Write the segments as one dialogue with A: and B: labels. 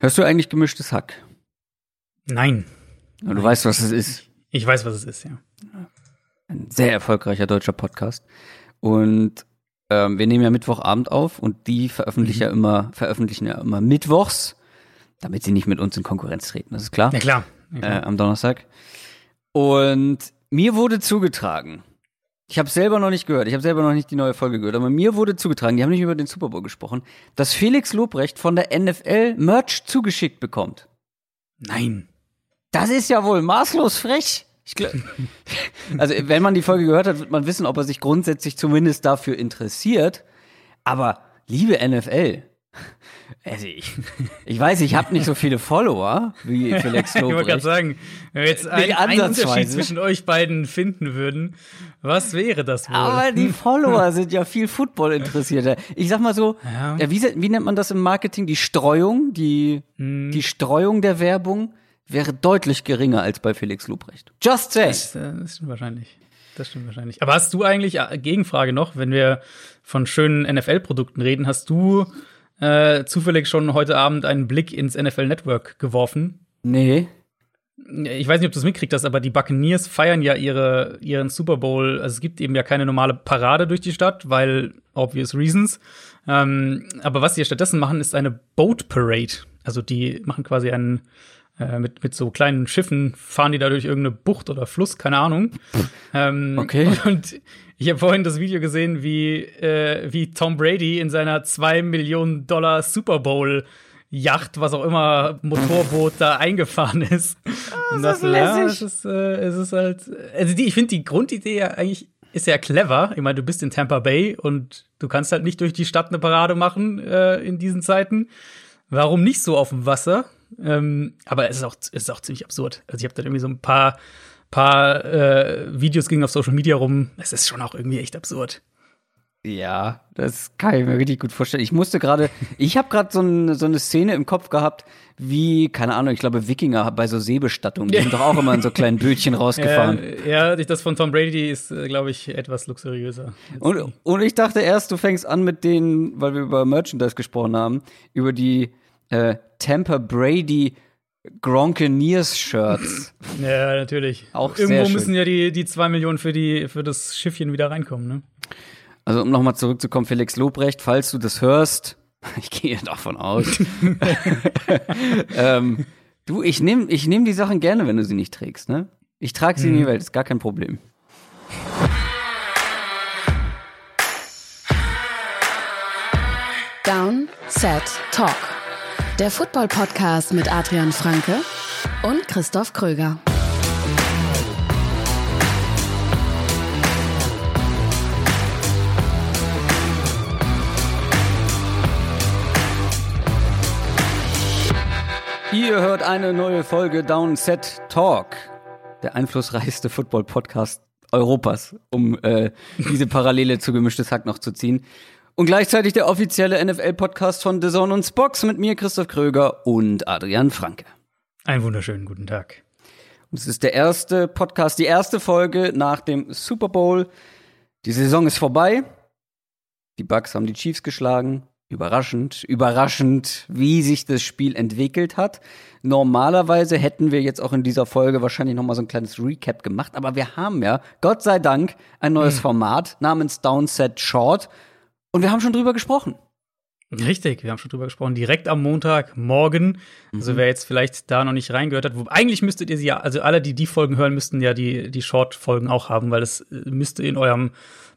A: Hörst du eigentlich gemischtes Hack?
B: Nein.
A: Du Nein. weißt, was es ist.
B: Ich weiß, was es ist, ja.
A: Ein sehr erfolgreicher deutscher Podcast. Und ähm, wir nehmen ja Mittwochabend auf und die veröffentlichen mhm. ja immer, veröffentlichen ja immer mittwochs, damit sie nicht mit uns in Konkurrenz treten. Das ist klar.
B: Ja, klar.
A: Ja, klar. Äh, am Donnerstag. Und mir wurde zugetragen, ich habe selber noch nicht gehört, ich habe selber noch nicht die neue Folge gehört, aber mir wurde zugetragen, die haben nicht über den Super Bowl gesprochen, dass Felix Lobrecht von der NFL Merch zugeschickt bekommt.
B: Nein.
A: Das ist ja wohl maßlos frech. Ich glaub, also, wenn man die Folge gehört hat, wird man wissen, ob er sich grundsätzlich zumindest dafür interessiert. Aber liebe NFL, also ich, ich weiß, ich habe nicht so viele Follower wie Felix Lobrecht. ich
B: wollte gerade sagen, wenn wir jetzt ein, einen Unterschied zwischen euch beiden finden würden, was wäre das wohl?
A: Aber die Follower sind ja viel Football interessierter. Ich sag mal so, ja. wie, wie, nennt man das im Marketing? Die Streuung, die, hm. die Streuung der Werbung wäre deutlich geringer als bei Felix Lobrecht.
B: Just say. Das, äh, das stimmt wahrscheinlich. Das stimmt wahrscheinlich. Aber hast du eigentlich, äh, Gegenfrage noch, wenn wir von schönen NFL-Produkten reden, hast du äh, zufällig schon heute Abend einen Blick ins NFL Network geworfen.
A: Nee.
B: Ich weiß nicht, ob du es mitkriegt hast, aber die Buccaneers feiern ja ihre, ihren Super Bowl. Also es gibt eben ja keine normale Parade durch die Stadt, weil obvious reasons. Ähm, aber was sie ja stattdessen machen, ist eine Boat Parade. Also die machen quasi einen äh, mit, mit so kleinen Schiffen, fahren die da durch irgendeine Bucht oder Fluss, keine Ahnung.
A: ähm, okay.
B: Und ich habe vorhin das Video gesehen, wie, äh, wie Tom Brady in seiner 2 Millionen Dollar Super Bowl Yacht, was auch immer, Motorboot da eingefahren ist.
A: Oh, und das, ja, es
B: ist, äh, es ist halt, also die, ich finde die Grundidee ja eigentlich ist ja clever. Ich meine, du bist in Tampa Bay und du kannst halt nicht durch die Stadt eine Parade machen äh, in diesen Zeiten. Warum nicht so auf dem Wasser? Ähm, aber es ist auch, es ist auch ziemlich absurd. Also ich habe da irgendwie so ein paar paar äh, Videos gingen auf Social Media rum. Es ist schon auch irgendwie echt absurd.
A: Ja, das kann ich mir richtig gut vorstellen. Ich musste gerade, ich habe gerade so, ein, so eine Szene im Kopf gehabt, wie, keine Ahnung, ich glaube Wikinger bei so Seebestattungen. Die sind doch auch immer in so kleinen Bötchen rausgefahren.
B: Ja, ja das von Tom Brady ist, äh, glaube ich, etwas luxuriöser.
A: Und, und ich dachte erst, du fängst an mit denen, weil wir über Merchandise gesprochen haben, über die äh, Tampa Brady Gronkeniers-Shirts.
B: Ja, natürlich. Auch Irgendwo müssen ja die, die zwei Millionen für, die, für das Schiffchen wieder reinkommen, ne?
A: Also, um nochmal zurückzukommen, Felix Lobrecht, falls du das hörst, ich gehe davon aus. ähm, du, ich nehme ich nehm die Sachen gerne, wenn du sie nicht trägst, ne? Ich trage sie mhm. in die Welt, ist gar kein Problem.
C: Down, Set, Talk. Der Football-Podcast mit Adrian Franke und Christoph Kröger.
A: Ihr hört eine neue Folge Downset Talk, der einflussreichste Football-Podcast Europas, um äh, diese Parallele zu gemischtes Hack noch zu ziehen. Und gleichzeitig der offizielle NFL-Podcast von The Zone und Spox mit mir, Christoph Kröger und Adrian Franke.
B: Einen wunderschönen guten Tag.
A: Und es ist der erste Podcast, die erste Folge nach dem Super Bowl. Die Saison ist vorbei. Die Bucks haben die Chiefs geschlagen. Überraschend, überraschend, wie sich das Spiel entwickelt hat. Normalerweise hätten wir jetzt auch in dieser Folge wahrscheinlich noch mal so ein kleines Recap gemacht, aber wir haben ja, Gott sei Dank, ein neues hm. Format namens Downset Short und wir haben schon drüber gesprochen.
B: Richtig, wir haben schon drüber gesprochen. Direkt am Montag, morgen. Also mhm. wer jetzt vielleicht da noch nicht reingehört hat, wo, eigentlich müsstet ihr sie ja, also alle, die die Folgen hören, müssten ja die, die Short-Folgen auch haben, weil das äh, müsste in eurem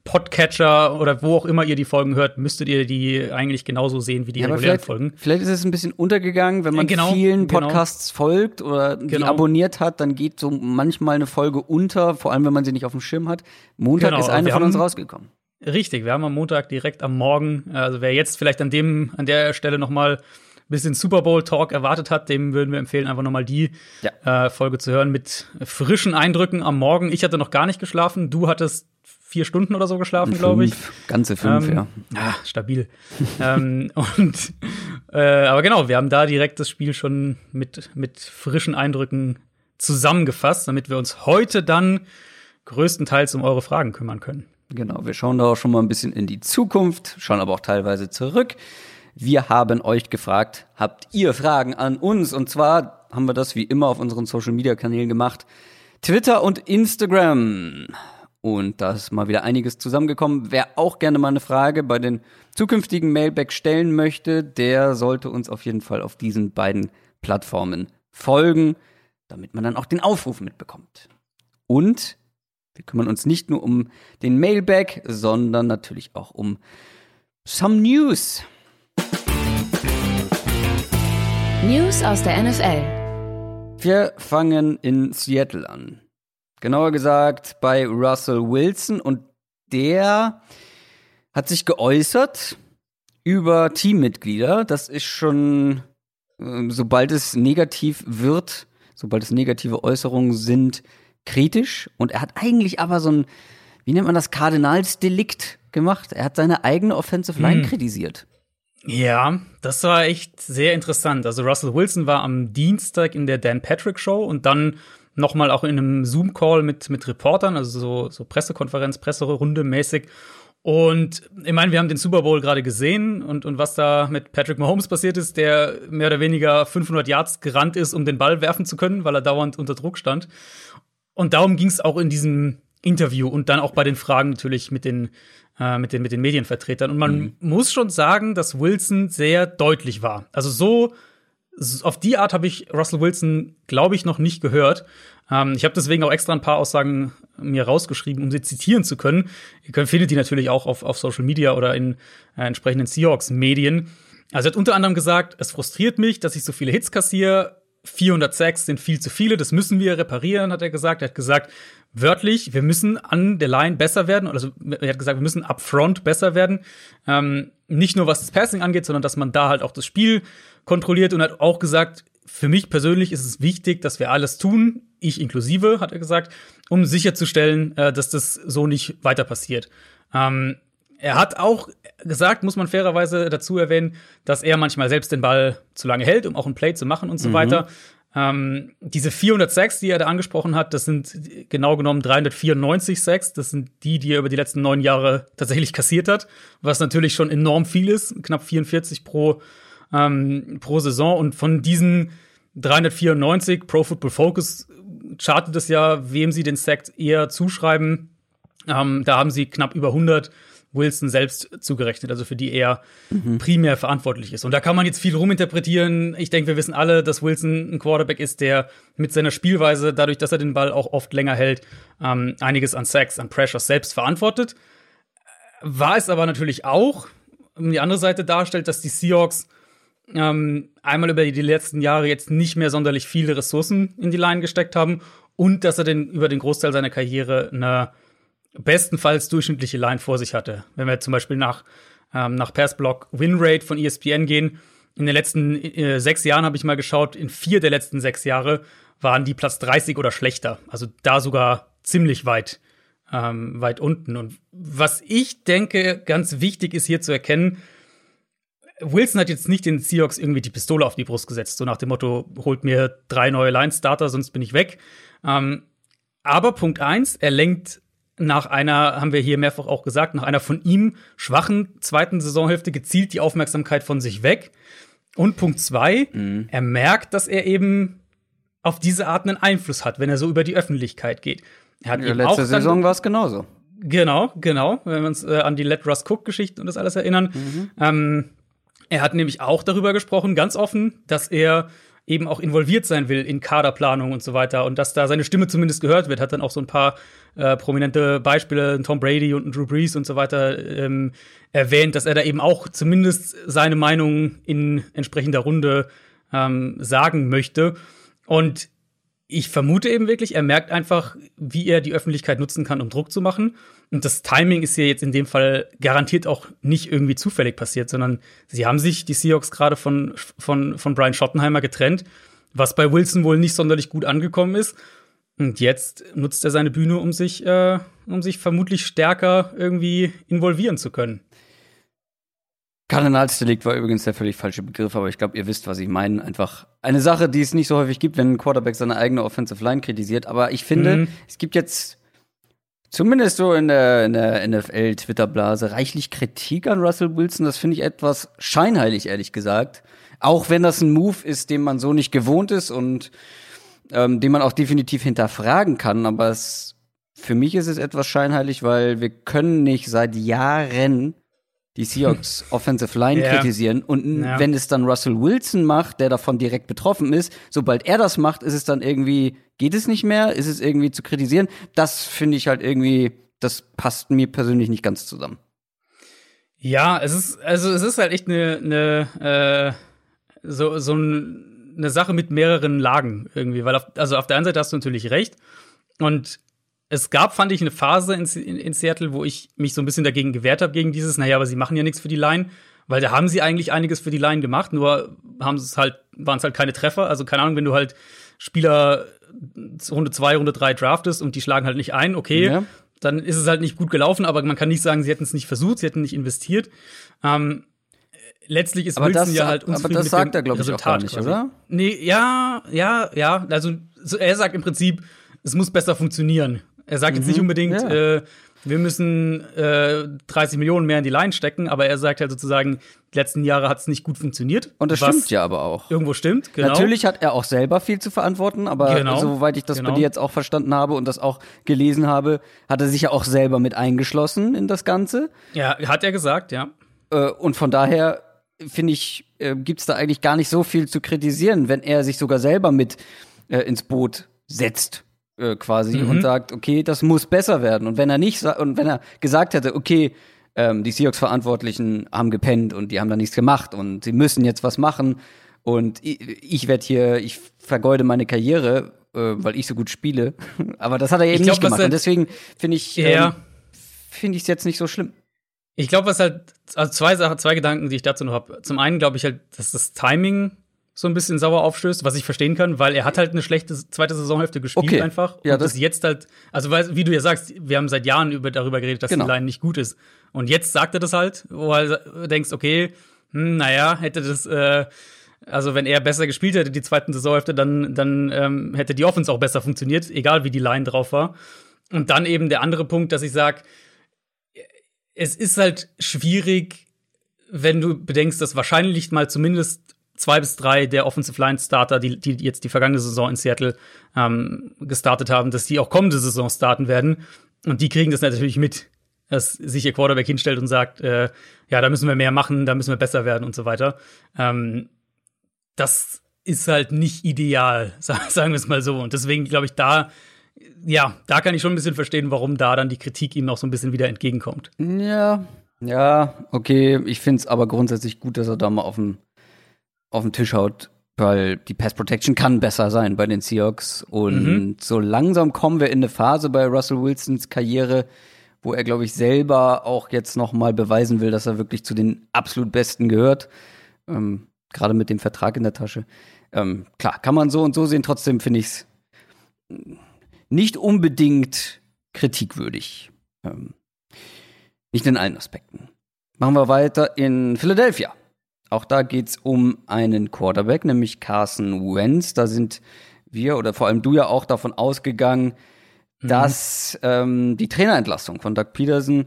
B: Podcatcher oder wo auch immer ihr die Folgen hört, müsstet ihr die eigentlich genauso sehen wie die ja, regulären
A: vielleicht,
B: Folgen.
A: Vielleicht ist es ein bisschen untergegangen, wenn man genau, vielen genau. Podcasts genau. folgt oder die genau. abonniert hat, dann geht so manchmal eine Folge unter, vor allem wenn man sie nicht auf dem Schirm hat. Montag genau, ist eine von uns rausgekommen.
B: Richtig, wir haben am Montag direkt am Morgen, also wer jetzt vielleicht an dem, an der Stelle noch mal ein bisschen Super Bowl Talk erwartet hat, dem würden wir empfehlen, einfach noch mal die ja. äh, Folge zu hören mit frischen Eindrücken am Morgen. Ich hatte noch gar nicht geschlafen, du hattest vier Stunden oder so geschlafen, glaube ich.
A: Ganze fünf,
B: ähm,
A: ja.
B: Ah, stabil. ähm, und äh, aber genau, wir haben da direkt das Spiel schon mit, mit frischen Eindrücken zusammengefasst, damit wir uns heute dann größtenteils um eure Fragen kümmern können.
A: Genau, wir schauen da auch schon mal ein bisschen in die Zukunft, schauen aber auch teilweise zurück. Wir haben euch gefragt, habt ihr Fragen an uns? Und zwar haben wir das wie immer auf unseren Social Media Kanälen gemacht. Twitter und Instagram. Und da ist mal wieder einiges zusammengekommen. Wer auch gerne mal eine Frage bei den zukünftigen Mailback stellen möchte, der sollte uns auf jeden Fall auf diesen beiden Plattformen folgen, damit man dann auch den Aufruf mitbekommt. Und wir kümmern uns nicht nur um den Mailback, sondern natürlich auch um some News.
C: News aus der NFL.
A: Wir fangen in Seattle an. Genauer gesagt bei Russell Wilson und der hat sich geäußert über Teammitglieder. Das ist schon, äh, sobald es negativ wird, sobald es negative Äußerungen sind, kritisch. Und er hat eigentlich aber so ein, wie nennt man das, Kardinalsdelikt gemacht. Er hat seine eigene Offensive Line hm. kritisiert.
B: Ja, das war echt sehr interessant. Also Russell Wilson war am Dienstag in der Dan Patrick Show und dann nochmal auch in einem Zoom-Call mit, mit Reportern, also so, so Pressekonferenz, Presserunde mäßig. Und ich meine, wir haben den Super Bowl gerade gesehen und, und was da mit Patrick Mahomes passiert ist, der mehr oder weniger 500 Yards gerannt ist, um den Ball werfen zu können, weil er dauernd unter Druck stand. Und darum ging es auch in diesem Interview und dann auch bei den Fragen natürlich mit den, äh, mit den, mit den Medienvertretern. Und man mhm. muss schon sagen, dass Wilson sehr deutlich war. Also so, auf die Art habe ich Russell Wilson, glaube ich, noch nicht gehört. Ähm, ich habe deswegen auch extra ein paar Aussagen mir rausgeschrieben, um sie zitieren zu können. Ihr könnt, findet die natürlich auch auf, auf Social Media oder in äh, entsprechenden Seahawks-Medien. Also er hat unter anderem gesagt, es frustriert mich, dass ich so viele Hits kassiere. 406 sind viel zu viele, das müssen wir reparieren, hat er gesagt. Er hat gesagt, wörtlich, wir müssen an der Line besser werden. Also er hat gesagt, wir müssen upfront besser werden. Ähm, nicht nur was das Passing angeht, sondern dass man da halt auch das Spiel kontrolliert und hat auch gesagt, für mich persönlich ist es wichtig, dass wir alles tun, ich inklusive, hat er gesagt, um sicherzustellen, äh, dass das so nicht weiter passiert. Ähm, er hat auch gesagt, muss man fairerweise dazu erwähnen, dass er manchmal selbst den Ball zu lange hält, um auch ein Play zu machen und so mhm. weiter. Ähm, diese 406, die er da angesprochen hat, das sind genau genommen 394 Sacks. Das sind die, die er über die letzten neun Jahre tatsächlich kassiert hat, was natürlich schon enorm viel ist, knapp 44 pro, ähm, pro Saison. Und von diesen 394 Pro Football Focus chartet es ja, wem sie den Sack eher zuschreiben. Ähm, da haben sie knapp über 100 Wilson selbst zugerechnet, also für die er mhm. primär verantwortlich ist. Und da kann man jetzt viel ruminterpretieren. Ich denke, wir wissen alle, dass Wilson ein Quarterback ist, der mit seiner Spielweise, dadurch, dass er den Ball auch oft länger hält, ähm, einiges an Sacks, an Pressures selbst verantwortet. War es aber natürlich auch, um die andere Seite darstellt, dass die Seahawks ähm, einmal über die letzten Jahre jetzt nicht mehr sonderlich viele Ressourcen in die Line gesteckt haben und dass er den, über den Großteil seiner Karriere eine bestenfalls durchschnittliche Line vor sich hatte. Wenn wir zum Beispiel nach, ähm, nach Passblock Winrate von ESPN gehen, in den letzten äh, sechs Jahren habe ich mal geschaut, in vier der letzten sechs Jahre waren die Platz 30 oder schlechter. Also da sogar ziemlich weit, ähm, weit unten. Und was ich denke, ganz wichtig ist hier zu erkennen, Wilson hat jetzt nicht den Seahawks irgendwie die Pistole auf die Brust gesetzt, so nach dem Motto, holt mir drei neue Line-Starter, sonst bin ich weg. Ähm, aber Punkt eins, er lenkt nach einer, haben wir hier mehrfach auch gesagt, nach einer von ihm schwachen zweiten Saisonhälfte gezielt die Aufmerksamkeit von sich weg. Und Punkt zwei, mhm. er merkt, dass er eben auf diese Art einen Einfluss hat, wenn er so über die Öffentlichkeit geht. Er
A: hat ja, letzte Saison war es genauso.
B: Genau, genau, wenn wir uns äh, an die Let Russ Cook-Geschichte und das alles erinnern. Mhm. Ähm, er hat nämlich auch darüber gesprochen, ganz offen, dass er eben auch involviert sein will in Kaderplanung und so weiter und dass da seine Stimme zumindest gehört wird, hat dann auch so ein paar äh, prominente Beispiele, Tom Brady und Drew Brees und so weiter ähm, erwähnt, dass er da eben auch zumindest seine Meinung in entsprechender Runde ähm, sagen möchte. Und ich vermute eben wirklich, er merkt einfach, wie er die Öffentlichkeit nutzen kann, um Druck zu machen. Und das Timing ist ja jetzt in dem Fall garantiert auch nicht irgendwie zufällig passiert, sondern sie haben sich, die Seahawks, gerade von, von, von Brian Schottenheimer getrennt, was bei Wilson wohl nicht sonderlich gut angekommen ist. Und jetzt nutzt er seine Bühne, um sich, äh, um sich vermutlich stärker irgendwie involvieren zu können.
A: Kardinalsdelikt war übrigens der völlig falsche Begriff, aber ich glaube, ihr wisst, was ich meine. Einfach eine Sache, die es nicht so häufig gibt, wenn ein Quarterback seine eigene Offensive Line kritisiert. Aber ich finde, mhm. es gibt jetzt zumindest so in der, in der NFL-Twitter-Blase reichlich Kritik an Russell Wilson. Das finde ich etwas scheinheilig, ehrlich gesagt. Auch wenn das ein Move ist, den man so nicht gewohnt ist und ähm, den man auch definitiv hinterfragen kann. Aber es, für mich ist es etwas scheinheilig, weil wir können nicht seit Jahren die Seahawks Offensive Line
B: Ja.
A: kritisieren. Und
B: Ja.
A: wenn es dann Russell Wilson macht, der davon direkt betroffen ist, sobald er das macht, ist es dann irgendwie, geht es nicht mehr? Ist es irgendwie zu kritisieren? Das finde ich halt irgendwie, das passt mir persönlich nicht ganz zusammen.
B: Ja, es ist, also es ist halt echt eine, eine äh, so, so ein, eine Sache mit mehreren Lagen irgendwie, weil auf, also auf der einen Seite hast du natürlich recht. Und es gab, fand ich, eine Phase in, in, in Seattle, wo ich mich so ein bisschen dagegen gewehrt habe, gegen dieses, naja, aber sie machen ja nichts für die Line, weil da haben sie eigentlich einiges für die Line gemacht, nur haben es halt, waren es halt keine Treffer. Also keine Ahnung, wenn du halt Spieler Runde 2, Runde 3 draftest und die schlagen halt nicht ein, okay,
A: Ja.
B: dann ist es halt nicht gut gelaufen, aber man kann nicht sagen, sie hätten es nicht versucht, sie hätten nicht investiert. Ähm, letztlich ist
A: Aber
B: Wilson
A: das-
B: ja halt
A: aber
B: unzufrieden
A: das
B: mit
A: sagt er, glaub ich, auch
B: Resultat
A: gar nicht,
B: quasi.
A: oder?
B: Nee, ja, ja, ja. Also so, er sagt im Prinzip, es muss besser funktionieren. Er sagt jetzt nicht unbedingt,
A: Mhm. Ja.
B: äh, wir müssen äh, 30 Millionen mehr in die Line stecken, aber er sagt halt sozusagen, die letzten Jahre hat es nicht gut funktioniert.
A: Und das stimmt ja aber auch.
B: Irgendwo stimmt, genau.
A: Natürlich hat er auch selber viel zu verantworten, aber
B: Genau.
A: soweit ich das
B: Genau.
A: bei dir jetzt auch verstanden habe und das auch gelesen habe, hat er sich ja auch selber mit eingeschlossen in das Ganze.
B: Ja, hat er gesagt, ja.
A: Äh, und von daher finde ich, äh, gibt's da eigentlich gar nicht so viel zu kritisieren, wenn er sich sogar selber mit äh, ins Boot setzt äh, quasi
B: Mhm.
A: und sagt, okay, das muss besser werden. Und wenn er nicht und wenn er gesagt hätte, okay, ähm, die Seahawks-Verantwortlichen haben gepennt und die haben da nichts gemacht und sie müssen jetzt was machen und ich, ich werde hier, ich vergeude meine Karriere, äh, weil ich so gut spiele. Aber das hat er eben
B: glaub,
A: nicht gemacht. Und deswegen finde ich,
B: Ja.
A: ähm, finde ich es jetzt nicht so schlimm.
B: Ich glaube, was halt, also zwei Sachen, zwei Gedanken, die ich dazu noch habe. Zum einen glaube ich halt, dass das Timing so ein bisschen sauer aufstößt, was ich verstehen kann, weil er hat halt eine schlechte zweite Saisonhälfte gespielt
A: Okay.
B: einfach.
A: Ja,
B: und
A: das-
B: das jetzt halt, also weil, wie du ja sagst, wir haben seit Jahren über, darüber geredet, dass
A: Genau.
B: die Line nicht gut ist. Und jetzt sagt er das halt, wo du denkst, okay, hm, naja, hätte das, äh, also wenn er besser gespielt hätte, die zweiten Saisonhälfte, dann, dann ähm, hätte die Offense auch besser funktioniert, egal wie die Line drauf war. Und dann eben der andere Punkt, dass ich sag, es ist halt schwierig, wenn du bedenkst, dass wahrscheinlich mal zumindest zwei bis drei der Offensive Line Starter, die, die jetzt die vergangene Saison in Seattle ähm, gestartet haben, dass die auch kommende Saison starten werden. Und die kriegen das natürlich mit, dass sich ihr Quarterback hinstellt und sagt, äh, ja, da müssen wir mehr machen, da müssen wir besser werden und so weiter. Ähm, das ist halt nicht ideal, sa- sagen wir es mal so. Und deswegen glaube ich, da, ja, da kann ich schon ein bisschen verstehen, warum da dann die Kritik ihm noch so ein bisschen wieder entgegenkommt.
A: Ja, ja, okay. Ich find's aber grundsätzlich gut, dass er da mal auf den, auf den Tisch haut, weil die Pass Protection kann besser sein bei den Seahawks. Und
B: Mhm.
A: so langsam kommen wir in eine Phase bei Russell Wilsons Karriere, wo er, glaube ich, selber auch jetzt noch mal beweisen will, dass er wirklich zu den absolut Besten gehört. Ähm, Gerade mit dem Vertrag in der Tasche. Ähm, klar, kann man so und so sehen. Trotzdem finde ich's nicht unbedingt kritikwürdig. Ähm, nicht in allen Aspekten. Machen wir weiter in Philadelphia. Auch da geht's um einen Quarterback, nämlich Carson Wentz. Da sind wir oder vor allem du ja auch davon ausgegangen,
B: Mhm.
A: dass ähm, die Trainerentlassung von Doug Peterson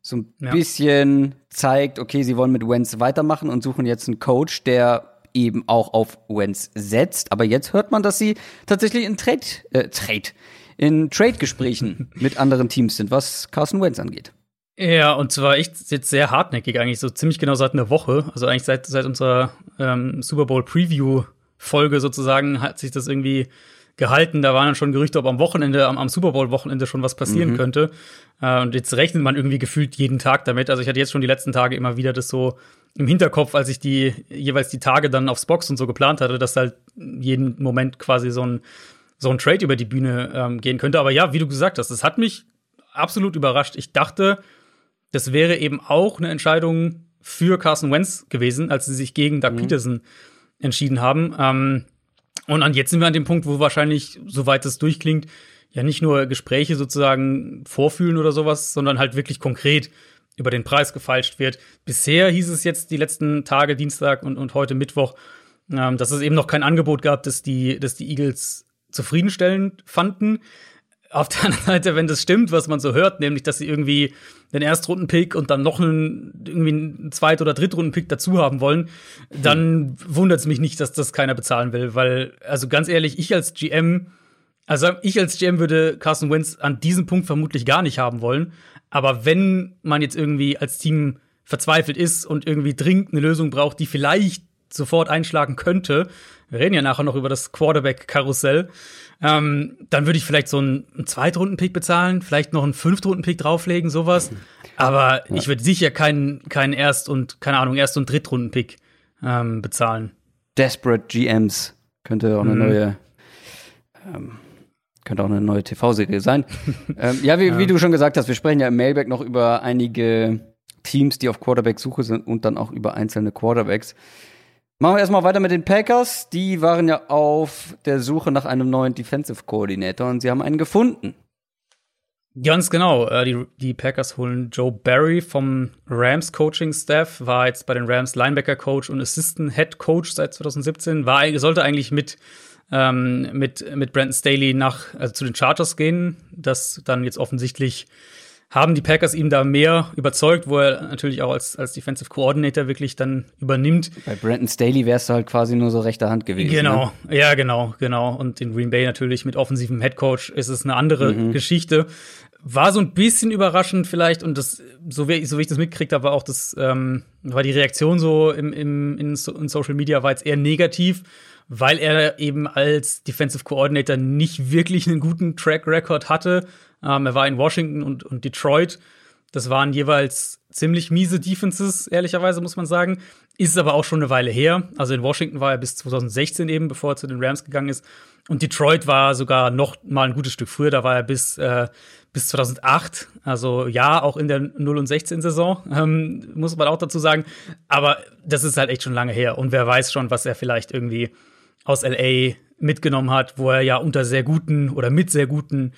A: so ein
B: Ja.
A: bisschen zeigt, okay, sie wollen mit Wentz weitermachen und suchen jetzt einen Coach, der eben auch auf Wentz setzt. Aber jetzt hört man, dass sie tatsächlich in Trade, äh, Trade, in Trade-Gesprächen mit anderen Teams sind, was Carson Wentz angeht.
B: Ja, und zwar echt jetzt sehr hartnäckig, eigentlich so ziemlich genau seit einer Woche. Also eigentlich seit, seit unserer ähm, Super Bowl Preview-Folge sozusagen hat sich das irgendwie gehalten. Da waren dann schon Gerüchte, ob am Wochenende, am, am Super Bowl-Wochenende schon was passieren könnte. Äh, und jetzt rechnet man irgendwie gefühlt jeden Tag damit. Also ich hatte jetzt schon die letzten Tage immer wieder das so im Hinterkopf, als ich die jeweils die Tage dann aufs Box und so geplant hatte, dass halt jeden Moment quasi so ein so ein Trade über die Bühne ähm, gehen könnte. Aber ja, wie du gesagt hast, das hat mich absolut überrascht. Ich dachte, das wäre eben auch eine Entscheidung für Carson Wentz gewesen, als sie sich gegen Doug Peterson entschieden haben. Ähm, und jetzt sind wir an dem Punkt, wo wahrscheinlich, soweit es durchklingt, ja nicht nur Gespräche sozusagen vorfühlen oder sowas, sondern halt wirklich konkret über den Preis gefeilscht wird. Bisher hieß es jetzt die letzten Tage, Dienstag und, und heute Mittwoch, ähm, dass es eben noch kein Angebot gab, das die, das die Eagles zufriedenstellend fanden. Auf der anderen Seite, wenn das stimmt, was man so hört, nämlich, dass sie irgendwie den Erstrunden-Pick und dann noch einen, irgendwie einen Zweit- oder Drittrunden-Pick dazu haben wollen, dann wundert es mich nicht, dass das keiner bezahlen will. Weil, also ganz ehrlich, ich als GM, also ich als GM würde Carson Wentz an diesem Punkt vermutlich gar nicht haben wollen. Aber wenn man jetzt irgendwie als Team verzweifelt ist und irgendwie dringend eine Lösung braucht, die vielleicht sofort einschlagen könnte, wir reden ja nachher noch über das Quarterback-Karussell, ähm, dann würde ich vielleicht so einen, einen Zweitrunden-Pick bezahlen, vielleicht noch einen Fünftrunden-Pick drauflegen, sowas. Aber ja. ich würde sicher keinen, keinen Erst- und, keine Ahnung, Erst- und Drittrunden-Pick ähm, bezahlen.
A: Desperate GMs könnte auch eine mhm. neue ähm, könnte auch eine neue TV-Serie sein. ähm, ja, wie, ja, wie, du schon gesagt hast, wir sprechen ja im Mailback noch über einige Teams, die auf Quarterback-Suche sind und dann auch über einzelne Quarterbacks. Machen wir erstmal weiter mit den Packers. Die waren ja auf der Suche nach einem neuen Defensive Coordinator und sie haben einen gefunden.
B: Ganz genau. Äh, die, die Packers holen Joe Barry vom Rams Coaching Staff, war jetzt bei den Rams Linebacker Coach und Assistant Head Coach seit 2017, war, sollte eigentlich mit, ähm, mit, mit Brandon Staley nach, also zu den Chargers gehen, das dann jetzt offensichtlich haben die Packers ihm da mehr überzeugt, wo er natürlich auch als, als Defensive Coordinator wirklich dann übernimmt.
A: Bei Brandon Staley wärst du halt quasi nur so rechter Hand gewesen.
B: Genau, ne? ja, genau, genau. Und in Green Bay natürlich mit offensivem Headcoach ist es eine andere mhm. Geschichte. War so ein bisschen überraschend vielleicht und das, so wie, so wie ich das mitgekriegt habe, war auch das, ähm, war die Reaktion so im, im, in, in Social Media war jetzt eher negativ weil er eben als Defensive Coordinator nicht wirklich einen guten Track Record hatte. Ähm, er war in Washington und, und Detroit. Das waren jeweils ziemlich miese Defenses, ehrlicherweise muss man sagen. Ist aber auch schon eine Weile her. Also in Washington war er bis 2016 eben, bevor er zu den Rams gegangen ist. Und Detroit war sogar noch mal ein gutes Stück früher. Da war er bis, äh, bis 2008. Also ja, auch in der 0 und 16 Saison, ähm, muss man auch dazu sagen. Aber das ist halt echt schon lange her. Und wer weiß schon, was er vielleicht irgendwie aus LA mitgenommen hat, wo er ja unter sehr guten oder mit sehr guten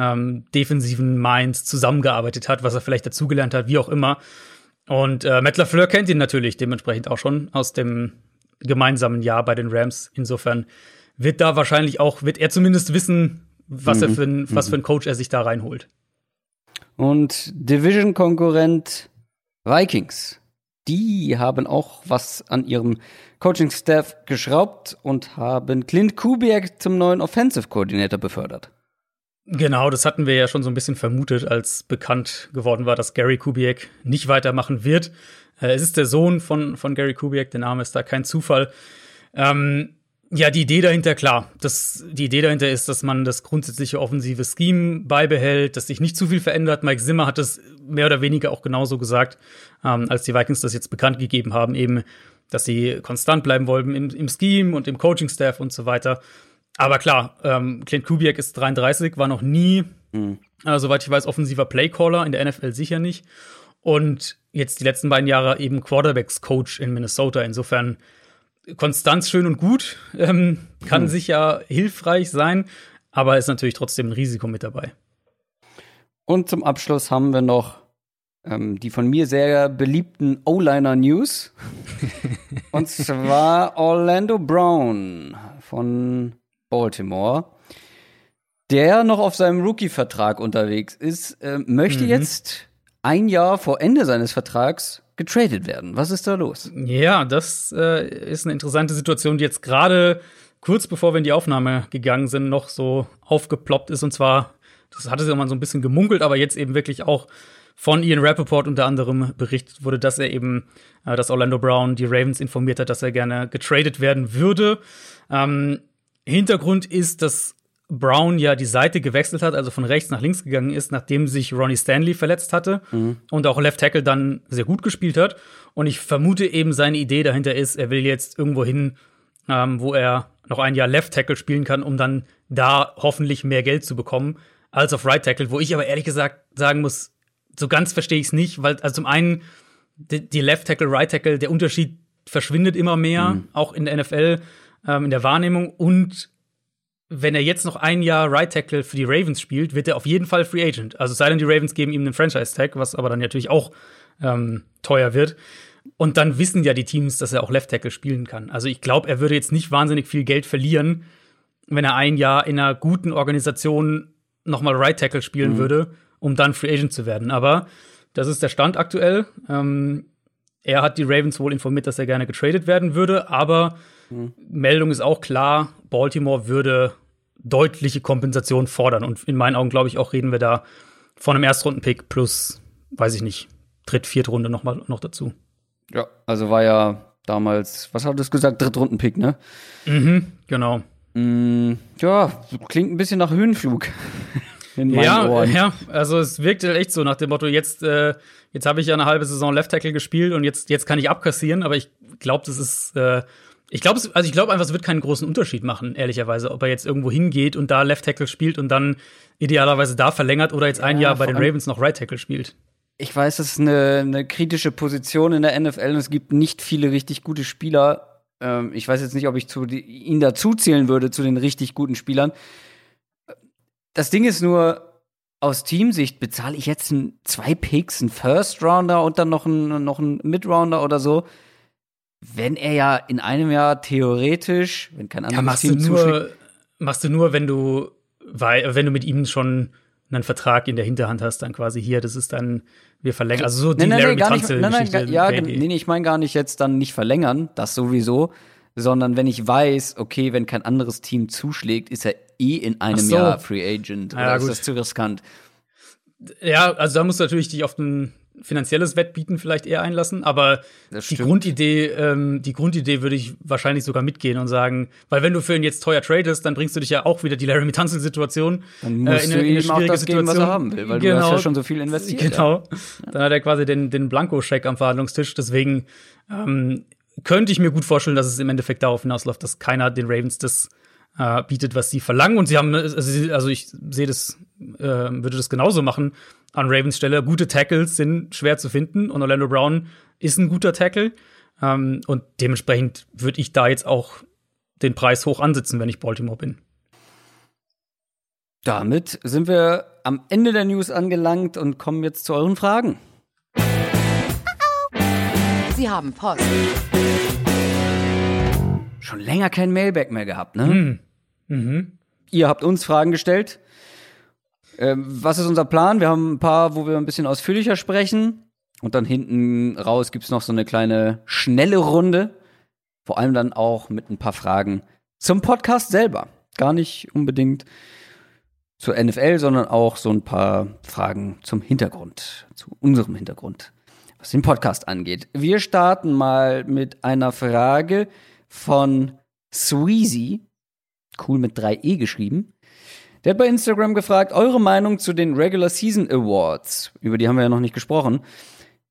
B: ähm, defensiven Minds zusammengearbeitet hat, was er vielleicht dazugelernt hat, wie auch immer. Und äh, Matt LaFleur kennt ihn natürlich dementsprechend auch schon aus dem gemeinsamen Jahr bei den Rams. Insofern wird da wahrscheinlich auch, wird er zumindest wissen, was mhm. er für ein, was mhm. für ein Coach er sich da reinholt.
A: Und Division-Konkurrent Vikings, die haben auch was an ihrem Coaching-Staff geschraubt und haben Clint Kubiak zum neuen Offensive Coordinator befördert.
B: Genau, das hatten wir ja schon so ein bisschen vermutet, als bekannt geworden war, dass Gary Kubiak nicht weitermachen wird. Äh, es ist der Sohn von, von Gary Kubiak, der Name ist da kein Zufall. Ähm, ja, die Idee dahinter, klar. Das, die Idee dahinter ist, dass man das grundsätzliche offensive Scheme beibehält, dass sich nicht zu viel verändert. Mike Zimmer hat das mehr oder weniger auch genauso gesagt, ähm, als die Vikings das jetzt bekannt gegeben haben, eben, dass sie konstant bleiben wollen im, im Scheme und im Coaching-Staff und so weiter. Aber klar, ähm, Clint Kubiak ist 33, war noch nie, mhm. äh, soweit ich weiß, offensiver Playcaller, in der NFL sicher nicht. Und jetzt die letzten beiden Jahre eben Quarterbacks-Coach in Minnesota. Insofern Konstanz schön und gut, ähm, kann mhm. sicher hilfreich sein, aber ist natürlich trotzdem ein Risiko mit dabei.
A: Und zum Abschluss haben wir noch ähm, die von mir sehr beliebten O-Liner News. und zwar Orlando Brown von Baltimore, der noch auf seinem Rookie-Vertrag unterwegs ist, äh, möchte mhm. jetzt ein Jahr vor Ende seines Vertrags getradet werden. Was ist da los?
B: Ja, das äh, ist eine interessante Situation, die jetzt gerade kurz bevor wir in die Aufnahme gegangen sind, noch so aufgeploppt ist. Und zwar, das hatte sich immer so ein bisschen gemunkelt, aber jetzt eben wirklich auch von Ian Rappaport unter anderem berichtet wurde, dass er eben, äh, dass Orlando Brown die Ravens informiert hat, dass er gerne getradet werden würde. Ähm, Hintergrund ist, dass Brown ja die Seite gewechselt hat, also von rechts nach links gegangen ist, nachdem sich Ronnie Stanley verletzt hatte mhm. und auch Left Tackle dann sehr gut gespielt hat. Und ich vermute eben, seine Idee dahinter ist, er will jetzt irgendwo hin, ähm, wo er noch ein Jahr Left Tackle spielen kann, um dann da hoffentlich mehr Geld zu bekommen als auf Right Tackle, wo ich aber ehrlich gesagt sagen muss, so ganz verstehe ich es nicht, weil also zum einen die, die Left Tackle, Right Tackle, der Unterschied verschwindet immer mehr, mhm. auch in der NFL ähm, in der Wahrnehmung. Und wenn er jetzt noch ein Jahr Right Tackle für die Ravens spielt, wird er auf jeden Fall Free Agent. Also sei denn, die Ravens geben ihm einen Franchise-Tag, was aber dann natürlich auch ähm, teuer wird. Und dann wissen ja die Teams, dass er auch Left Tackle spielen kann. Also ich glaube, er würde jetzt nicht wahnsinnig viel Geld verlieren, wenn er ein Jahr in einer guten Organisation nochmal Right Tackle spielen mhm. würde, um dann Free Agent zu werden. Aber das ist der Stand aktuell. Ähm, er hat die Ravens wohl informiert, dass er gerne getradet werden würde, aber mhm. Meldung ist auch klar, Baltimore würde deutliche Kompensation fordern. Und in meinen Augen, glaube ich, auch reden wir da von einem Erstrunden-Pick plus, weiß ich nicht, Dritt-, Viertrunde noch mal noch dazu.
A: Ja, also war ja damals, was hat es gesagt, Drittrunden-Pick, ne?
B: Mhm, genau.
A: Mm, ja, klingt ein bisschen nach Höhenflug.
B: In ja, Ohren. ja, also es wirkte echt so nach dem Motto, jetzt, äh, jetzt habe ich ja eine halbe Saison Left Tackle gespielt und jetzt, jetzt kann ich abkassieren, aber ich glaube, das ist, äh, ich glaube, also ich glaube einfach, es wird keinen großen Unterschied machen, ehrlicherweise, ob er jetzt irgendwo hingeht und da Left Tackle spielt und dann idealerweise da verlängert oder jetzt ein ja, Jahr bei den Ravens noch Right Tackle spielt.
A: Ich weiß, das ist eine, eine kritische Position in der NFL und es gibt nicht viele richtig gute Spieler. Ähm, ich weiß jetzt nicht, ob ich zu, die, ihn dazu zählen würde zu den richtig guten Spielern. Das Ding ist nur, aus Teamsicht bezahle ich jetzt ein, zwei Picks, einen First Rounder und dann noch einen, noch einen Mid Rounder oder so wenn er ja in einem Jahr theoretisch, wenn kein anderes ja,
B: machst Team du nur, machst du nur, wenn du, weil, wenn du mit ihm schon einen Vertrag in der Hinterhand hast, dann quasi hier, das ist dann, wir verlängern, also so die nein, nein, Larry nein,
A: nicht, nein, nein, Ja, nee, nee, ich meine gar nicht jetzt dann nicht verlängern, das sowieso, sondern wenn ich weiß, okay, wenn kein anderes Team zuschlägt, ist er eh in einem so. Jahr Free Agent oder ja, ist das zu riskant?
B: Ja, also da musst du natürlich dich auf den finanzielles Wettbieten vielleicht eher einlassen, aber die Grundidee, ähm, die Grundidee würde ich wahrscheinlich sogar mitgehen und sagen, weil wenn du für ihn jetzt teuer tradest, dann bringst du dich ja auch wieder die Larry Tunsil-Situation
A: äh, in, ihm in eine auch das Situation. geben, was er haben will, weil genau. du hast ja schon so viel investiert.
B: Genau. Ja. Dann hat er quasi den, den Blanko-Scheck am Verhandlungstisch, deswegen ähm, könnte ich mir gut vorstellen, dass es im Endeffekt darauf hinausläuft, dass keiner den Ravens das äh, bietet, was sie verlangen. Und sie haben, also, also ich sehe das, äh, würde das genauso machen an Ravens Stelle. Gute Tackles sind schwer zu finden und Orlando Brown ist ein guter Tackle. Ähm, und dementsprechend würde ich da jetzt auch den Preis hoch ansetzen, wenn ich Baltimore bin.
A: Damit sind wir am Ende der News angelangt und kommen jetzt zu euren Fragen.
C: Sie haben Post.
A: Schon länger kein Mailback mehr gehabt, ne? Mhm. Mhm. Ihr habt uns Fragen gestellt. Ähm, was ist unser Plan? Wir haben ein paar, wo wir ein bisschen ausführlicher sprechen. Und dann hinten raus gibt's noch so eine kleine schnelle Runde. Vor allem dann auch mit ein paar Fragen zum Podcast selber. Gar nicht unbedingt zur NFL, sondern auch so ein paar Fragen zum Hintergrund, zu unserem Hintergrund, was den Podcast angeht. Wir starten mal mit einer Frage von Sweezy, cool mit 3e geschrieben. Der hat bei Instagram gefragt, eure Meinung zu den Regular Season Awards, über die haben wir ja noch nicht gesprochen.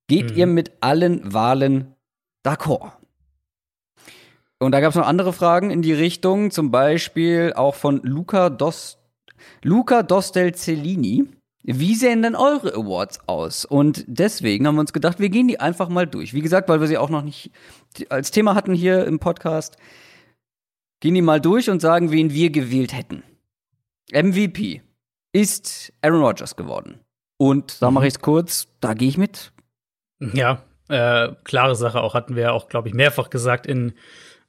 A: Geht mhm. ihr mit allen Wahlen d'accord? Und da gab es noch andere Fragen in die Richtung, zum Beispiel auch von Luca Dos, Luca Dostel Cellini. Wie sehen denn eure Awards aus? Und deswegen haben wir uns gedacht, wir gehen die einfach mal durch. Wie gesagt, weil wir sie auch noch nicht als Thema hatten hier im Podcast, gehen die mal durch und sagen, wen wir gewählt hätten. MVP ist Aaron Rodgers geworden. Und da mache ich es kurz, da gehe ich mit.
B: Ja, äh, klare Sache auch, hatten wir ja auch, glaube ich, mehrfach gesagt in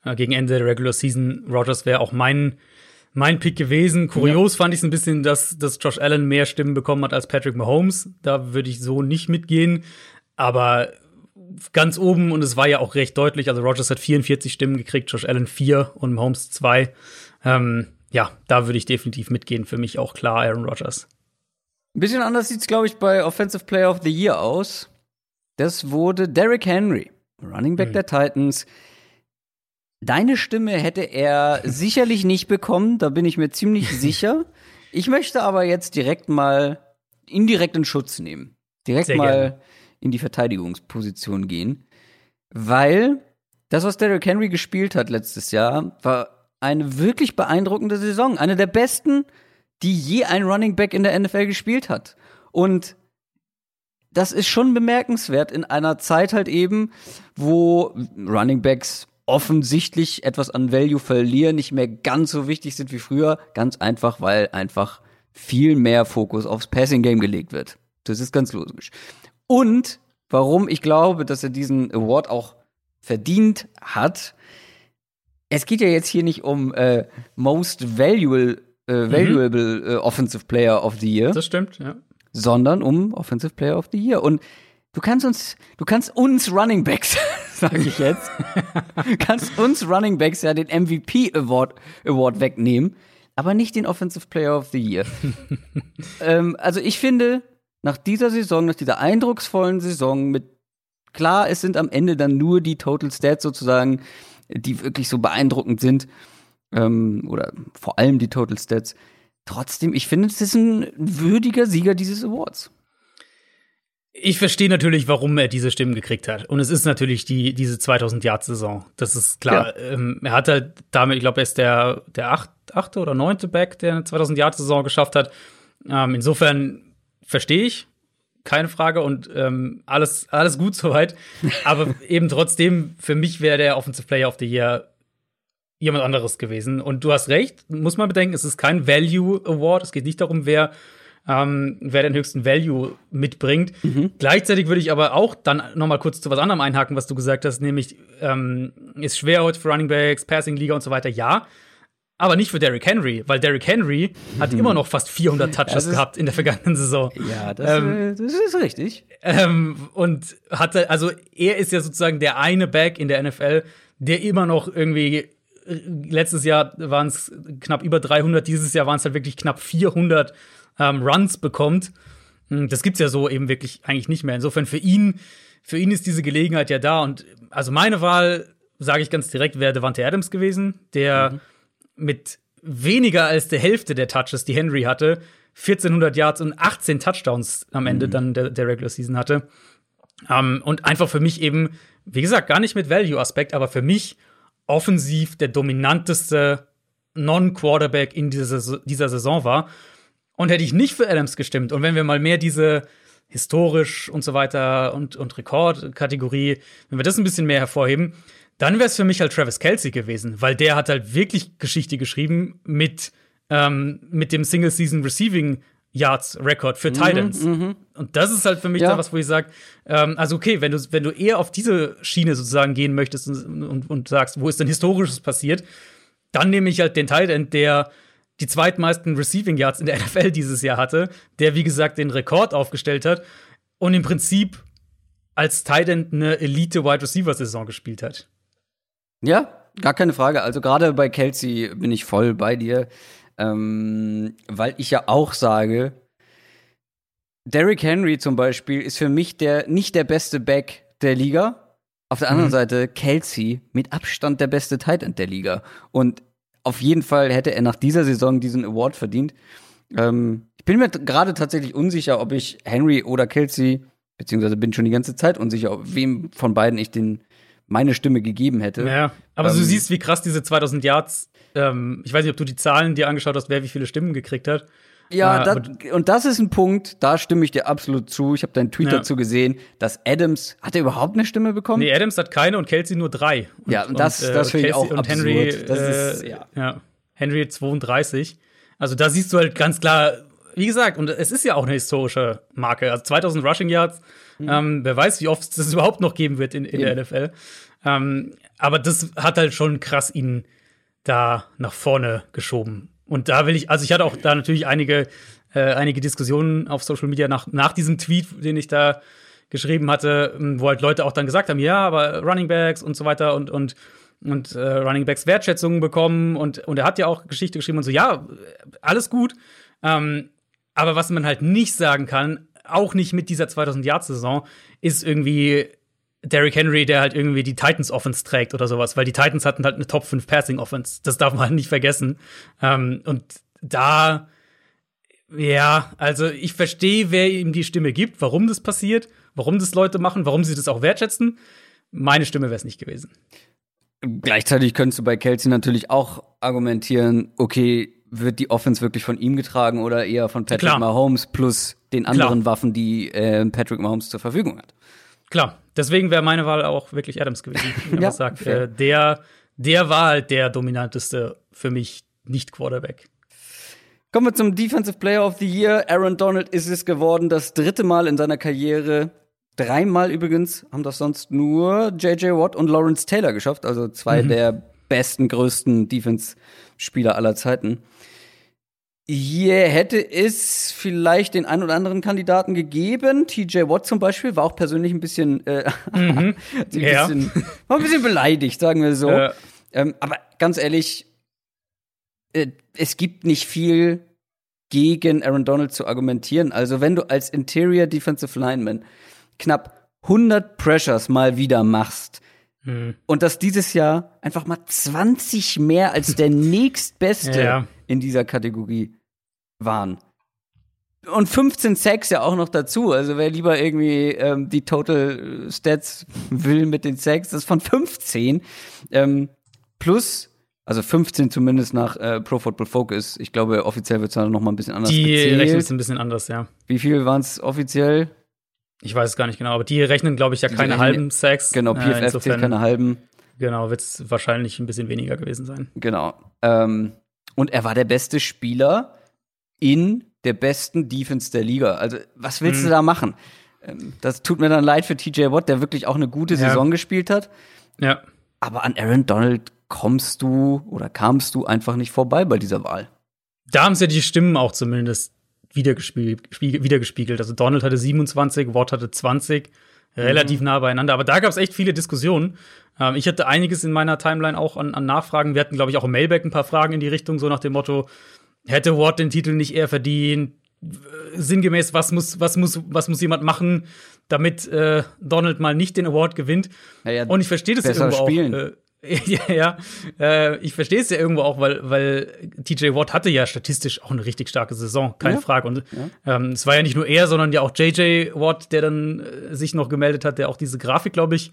B: äh, gegen Ende der Regular Season. Rodgers wäre auch mein, mein Pick gewesen. Kurios ja. fand ich es ein bisschen, dass, dass Josh Allen mehr Stimmen bekommen hat als Patrick Mahomes. Da würde ich so nicht mitgehen. Aber ganz oben und es war ja auch recht deutlich. Also Rodgers hat 44 Stimmen gekriegt, Josh Allen 4 und Mahomes 2. Ähm, ja, da würde ich definitiv mitgehen. Für mich auch klar Aaron Rodgers.
A: Ein bisschen anders sieht es, glaube ich, bei Offensive Player of the Year aus. Das wurde Derrick Henry, Running Back mhm. der Titans. Deine Stimme hätte er sicherlich nicht bekommen, da bin ich mir ziemlich sicher. Ich möchte aber jetzt direkt mal indirekt in Schutz nehmen. Direkt Sehr mal gerne. in die Verteidigungsposition gehen. Weil das, was Derrick Henry gespielt hat letztes Jahr, war eine wirklich beeindruckende Saison. Eine der besten, die je ein Running Back in der NFL gespielt hat. Und das ist schon bemerkenswert in einer Zeit halt eben, wo Running Backs offensichtlich etwas an Value verlieren, nicht mehr ganz so wichtig sind wie früher. Ganz einfach, weil einfach viel mehr Fokus aufs Passing Game gelegt wird. Das ist ganz logisch. Und warum ich glaube, dass er diesen Award auch verdient hat, es geht ja jetzt hier nicht um äh, Most Valuable, äh, Valuable äh, Offensive Player of the Year,
B: Das stimmt, ja.
A: sondern um Offensive Player of the Year. Und du kannst uns, du kannst uns Running Backs, sage ich jetzt, kannst uns Running Backs ja den MVP Award, Award wegnehmen, aber nicht den Offensive Player of the Year. ähm, also ich finde, nach dieser Saison, nach dieser eindrucksvollen Saison mit klar, es sind am Ende dann nur die Total Stats sozusagen, die wirklich so beeindruckend sind. Ähm, oder vor allem die Total Stats. Trotzdem, ich finde, es ist ein würdiger Sieger dieses Awards.
B: Ich verstehe natürlich, warum er diese Stimmen gekriegt hat. Und es ist natürlich die, diese 2000-Yard-Saison. Das ist klar.
A: Ja.
B: Ähm, er hat halt damit, ich glaube, er ist der, der acht, achte oder neunte Back, der eine 2000-Yard-Saison geschafft hat. Ähm, insofern verstehe ich, keine Frage und ähm, alles, alles gut soweit. Aber eben trotzdem, für mich wäre der Offensive Player of the Year jemand anderes gewesen. Und du hast recht, muss man bedenken, es ist kein Value Award. Es geht nicht darum, wer, ähm, wer den höchsten Value mitbringt. Gleichzeitig würde ich aber auch dann noch mal kurz zu was anderem einhaken, was du gesagt hast, nämlich ähm, ist schwer heute für Running Backs, Passing Liga und so weiter. Ja, aber nicht für Derrick Henry, weil Derrick Henry hat immer noch fast 400 Touches
A: ist-
B: gehabt in der vergangenen Saison.
A: Ja, das,
B: Ähm,
A: äh, das ist richtig.
B: Ähm, und hatte, also er ist ja sozusagen der eine Back in der NFL, der immer noch irgendwie letztes Jahr waren es knapp über 300, dieses Jahr waren es halt wirklich knapp 400 ähm, Runs bekommt. Hm, Das gibt's ja so eben wirklich eigentlich nicht mehr. Insofern für ihn, für ihn ist diese Gelegenheit ja da. Und also meine Wahl, sage ich ganz direkt, wäre Devante Adams gewesen, der mit weniger als der Hälfte der Touches, die Henry hatte, 1400 Yards und 18 Touchdowns am Ende dann der, der Regular Season hatte. Ähm, und einfach für mich eben, wie gesagt, gar nicht mit Value-Aspekt, aber für mich offensiv der dominanteste Non-Quarterback in dieser, dieser Saison war. Und hätte ich nicht für Adams gestimmt und wenn wir mal mehr diese historisch und so weiter und, und Rekordkategorie, wenn wir das ein bisschen mehr hervorheben, dann wäre es für mich halt Travis Kelsey gewesen, weil der hat halt wirklich Geschichte geschrieben mit, ähm, mit dem Single-Season Receiving Yards Record für Titans. Und das ist halt für mich
A: Ja.
B: dann was, wo ich sage, ähm, also okay, wenn du, wenn du eher auf diese Schiene sozusagen gehen möchtest und, und, und sagst, wo ist denn Historisches passiert, dann nehme ich halt den Tight End, der die zweitmeisten Receiving Yards in der NFL dieses Jahr hatte, der wie gesagt den Rekord aufgestellt hat und im Prinzip als Tight End eine Elite Wide Receiver Saison gespielt hat.
A: Ja, gar keine Frage. Also gerade bei Kelsey bin ich voll bei dir, ähm, weil ich ja auch sage, Derrick Henry zum Beispiel ist für mich der nicht der beste Back der Liga. Auf der anderen Seite Kelsey mit Abstand der beste Tight End der Liga. Und auf jeden Fall hätte er nach dieser Saison diesen Award verdient. Ähm, ich bin mir gerade tatsächlich unsicher, ob ich Henry oder Kelsey, beziehungsweise bin schon die ganze Zeit unsicher, ob wem von beiden ich den meine Stimme gegeben hätte.
B: Ja, aber du
A: Ähm,
B: siehst, wie krass diese 2000 Yards, ähm, ich weiß nicht, ob du die Zahlen dir angeschaut hast, wer wie viele Stimmen gekriegt hat.
A: Ja,
B: Äh,
A: das, und das ist ein Punkt, da stimme ich dir absolut zu. Ich habe deinen Tweet
B: Ja.
A: dazu gesehen, dass Adams, hat er überhaupt eine Stimme bekommen?
B: Nee, Adams hat keine und Kelsey nur drei. Und,
A: Ja, und das- das finde ich auch
B: und Henry,
A: absurd. Das ist-
B: äh,
A: ja.
B: ja. Henry 32. Also da siehst du halt ganz klar, wie gesagt, und es ist ja auch eine historische Marke. Also 2000 Rushing Yards. Ähm, wer weiß, wie oft es das überhaupt noch geben wird in, in der. NFL. Ähm, aber das hat halt schon krass ihn da nach vorne geschoben. Und da will ich, also ich hatte auch da natürlich einige, äh, einige Diskussionen auf Social Media nach, nach diesem Tweet, den ich da geschrieben hatte, m, wo halt Leute auch dann gesagt haben, ja, aber Running Backs und so weiter und, und, und äh, Running Backs Wertschätzungen bekommen und, und er hat ja auch Geschichte geschrieben und so, ja, alles gut. Ähm, aber was man halt nicht sagen kann, auch nicht mit dieser 2000-Yard-Saison, ist irgendwie Derrick Henry, der halt irgendwie die Titans Offense trägt oder sowas, weil die Titans hatten halt eine Top 5 Passing Offense. Das darf man halt nicht vergessen. Ähm, und da, ja, also ich verstehe, wer ihm die Stimme gibt, warum das passiert, warum das Leute machen, warum sie das auch wertschätzen. Meine Stimme wäre es nicht gewesen.
A: Gleichzeitig könntest du bei Kelsey natürlich auch argumentieren, okay, wird die Offense wirklich von ihm getragen oder eher von Patrick
B: Klar.
A: Mahomes plus den anderen
B: Klar.
A: Waffen, die äh, Patrick Mahomes zur Verfügung hat?
B: Klar, deswegen wäre meine Wahl auch wirklich Adams gewesen.
A: Ja,
B: das sagt. Äh, der, der war halt der dominanteste für mich Nicht-Quarterback.
A: Kommen wir zum Defensive Player of the Year. Aaron Donald ist es geworden, das dritte Mal in seiner Karriere. Dreimal übrigens haben das sonst nur J.J. Watt und Lawrence Taylor geschafft, also zwei der besten, größten Defense-Spieler aller Zeiten. Hier hätte es vielleicht den ein oder anderen Kandidaten gegeben. TJ Watt zum Beispiel war auch persönlich ein bisschen, äh, mhm. ein
B: ja.
A: bisschen war ein bisschen beleidigt, sagen wir so. Äh. Ähm, aber ganz ehrlich, äh, es gibt nicht viel gegen Aaron Donald zu argumentieren. Also wenn du als Interior Defensive Lineman knapp 100 Pressures mal wieder machst, hm. Und das dieses Jahr einfach mal 20 mehr als der nächstbeste ja. in dieser Kategorie waren. Und 15 Sacks ja auch noch dazu. Also wer lieber irgendwie ähm, die Total Stats will mit den Sacks, das ist von 15. Ähm, plus, also 15 zumindest nach äh, Pro Football Focus. Ich glaube, offiziell wird es dann noch mal ein bisschen anders
B: Die rechnen es ein bisschen anders, ja.
A: Wie viel waren es offiziell?
B: Ich weiß es gar nicht genau, aber die rechnen, glaube ich, ja keine rechnen, halben Sacks.
A: Genau, PFF äh, zählt keine halben.
B: Genau, wird es wahrscheinlich ein bisschen weniger gewesen sein.
A: Genau. Ähm, und er war der beste Spieler in der besten Defense der Liga. Also, was willst hm. du da machen? Ähm, das tut mir dann leid für TJ Watt, der wirklich auch eine gute ja. Saison gespielt hat.
B: Ja.
A: Aber an Aaron Donald kommst du oder kamst du einfach nicht vorbei bei dieser Wahl.
B: Da haben sie ja die Stimmen auch zumindest wiedergespiegelt. Also Donald hatte 27, Watt hatte 20, relativ mhm. nah beieinander. Aber da gab es echt viele Diskussionen. Ähm, ich hatte einiges in meiner Timeline auch an, an Nachfragen. Wir hatten, glaube ich, auch im Mailback ein paar Fragen in die Richtung, so nach dem Motto, hätte Watt den Titel nicht eher verdient? Sinngemäß, was muss, was muss, was muss jemand machen, damit äh, Donald mal nicht den Award gewinnt?
A: Ja,
B: Und ich verstehe das irgendwo spielen. auch. Äh, ja, ja. Äh, ich verstehe es ja irgendwo auch, weil, weil TJ Watt hatte ja statistisch auch eine richtig starke Saison, keine ja. Frage. Und ja. ähm, es war ja nicht nur er, sondern ja auch JJ Watt, der dann äh, sich noch gemeldet hat, der auch diese Grafik, glaube ich,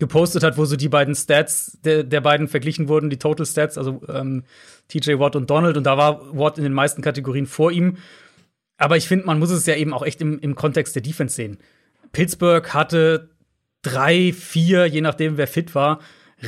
B: gepostet hat, wo so die beiden Stats der, der beiden verglichen wurden, die Total Stats, also ähm, TJ Watt und Donald. Und da war Watt in den meisten Kategorien vor ihm. Aber ich finde, man muss es ja eben auch echt im, im Kontext der Defense sehen. Pittsburgh hatte drei, vier, je nachdem, wer fit war,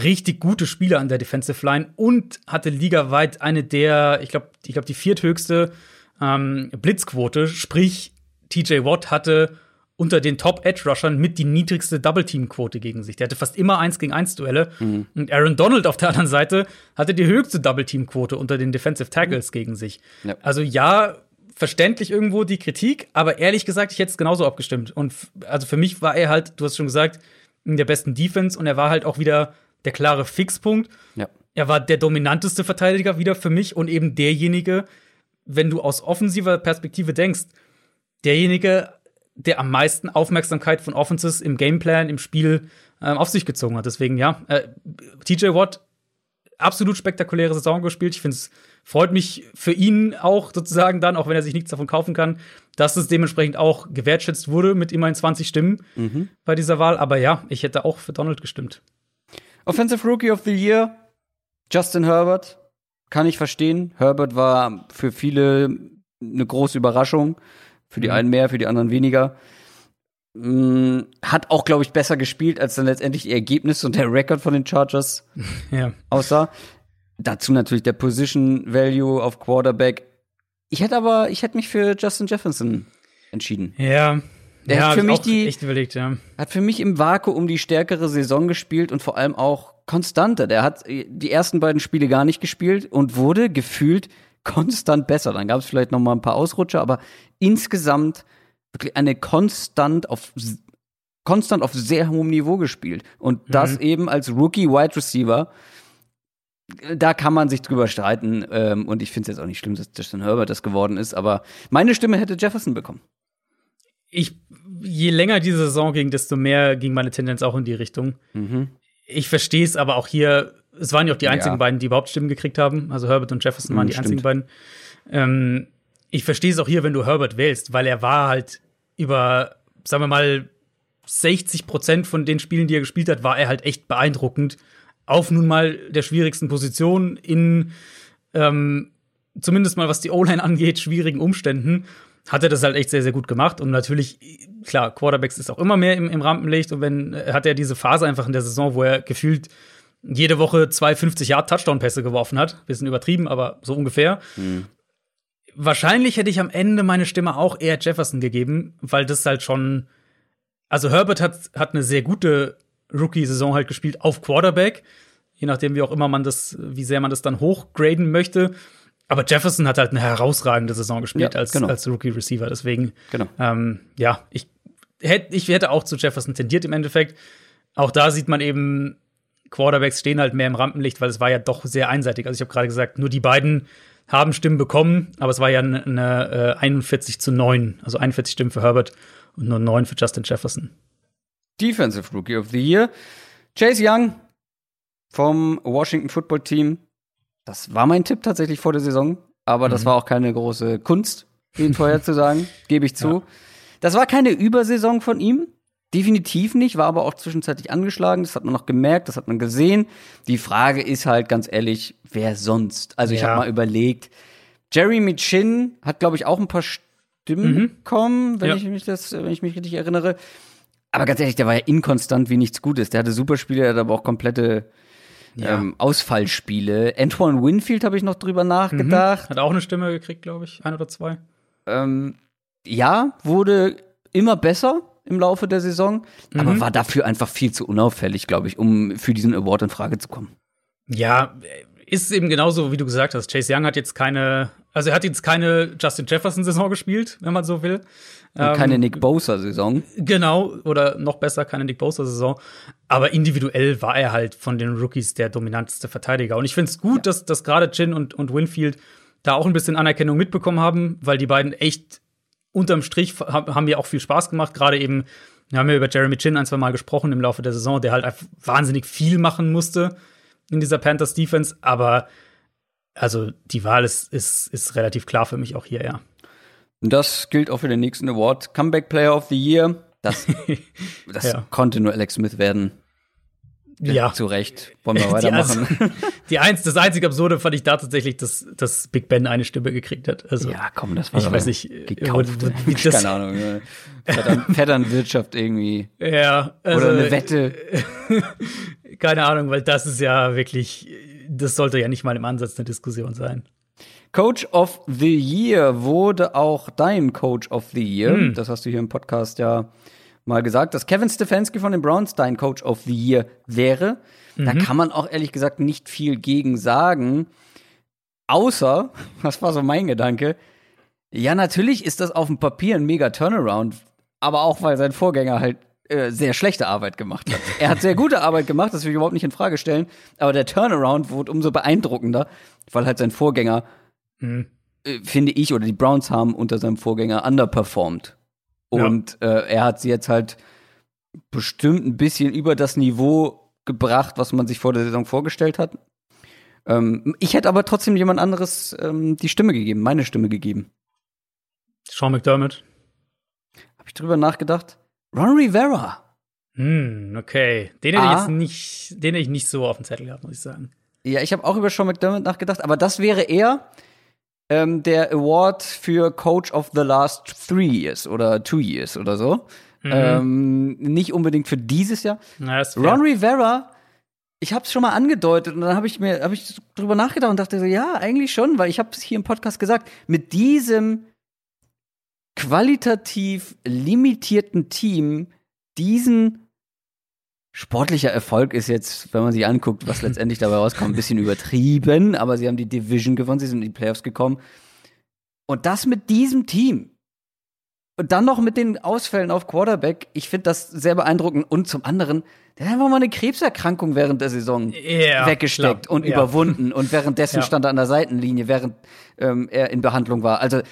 B: richtig gute Spieler an der Defensive Line und hatte ligaweit eine der, ich glaube, ich glaube die vierthöchste ähm, Blitzquote, sprich TJ Watt hatte unter den Top Edge Rushern mit die niedrigste Double Team Quote gegen sich. Der hatte fast immer eins gegen eins Duelle mhm. und Aaron Donald auf der anderen Seite hatte die höchste Double Team Quote unter den Defensive Tackles mhm. gegen sich. Ja. Also ja, verständlich irgendwo die Kritik, aber ehrlich gesagt, ich hätte es genauso abgestimmt. Und also für mich war er halt, du hast schon gesagt, in der besten Defense und er war halt auch wieder der klare Fixpunkt. Ja. Er war der dominanteste Verteidiger wieder für mich und eben derjenige, wenn du aus offensiver Perspektive denkst, derjenige, der am meisten Aufmerksamkeit von Offenses im Gameplan, im Spiel ähm, auf sich gezogen hat. Deswegen, ja, äh, TJ Watt, absolut spektakuläre Saison gespielt. Ich finde es freut mich für ihn auch sozusagen dann, auch wenn er sich nichts davon kaufen kann, dass es dementsprechend auch gewertschätzt wurde mit immerhin 20 Stimmen mhm. bei dieser Wahl. Aber ja, ich hätte auch für Donald gestimmt.
A: Offensive Rookie of the Year, Justin Herbert. Kann ich verstehen. Herbert war für viele eine große Überraschung. Für die mhm. einen mehr, für die anderen weniger. Mm, hat auch, glaube ich, besser gespielt, als dann letztendlich die Ergebnisse und der Rekord von den Chargers ja. aussah. Dazu natürlich der Position Value auf Quarterback. Ich hätte aber, ich hätte mich für Justin Jefferson entschieden.
B: Ja,
A: der ja, hat für mich die,
B: echt überlegt, ja.
A: hat für mich im Vakuum die stärkere Saison gespielt und vor allem auch konstanter. Der hat die ersten beiden Spiele gar nicht gespielt und wurde gefühlt konstant besser. Dann gab es vielleicht noch mal ein paar Ausrutscher, aber insgesamt wirklich eine konstant auf konstant auf sehr hohem Niveau gespielt und mhm. das eben als Rookie Wide Receiver. Da kann man sich drüber streiten ähm, und ich finde es jetzt auch nicht schlimm, dass Justin Herbert das geworden ist, aber meine Stimme hätte Jefferson bekommen
B: ich, je länger diese Saison ging, desto mehr ging meine Tendenz auch in die Richtung. Mhm. Ich verstehe es aber auch hier, es waren ja auch die einzigen ja. beiden, die überhaupt Stimmen gekriegt haben. Also Herbert und Jefferson waren mhm, die stimmt. einzigen beiden. Ähm, ich verstehe es auch hier, wenn du Herbert wählst, weil er war halt über, sagen wir mal, 60 Prozent von den Spielen, die er gespielt hat, war er halt echt beeindruckend. Auf nun mal der schwierigsten Position in, ähm, zumindest mal was die O-Line angeht, schwierigen Umständen hat er das halt echt sehr, sehr gut gemacht. Und natürlich, klar, Quarterbacks ist auch immer mehr im, im Rampenlicht. Und wenn hat er diese Phase einfach in der Saison, wo er gefühlt jede Woche zwei 50 Yard Touchdown-Pässe geworfen hat. Bisschen übertrieben, aber so ungefähr. Mhm. Wahrscheinlich hätte ich am Ende meine Stimme auch eher Jefferson gegeben, weil das halt schon. Also Herbert hat, hat eine sehr gute Rookie-Saison halt gespielt auf Quarterback. Je nachdem, wie auch immer man das, wie sehr man das dann hochgraden möchte. Aber Jefferson hat halt eine herausragende Saison gespielt
A: Ja,
B: als,
A: genau.
B: als Rookie Receiver. Deswegen,
A: Genau.
B: ähm, ja, ich hätte, ich hätte auch zu Jefferson tendiert im Endeffekt. Auch da sieht man eben, Quarterbacks stehen halt mehr im Rampenlicht, weil es war ja doch sehr einseitig. Also ich habe gerade gesagt, nur die beiden haben Stimmen bekommen, aber es war ja eine, eine äh, 41 zu 9. Also 41 Stimmen für Herbert und nur 9 für Justin Jefferson.
A: Defensive Rookie of the Year. Chase Young vom Washington Football Team. Das war mein Tipp tatsächlich vor der Saison, aber das war auch keine große Kunst, ihn vorherzusagen, gebe ich zu.
B: Ja.
A: Das war keine Übersaison von ihm. Definitiv nicht, war aber auch zwischenzeitlich angeschlagen. Das hat man noch gemerkt, das hat man gesehen. Die Frage ist halt ganz ehrlich, wer sonst? Also ich
B: Ja.
A: habe mal überlegt, Jeremy Chin hat, glaube ich, auch ein paar Stimmen bekommen, wenn
B: Ja.
A: ich mich das, wenn ich mich richtig erinnere. Aber ganz ehrlich, der war ja inkonstant wie nichts Gutes. Der hatte super Spiele, der hatte aber auch komplette
B: Ja.
A: ähm, Ausfallspiele. Antoine Winfield habe ich noch drüber nachgedacht.
B: Hat auch eine Stimme gekriegt, glaube ich. Ein oder zwei.
A: Ähm, ja, wurde immer besser im Laufe der Saison, aber war dafür einfach viel zu unauffällig, glaube ich, um für diesen Award in Frage zu kommen.
B: Ja, ist eben genauso, wie du gesagt hast. Chase Young hat jetzt keine, also er hat jetzt keine Justin Jefferson-Saison gespielt, wenn man so will.
A: Und keine Nick Bosa-Saison.
B: Genau, oder noch besser, keine Nick Bosa-Saison. Aber individuell war er halt von den Rookies der dominanteste Verteidiger. Und ich finde es gut, dass, dass gerade Chin und, und Winfield da auch ein bisschen Anerkennung mitbekommen haben, weil die beiden echt unterm Strich ha- haben mir auch viel Spaß gemacht. Gerade eben, wir haben ja über Jeremy Chin ein, zwei Mal gesprochen im Laufe der Saison, der halt einfach wahnsinnig viel machen musste in dieser Panthers Defense. Aber also die Wahl ist, ist, ist relativ klar für mich auch hier, ja.
A: Und das gilt auch für den nächsten Award. Comeback Player of the Year. Das, das
B: Ja.
A: konnte nur Alex Smith werden.
B: Ja.
A: Zu Recht. Wollen wir
B: Die,
A: weitermachen?
B: also, die eins, das einzige Absurde fand ich da tatsächlich, dass, dass Big Ben eine Stimme gekriegt hat. Also,
A: ja, komm, das war
B: ich weiß nicht,
A: gekauft.
B: wo- wo- wie das-
A: Keine Ahnung. Vettern, Vetternwirtschaft irgendwie.
B: ja, also,
A: Oder eine Wette.
B: keine Ahnung, weil das ist ja wirklich, das sollte ja nicht mal im Ansatz eine Diskussion sein.
A: Coach of the Year wurde auch dein Coach of the Year.
B: Hm.
A: Das hast du hier im Podcast ja mal gesagt, dass Kevin Stefanski von den Browns dein Coach of the Year wäre.
B: Mhm.
A: Da kann man auch ehrlich gesagt nicht viel gegen sagen. Außer, das war so mein Gedanke, ja, natürlich ist das auf dem Papier ein mega Turnaround, aber auch weil sein Vorgänger halt äh, sehr schlechte Arbeit gemacht hat. Er hat sehr gute Arbeit gemacht, das will ich überhaupt nicht in Frage stellen, aber der Turnaround wurde umso beeindruckender, weil halt sein Vorgänger
B: Mhm.
A: äh, finde ich, oder die Browns haben unter seinem Vorgänger underperformed.
B: Ja.
A: Und äh, er hat sie jetzt halt bestimmt ein bisschen über das Niveau gebracht, was man sich vor der Saison vorgestellt hat. Ähm, ich hätte aber trotzdem jemand anderes ähm, die Stimme gegeben, meine Stimme gegeben.
B: Sean McDermott.
A: Habe ich drüber nachgedacht? Ron Rivera.
B: Hm, okay. Den hätte ich
A: Ah.
B: jetzt nicht, den hätte ich nicht so auf dem Zettel gehabt, muss ich sagen.
A: Ja, ich habe auch über Sean McDermott nachgedacht, aber das wäre eher ähm, der Award für Coach of the Last Three Years oder Two Years oder so. Ähm, nicht unbedingt für dieses Jahr.
B: Na.
A: Ron Rivera, ich habe es schon mal angedeutet und dann habe ich mir habe ich drüber nachgedacht und dachte so, ja, eigentlich schon, weil ich habe es hier im Podcast gesagt, mit diesem qualitativ limitierten Team diesen sportlicher Erfolg ist jetzt, wenn man sich anguckt, was letztendlich dabei rauskommt, ein bisschen übertrieben, aber sie haben die Division gewonnen, sie sind in die Playoffs gekommen. Und das mit diesem Team. Und dann noch mit den Ausfällen auf Quarterback. Ich finde das sehr beeindruckend. Und zum anderen, der hat einfach mal eine Krebserkrankung während der Saison
B: Ja,
A: weggesteckt
B: klar.
A: und
B: Ja.
A: überwunden. Und währenddessen
B: Ja.
A: stand er an der Seitenlinie, während ähm, er in Behandlung war. Also,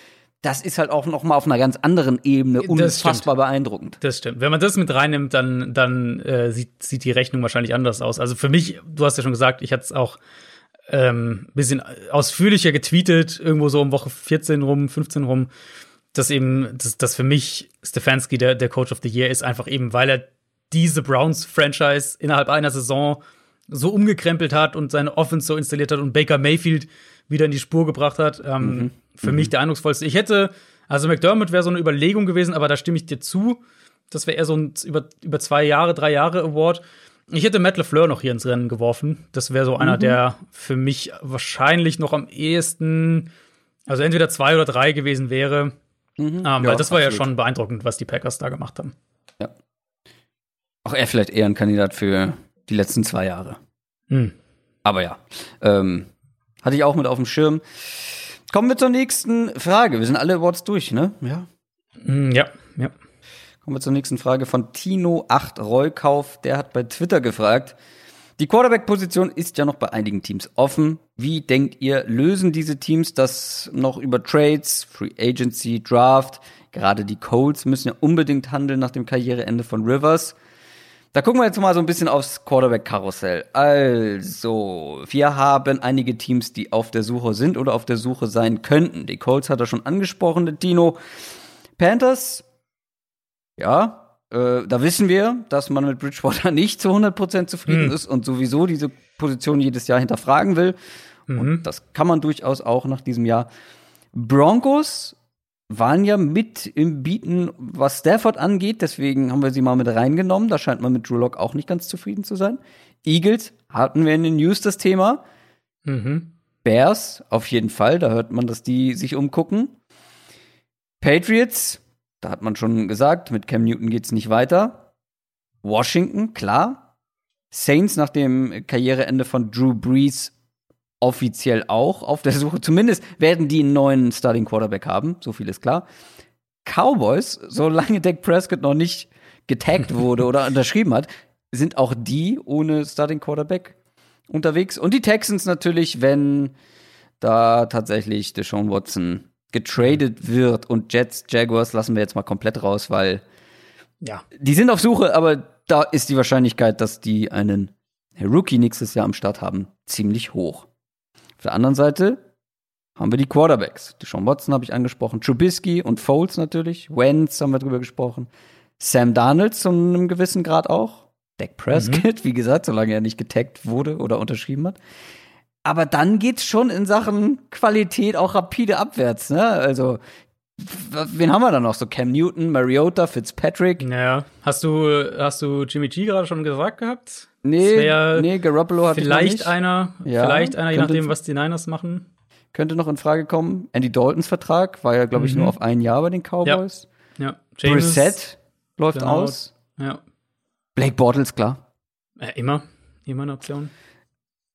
A: das ist halt auch noch mal auf einer ganz anderen Ebene
B: Das
A: unfassbar beeindruckend.
B: Das stimmt. Wenn man das mit reinnimmt, dann, dann äh, sieht, sieht die Rechnung wahrscheinlich anders aus. Also für mich, du hast ja schon gesagt, ich hatte es auch ähm, ein bisschen ausführlicher getweetet, irgendwo so um Woche 14 rum, 15 rum, dass eben, dass, dass für mich Stefanski der, der Coach of the Year ist, einfach eben, weil er diese Browns-Franchise innerhalb einer Saison so umgekrempelt hat und seine Offense so installiert hat und Baker Mayfield wieder in die Spur gebracht hat. Ähm, Für mich der eindrucksvollste. Ich hätte, also McDermott wäre so eine Überlegung gewesen, aber da stimme ich dir zu. Das wäre eher so ein über, über zwei Jahre, drei Jahre Award. Ich hätte Matt LeFleur noch hier ins Rennen geworfen. Das wäre so einer, der für mich wahrscheinlich noch am ehesten, also entweder zwei oder drei gewesen wäre. Ähm, weil
A: Ja,
B: das war ja
A: absolut.
B: schon beeindruckend, was die Packers da gemacht haben.
A: Ja. Auch er vielleicht eher ein Kandidat für die letzten zwei Jahre.
B: Hm.
A: Aber ja, ähm, hatte ich auch mit auf dem Schirm. Kommen wir zur nächsten Frage. Wir sind alle Awards durch, ne?
B: Ja. Mm, ja, ja.
A: Kommen wir zur nächsten Frage von Tino 8 Reukauf. Der hat bei Twitter gefragt, die Quarterback-Position ist ja noch bei einigen Teams offen. Wie denkt ihr, lösen diese Teams das noch über Trades, Free Agency, Draft? Gerade die Colts müssen ja unbedingt handeln nach dem Karriereende von Rivers. Da gucken wir jetzt mal so ein bisschen aufs Quarterback-Karussell. Also, wir haben einige Teams, die auf der Suche sind oder auf der Suche sein könnten. Die Colts hat er schon angesprochen, der Dino. Panthers, ja, äh, da wissen wir, dass man mit Bridgewater nicht zu 100% zufrieden mhm. ist und sowieso diese Position jedes Jahr hinterfragen will. Mhm. Und das kann man durchaus auch nach diesem Jahr. Broncos waren ja mit im Bieten, was Stafford angeht. Deswegen haben wir sie mal mit reingenommen. Da scheint man mit Drew Lock auch nicht ganz zufrieden zu sein. Eagles hatten wir in den News das Thema. Mhm. Bears auf jeden Fall. Da hört man, dass die sich umgucken. Patriots, da hat man schon gesagt, mit Cam Newton geht's nicht weiter. Washington, klar. Saints nach dem Karriereende von Drew Brees offiziell auch auf der Suche. Zumindest werden die einen neuen Starting Quarterback haben, so viel ist klar. Cowboys, solange Dak Prescott noch nicht getaggt wurde oder unterschrieben hat, sind auch die ohne Starting Quarterback unterwegs. Und die Texans natürlich, wenn da tatsächlich Deshaun Watson getradet wird und Jets, Jaguars lassen wir jetzt mal komplett raus, weil ja. die sind auf Suche, aber da ist die Wahrscheinlichkeit, dass die einen Rookie nächstes Jahr am Start haben, ziemlich hoch. Auf der anderen Seite haben wir die Quarterbacks. Deshaun Watson habe ich angesprochen, Trubisky und Foles natürlich, Wentz haben wir drüber gesprochen, Sam Darnold zu einem gewissen Grad auch, Dak Prescott, mhm. wie gesagt, solange er nicht getaggt wurde oder unterschrieben hat. Aber dann geht's schon in Sachen Qualität auch rapide abwärts, ne? Also wen haben wir da noch? So Cam Newton, Mariota, Fitzpatrick.
B: Naja, hast du hast du Jimmy G gerade schon gesagt gehabt?
A: Nee, nee, Garoppolo hat
B: vielleicht einer, ja, vielleicht einer, je nachdem, was die Niners machen.
A: Könnte noch in Frage kommen. Andy Daltons Vertrag war ja, glaube ich, mhm. nur auf ein Jahr bei den Cowboys.
B: Ja. ja.
A: James, Brissett läuft genau. aus.
B: Ja.
A: Blake Bortles, klar.
B: Ja, immer. Immer eine Option.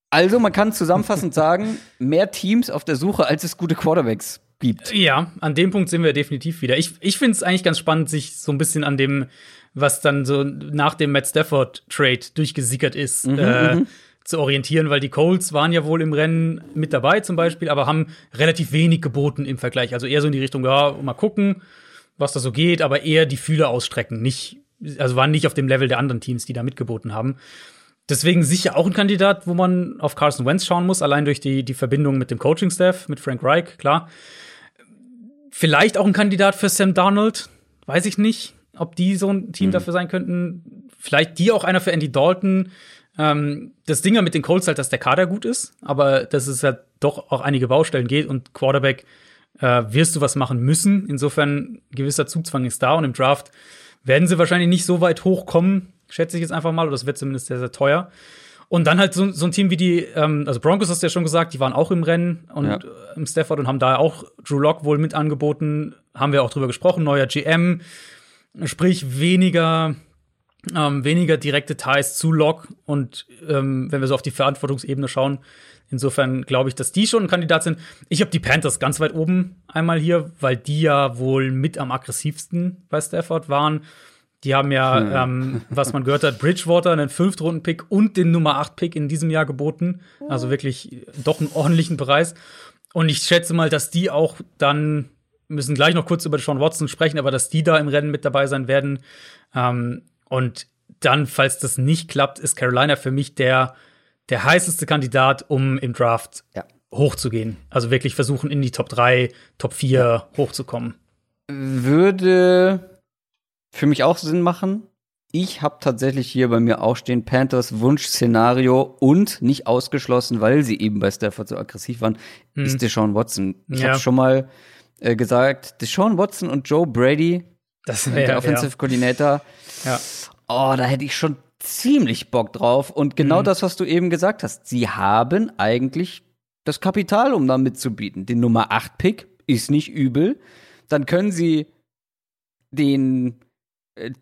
A: Also, man kann zusammenfassend sagen, mehr Teams auf der Suche, als es gute Quarterbacks gibt.
B: Ja, an dem Punkt sind wir definitiv wieder. Ich, ich finde es eigentlich ganz spannend, sich so ein bisschen an dem was dann so nach dem Matt Stafford-Trade durchgesickert ist, mhm, äh, mhm. zu orientieren, weil die Colts waren ja wohl im Rennen mit dabei zum Beispiel, aber haben relativ wenig geboten im Vergleich. Also eher so in die Richtung, ja, mal gucken, was da so geht, aber eher die Fühler ausstrecken, nicht, also waren nicht auf dem Level der anderen Teams, die da mitgeboten haben. Deswegen sicher auch ein Kandidat, wo man auf Carson Wentz schauen muss, allein durch die, die Verbindung mit dem Coaching-Staff, mit Frank Reich, klar. Vielleicht auch ein Kandidat für Sam Darnold, weiß ich nicht ob die so ein Team mhm. dafür sein könnten. Vielleicht die auch einer für Andy Dalton. Ähm, das Ding mit den Colts halt, dass der Kader gut ist, aber dass es halt doch auch einige Baustellen geht und Quarterback äh, wirst du was machen müssen. Insofern gewisser Zugzwang ist da und im Draft werden sie wahrscheinlich nicht so weit hochkommen, schätze ich jetzt einfach mal, oder das wird zumindest sehr, sehr teuer. Und dann halt so, so ein Team wie die, ähm, also Broncos hast du ja schon gesagt, die waren auch im Rennen und ja. im Stafford und haben da auch Drew Lock wohl mit angeboten. Haben wir auch drüber gesprochen, neuer GM. Sprich, weniger, ähm, weniger direkte Ties zu Lok. Und ähm, wenn wir so auf die Verantwortungsebene schauen, insofern glaube ich, dass die schon ein Kandidat sind. Ich habe die Panthers ganz weit oben einmal hier, weil die ja wohl mit am aggressivsten bei Stafford waren. Die haben ja, hm. ähm, was man gehört hat, Bridgewater, einen Fünftrunden-Pick und den Nummer 8-Pick in diesem Jahr geboten. Also wirklich doch einen ordentlichen Preis. Und ich schätze mal, dass die auch dann müssen gleich noch kurz über Sean Watson sprechen, aber dass die da im Rennen mit dabei sein werden. Ähm, und dann, falls das nicht klappt, ist Carolina für mich der, der heißeste Kandidat, um im Draft ja. hochzugehen. Also wirklich versuchen, in die Top 3, Top 4 ja. hochzukommen.
A: Würde für mich auch Sinn machen. Ich habe tatsächlich hier bei mir auch stehen Panthers Wunschszenario und nicht ausgeschlossen, weil sie eben bei Stafford so aggressiv waren, hm. ist Deshaun Watson. Ich ja. habe schon mal äh, gesagt, Deshaun Watson und Joe Brady,
B: das wär,
A: der Offensive ja. Coordinator.
B: Ja.
A: Oh, da hätte ich schon ziemlich Bock drauf. Und genau mhm. das, was du eben gesagt hast. Sie haben eigentlich das Kapital, um da mitzubieten. Den Nummer 8 Pick ist nicht übel. Dann können sie den äh,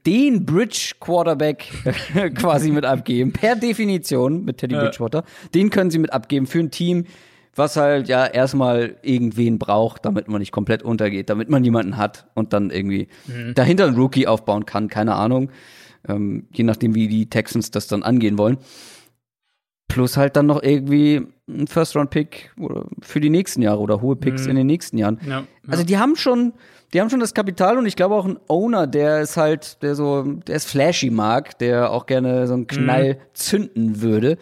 A: den Bridge Quarterback quasi mit abgeben, per Definition mit Teddy Bridgewater. Den können sie mit abgeben für ein Team was halt ja erstmal irgendwen braucht, damit man nicht komplett untergeht, damit man jemanden hat und dann irgendwie mhm. dahinter einen Rookie aufbauen kann, keine Ahnung. Ähm, je nachdem, wie die Texans das dann angehen wollen. Plus halt dann noch irgendwie ein First-Round-Pick für die nächsten Jahre oder hohe Picks mhm. in den nächsten Jahren. Ja, ja. Also die haben schon, die haben schon das Kapital und ich glaube auch ein Owner, der ist halt, der so, der ist flashy mag, der auch gerne so einen Knall mhm. zünden würde.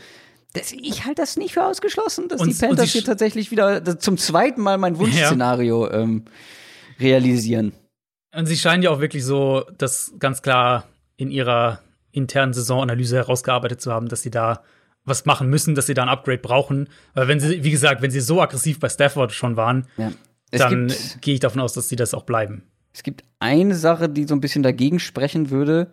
A: Das, ich halte das nicht für ausgeschlossen, dass und, die Panthers hier tatsächlich wieder zum zweiten Mal mein Wunschszenario ja. ähm, realisieren.
B: Und sie scheinen ja auch wirklich so das ganz klar in ihrer internen Saisonanalyse herausgearbeitet zu haben, dass sie da was machen müssen, dass sie da ein Upgrade brauchen. Weil wenn sie, wie gesagt, wenn sie so aggressiv bei Stafford schon waren, ja. dann gehe ich davon aus, dass sie das auch bleiben.
A: Es gibt eine Sache, die so ein bisschen dagegen sprechen würde,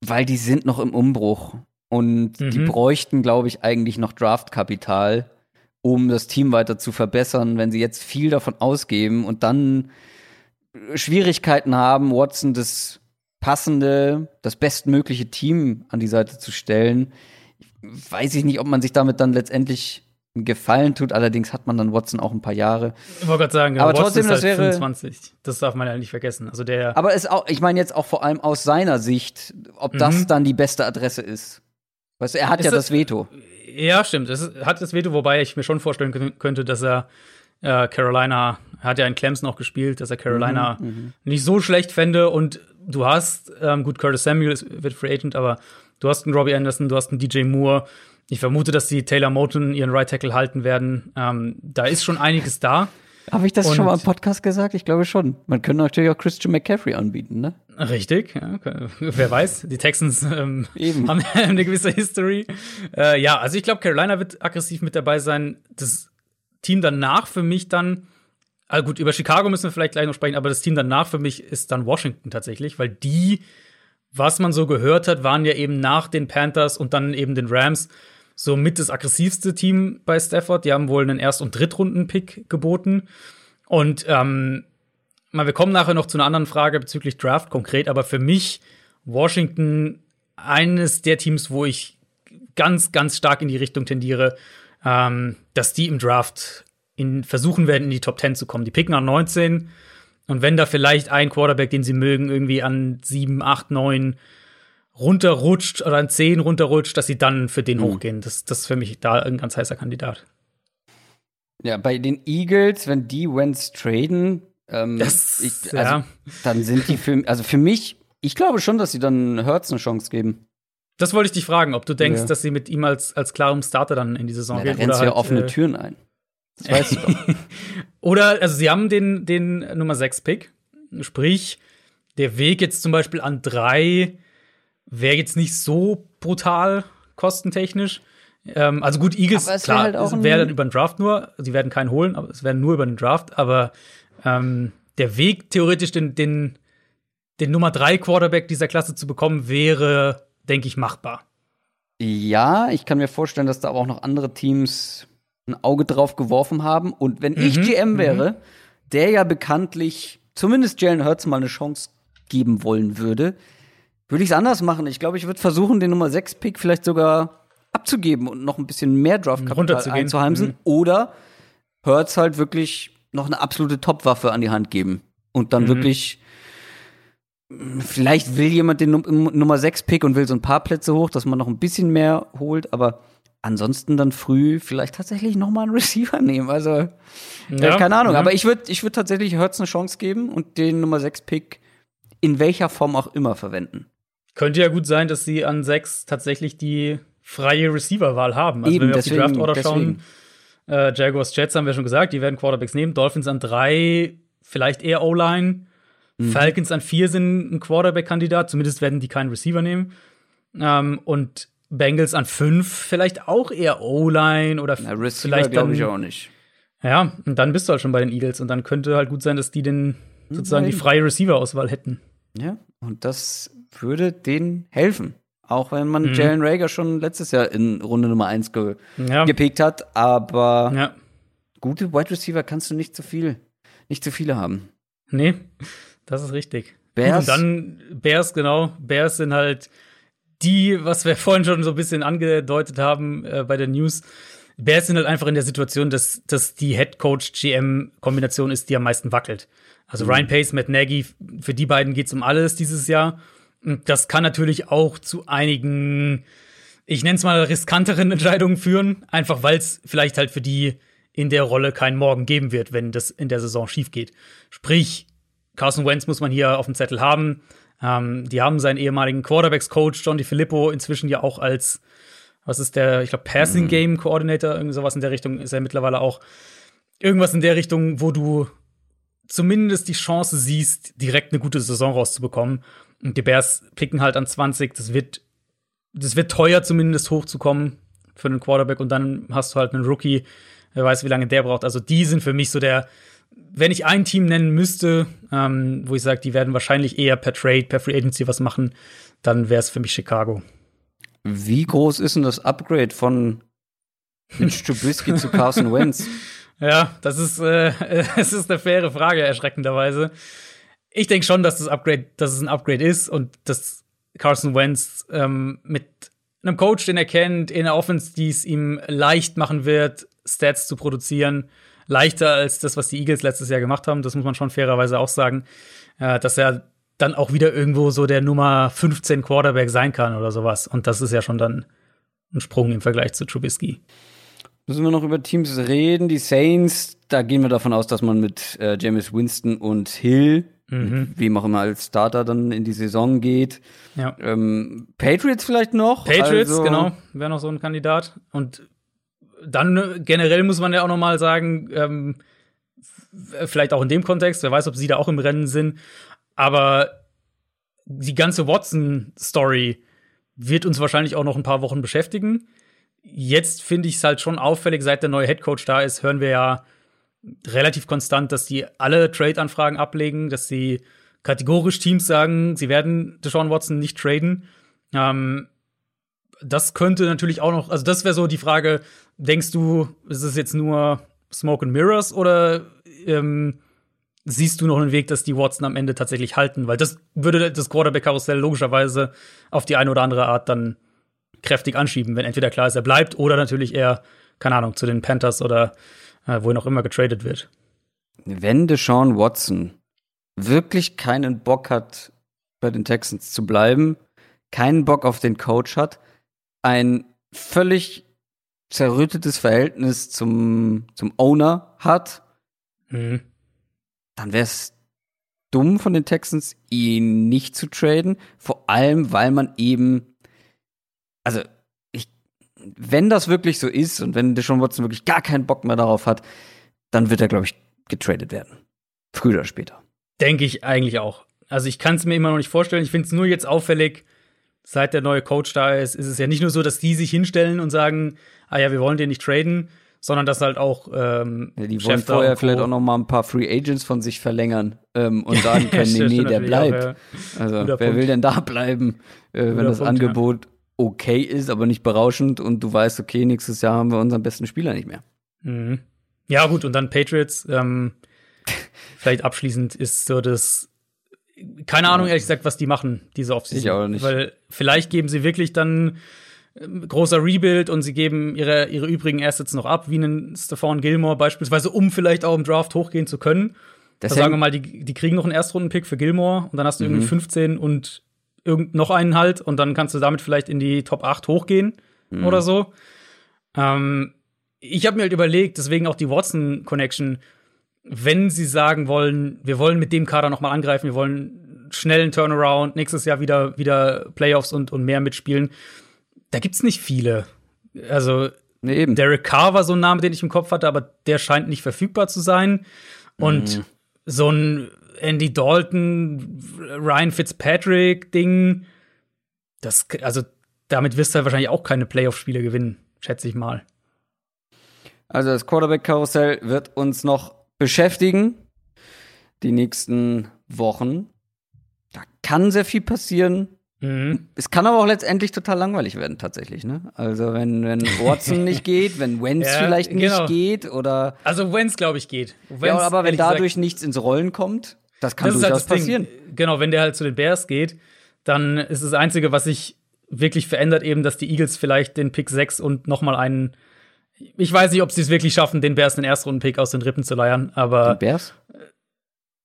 A: weil die sind noch im Umbruch. Und mhm. die bräuchten, glaube ich, eigentlich noch Draftkapital, um das Team weiter zu verbessern, wenn sie jetzt viel davon ausgeben und dann Schwierigkeiten haben, Watson das passende, das bestmögliche Team an die Seite zu stellen. Weiß ich nicht, ob man sich damit dann letztendlich einen Gefallen tut. Allerdings hat man dann Watson auch ein paar Jahre.
B: Ich wollte gerade sagen,
A: aber Watson trotzdem, ist halt
B: das wäre 25. Das darf man ja nicht vergessen. Also der.
A: Aber es auch, ich meine jetzt auch vor allem aus seiner Sicht, ob mhm. das dann die beste Adresse ist. Weißt du, er hat ist ja das, das, Veto.
B: Ja, stimmt. Er hat das Veto, wobei ich mir schon vorstellen könnte, dass er äh, Carolina, er hat ja in Clemson auch gespielt, dass er Carolina mhm, mhm, nicht so schlecht fände. Und du hast, ähm, gut, Curtis Samuel wird Free Agent, aber du hast einen Robbie Anderson, du hast einen DJ Moore. Ich vermute, dass die Taylor Moton ihren Right Tackle halten werden. Ähm, da ist schon einiges da.
A: Habe ich das und schon mal im Podcast gesagt? Ich glaube schon. Man könnte natürlich auch Christian McCaffrey anbieten, ne?
B: Richtig, ja, wer weiß. Die Texans ähm, haben eine gewisse History. Äh, ja, also ich glaube, Carolina wird aggressiv mit dabei sein. Das Team danach für mich dann, also gut, über Chicago müssen wir vielleicht gleich noch sprechen, aber das Team danach für mich ist dann Washington tatsächlich, weil die, was man so gehört hat, waren ja eben nach den Panthers und dann eben den Rams so mit das aggressivste Team bei Stafford. Die haben wohl einen Erst- und Drittrunden-Pick geboten. Und ähm, wir kommen nachher noch zu einer anderen Frage bezüglich Draft konkret, aber für mich Washington eines der Teams, wo ich ganz, ganz stark in die Richtung tendiere, ähm, dass die im Draft in, versuchen werden, in die Top 10 zu kommen. Die picken an 19 und wenn da vielleicht ein Quarterback, den sie mögen, irgendwie an 7, 8, 9 runterrutscht oder an 10 runterrutscht, dass sie dann für den mhm. hochgehen. Das, das ist für mich da ein ganz heißer Kandidat.
A: Ja, bei den Eagles, wenn die Wentz traden, ähm,
B: das,
A: ich, also, ja. dann sind die für, also für mich, ich glaube schon, dass sie dann Hurts eine Chance geben.
B: Das wollte ich dich fragen, ob du denkst, ja. dass sie mit ihm als, als klarem Starter dann in die Saison
A: ja,
B: gehen.
A: Da rennst du ja halt, offene äh, Türen ein.
B: Das weißt du doch. oder, also sie haben den, den Nummer 6 Pick. Sprich, der Weg jetzt zum Beispiel an drei wäre jetzt nicht so brutal kostentechnisch. Ähm, also gut, Eagles, klar, halt es wäre dann über den Draft nur. Sie werden keinen holen, aber es wäre nur über den Draft. Aber ähm, der Weg, theoretisch den, den, den Nummer 3 Quarterback dieser Klasse zu bekommen, wäre, denke ich, machbar.
A: Ja, ich kann mir vorstellen, dass da aber auch noch andere Teams ein Auge drauf geworfen haben. Und wenn mhm, ich GM mhm. wäre, mhm. der ja bekanntlich zumindest Jalen Hurts mal eine Chance geben wollen würde, würde ich es anders machen. Ich glaube, ich würde versuchen, den Nummer 6 Pick vielleicht sogar abzugeben und noch ein bisschen mehr Draftkapital einzuheimsen. Mhm. Oder Hurts halt wirklich noch eine absolute Topwaffe an die Hand geben. Und dann mhm. wirklich, vielleicht will jemand den Nummer 6 Pick und will so ein paar Plätze hoch, dass man noch ein bisschen mehr holt, aber ansonsten dann früh vielleicht tatsächlich noch mal einen Receiver nehmen. Also, äh, ja, keine Ahnung. Ja. Aber ich würde ich würd tatsächlich Hurts eine Chance geben und den Nummer 6 Pick in welcher Form auch immer verwenden.
B: Könnte ja gut sein, dass sie an 6 tatsächlich die freie Receiver-Wahl haben. Also Eben, wenn wir deswegen, auf die Draft-Order schauen, äh, Jaguars, Jets haben wir schon gesagt, die werden Quarterbacks nehmen. Dolphins an drei, vielleicht eher O-Line. Mhm. Falcons an vier sind ein Quarterback-Kandidat, zumindest werden die keinen Receiver nehmen. Ähm, und Bengals an fünf, vielleicht auch eher O-Line oder Na, Receiver vielleicht
A: glaube ich auch nicht.
B: Ja, und dann bist du halt schon bei den Eagles und dann könnte halt gut sein, dass die den sozusagen Nein. die freie Receiver-Auswahl hätten.
A: Ja, und das würde denen helfen. Auch wenn man mhm. Jalen Rager schon letztes Jahr in Runde Nummer 1 ge ja. gepickt hat, aber ja. gute Wide Receiver kannst du nicht zu viel, nicht zu viele haben.
B: Nee, das ist richtig.
A: Bears?
B: Und dann Bears, genau. Bears sind halt die, was wir vorhin schon so ein bisschen angedeutet haben äh, bei der News, Bears sind halt einfach in der Situation, dass, dass die Head Coach-GM-Kombination ist, die am meisten wackelt. Also mhm. Ryan Pace, Matt Nagy, für die beiden geht's um alles dieses Jahr. Und das kann natürlich auch zu einigen, ich nenne es mal, riskanteren Entscheidungen führen, einfach weil es vielleicht halt für die in der Rolle keinen Morgen geben wird, wenn das in der Saison schief geht. Sprich, Carson Wentz muss man hier auf dem Zettel haben. Ähm, die haben seinen ehemaligen Quarterbacks-Coach John DiFilippo inzwischen ja auch als, was ist der, ich glaube, Passing mhm. Game Coordinator, irgendwie sowas in der Richtung ist er mittlerweile auch. Irgendwas in der Richtung, wo du zumindest die Chance siehst, direkt eine gute Saison rauszubekommen. Und die Bears picken halt an 20. Das wird, das wird teuer, zumindest hochzukommen für einen Quarterback. Und dann hast du halt einen Rookie. Wer weiß, wie lange der braucht. Also, die sind für mich so der, wenn ich ein Team nennen müsste, ähm, wo ich sage, die werden wahrscheinlich eher per Trade, per Free Agency was machen, dann wäre es für mich Chicago.
A: Wie groß ist denn das Upgrade von Mitch Trubisky zu Carson Wentz?
B: Ja, das ist, äh, das ist eine faire Frage, erschreckenderweise. Ich denke schon, dass das Upgrade, dass es ein Upgrade ist und dass Carson Wentz ähm, mit einem Coach, den er kennt, in der Offense, die es ihm leicht machen wird, Stats zu produzieren, leichter als das, was die Eagles letztes Jahr gemacht haben. Das muss man schon fairerweise auch sagen, äh, dass er dann auch wieder irgendwo so der Nummer 15 Quarterback sein kann oder sowas. Und das ist ja schon dann ein Sprung im Vergleich zu Trubisky.
A: Müssen wir noch über Teams reden? Die Saints, da gehen wir davon aus, dass man mit äh, James Winston und Hill, mhm. wem auch immer als Starter dann in die Saison geht. Ja. Ähm, Patriots vielleicht noch?
B: Patriots, also genau, wäre noch so ein Kandidat. Und dann äh, generell muss man ja auch noch mal sagen, ähm, vielleicht auch in dem Kontext, wer weiß, ob sie da auch im Rennen sind, aber die ganze Watson-Story wird uns wahrscheinlich auch noch ein paar Wochen beschäftigen. Jetzt finde ich es halt schon auffällig, seit der neue Headcoach da ist, hören wir ja relativ konstant, dass die alle Trade-Anfragen ablegen, dass sie kategorisch Teams sagen, sie werden Deshaun Watson nicht traden. Ähm, das könnte natürlich auch noch, also das wäre so die Frage, denkst du, ist es jetzt nur Smoke and Mirrors oder ähm, siehst du noch einen Weg, dass die Watson am Ende tatsächlich halten? Weil das würde das Quarterback-Karussell logischerweise auf die eine oder andere Art dann kräftig anschieben, wenn entweder klar ist, er bleibt oder natürlich er, keine Ahnung, zu den Panthers oder äh, wohin auch immer getradet wird.
A: Wenn Deshaun Watson wirklich keinen Bock hat, bei den Texans zu bleiben, keinen Bock auf den Coach hat, ein völlig zerrüttetes Verhältnis zum, zum Owner hat, mhm. dann wäre es dumm von den Texans, ihn nicht zu traden. Vor allem, weil man eben, also, ich, wenn das wirklich so ist und wenn Deshaun Watson wirklich gar keinen Bock mehr darauf hat, dann wird er, glaube ich, getradet werden. Früher oder später.
B: Denke ich eigentlich auch. Also ich kann es mir immer noch nicht vorstellen. Ich finde es nur jetzt auffällig, seit der neue Coach da ist, ist es ja nicht nur so, dass die sich hinstellen und sagen, ah ja, wir wollen den nicht traden, sondern dass halt auch ähm,
A: ja, die wollen vorher vielleicht auch noch mal ein paar Free Agents von sich verlängern ähm, und sagen können, nee, nee, der bleibt. Auch, ja. Also Guter wer Punkt. will denn da bleiben, äh, wenn das Punkt, Angebot ja. okay ist, aber nicht berauschend und du weißt, okay, nächstes Jahr haben wir unseren besten Spieler nicht mehr.
B: Mhm. Ja gut, und dann Patriots. Ähm, vielleicht abschließend ist so das keine Ahnung, ehrlich gesagt, was die machen, diese Offseason.
A: Ich auch nicht.
B: Weil vielleicht geben sie wirklich dann ähm, großer Rebuild und sie geben ihre, ihre übrigen Assets noch ab, wie einen Stephon Gilmore beispielsweise, um vielleicht auch im Draft hochgehen zu können. Das also sagen wir mal, die, die kriegen noch einen Erstrundenpick für Gilmore und dann hast du mhm. irgendwie 15 und irgend noch einen halt und dann kannst du damit vielleicht in die Top 8 hochgehen mhm. oder so. Ähm, ich habe mir halt überlegt, deswegen auch die Watson Connection, wenn sie sagen wollen, wir wollen mit dem Kader noch mal angreifen, wir wollen schnellen Turnaround, nächstes Jahr wieder, wieder Playoffs und, und mehr mitspielen, da gibt's nicht viele. Also, nee, eben. Derek Carr war so ein Name, den ich im Kopf hatte, aber der scheint nicht verfügbar zu sein. Und mhm. so ein Andy Dalton, Ryan Fitzpatrick-Ding, das, also, damit wirst du halt wahrscheinlich auch keine Playoff-Spiele gewinnen, schätze ich mal.
A: Also das Quarterback-Karussell wird uns noch beschäftigen. Die nächsten Wochen. Da kann sehr viel passieren. Mhm. Es kann aber auch letztendlich total langweilig werden, tatsächlich. Ne? Also, wenn, wenn Watson nicht geht, wenn Wenz ja, vielleicht nicht genau. geht oder.
B: Also, Wenz, glaube ich, geht.
A: Wentz, ja, aber wenn dadurch gesagt, nichts ins Rollen kommt, das kann das durchaus halt das passieren.
B: Ding. Genau, wenn der halt zu den Bears geht, dann ist das Einzige, was sich wirklich verändert, eben, dass die Eagles vielleicht den Pick 6 und nochmal einen Ich weiß nicht, ob sie es wirklich schaffen, den Bears den Erstrunden-Pick aus den Rippen zu leiern, aber.
A: Die Bears?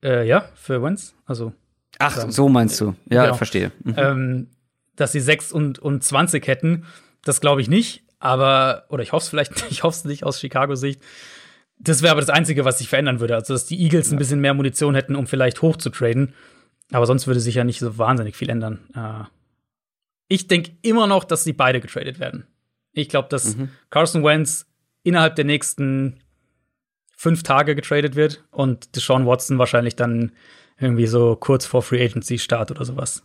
B: Äh, ja, für Wentz. Also.
A: Ach, so meinst du. Ja,
B: Genau.
A: verstehe. Mhm.
B: ähm, dass sie 6 und, und 20 hätten. Das glaube ich nicht. Aber, oder ich hoffe es vielleicht, ich hoffe es nicht aus Chicago-Sicht. Das wäre aber das Einzige, was sich verändern würde. Also, dass die Eagles ein bisschen mehr Munition hätten, um vielleicht hoch zu traden. Aber sonst würde sich ja nicht so wahnsinnig viel ändern. Äh, ich denke immer noch, dass sie beide getradet werden. Ich glaube, dass Carson Wentz innerhalb der nächsten fünf Tage getradet wird und Deshaun Watson wahrscheinlich dann irgendwie so kurz vor Free Agency Start oder sowas.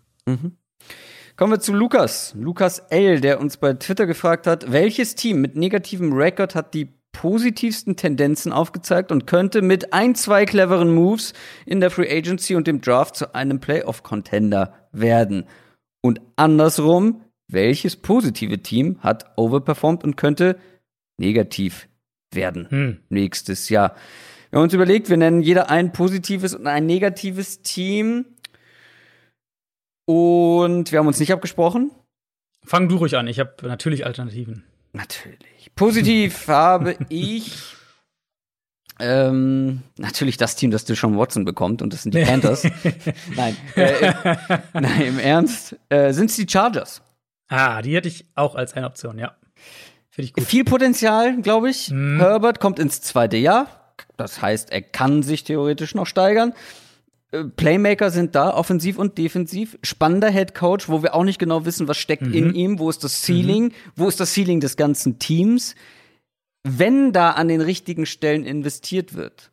A: Kommen wir zu Lukas. Lukas L., der uns bei Twitter gefragt hat, welches Team mit negativem Rekord hat die positivsten Tendenzen aufgezeigt und könnte mit ein, zwei cleveren Moves in der Free Agency und dem Draft zu einem Playoff-Contender werden. Und andersrum, welches positive Team hat overperformed und könnte negativ werden
B: Hm.
A: nächstes Jahr? Wir haben uns überlegt, wir nennen jeder ein positives und ein negatives Team. Und wir haben uns nicht abgesprochen.
B: Fang du ruhig an, ich habe natürlich Alternativen.
A: Natürlich. Positiv habe ich ähm, natürlich das Team, das Deshaun Watson bekommt, und das sind die Panthers. nein, äh, nein, im Ernst. Äh, sind es die Chargers?
B: Ah, die hätte ich auch als eine Option, ja. Finde ich gut.
A: Viel Potenzial, glaube ich.
B: Mhm.
A: Herbert kommt ins zweite Jahr. Das heißt, er kann sich theoretisch noch steigern. Äh, Playmaker sind da, offensiv und defensiv. Spannender Head Coach, wo wir auch nicht genau wissen, was steckt
B: Mhm.
A: in ihm. Wo ist das Ceiling? Wo ist das Ceiling des ganzen Teams? Wenn da an den richtigen Stellen investiert wird,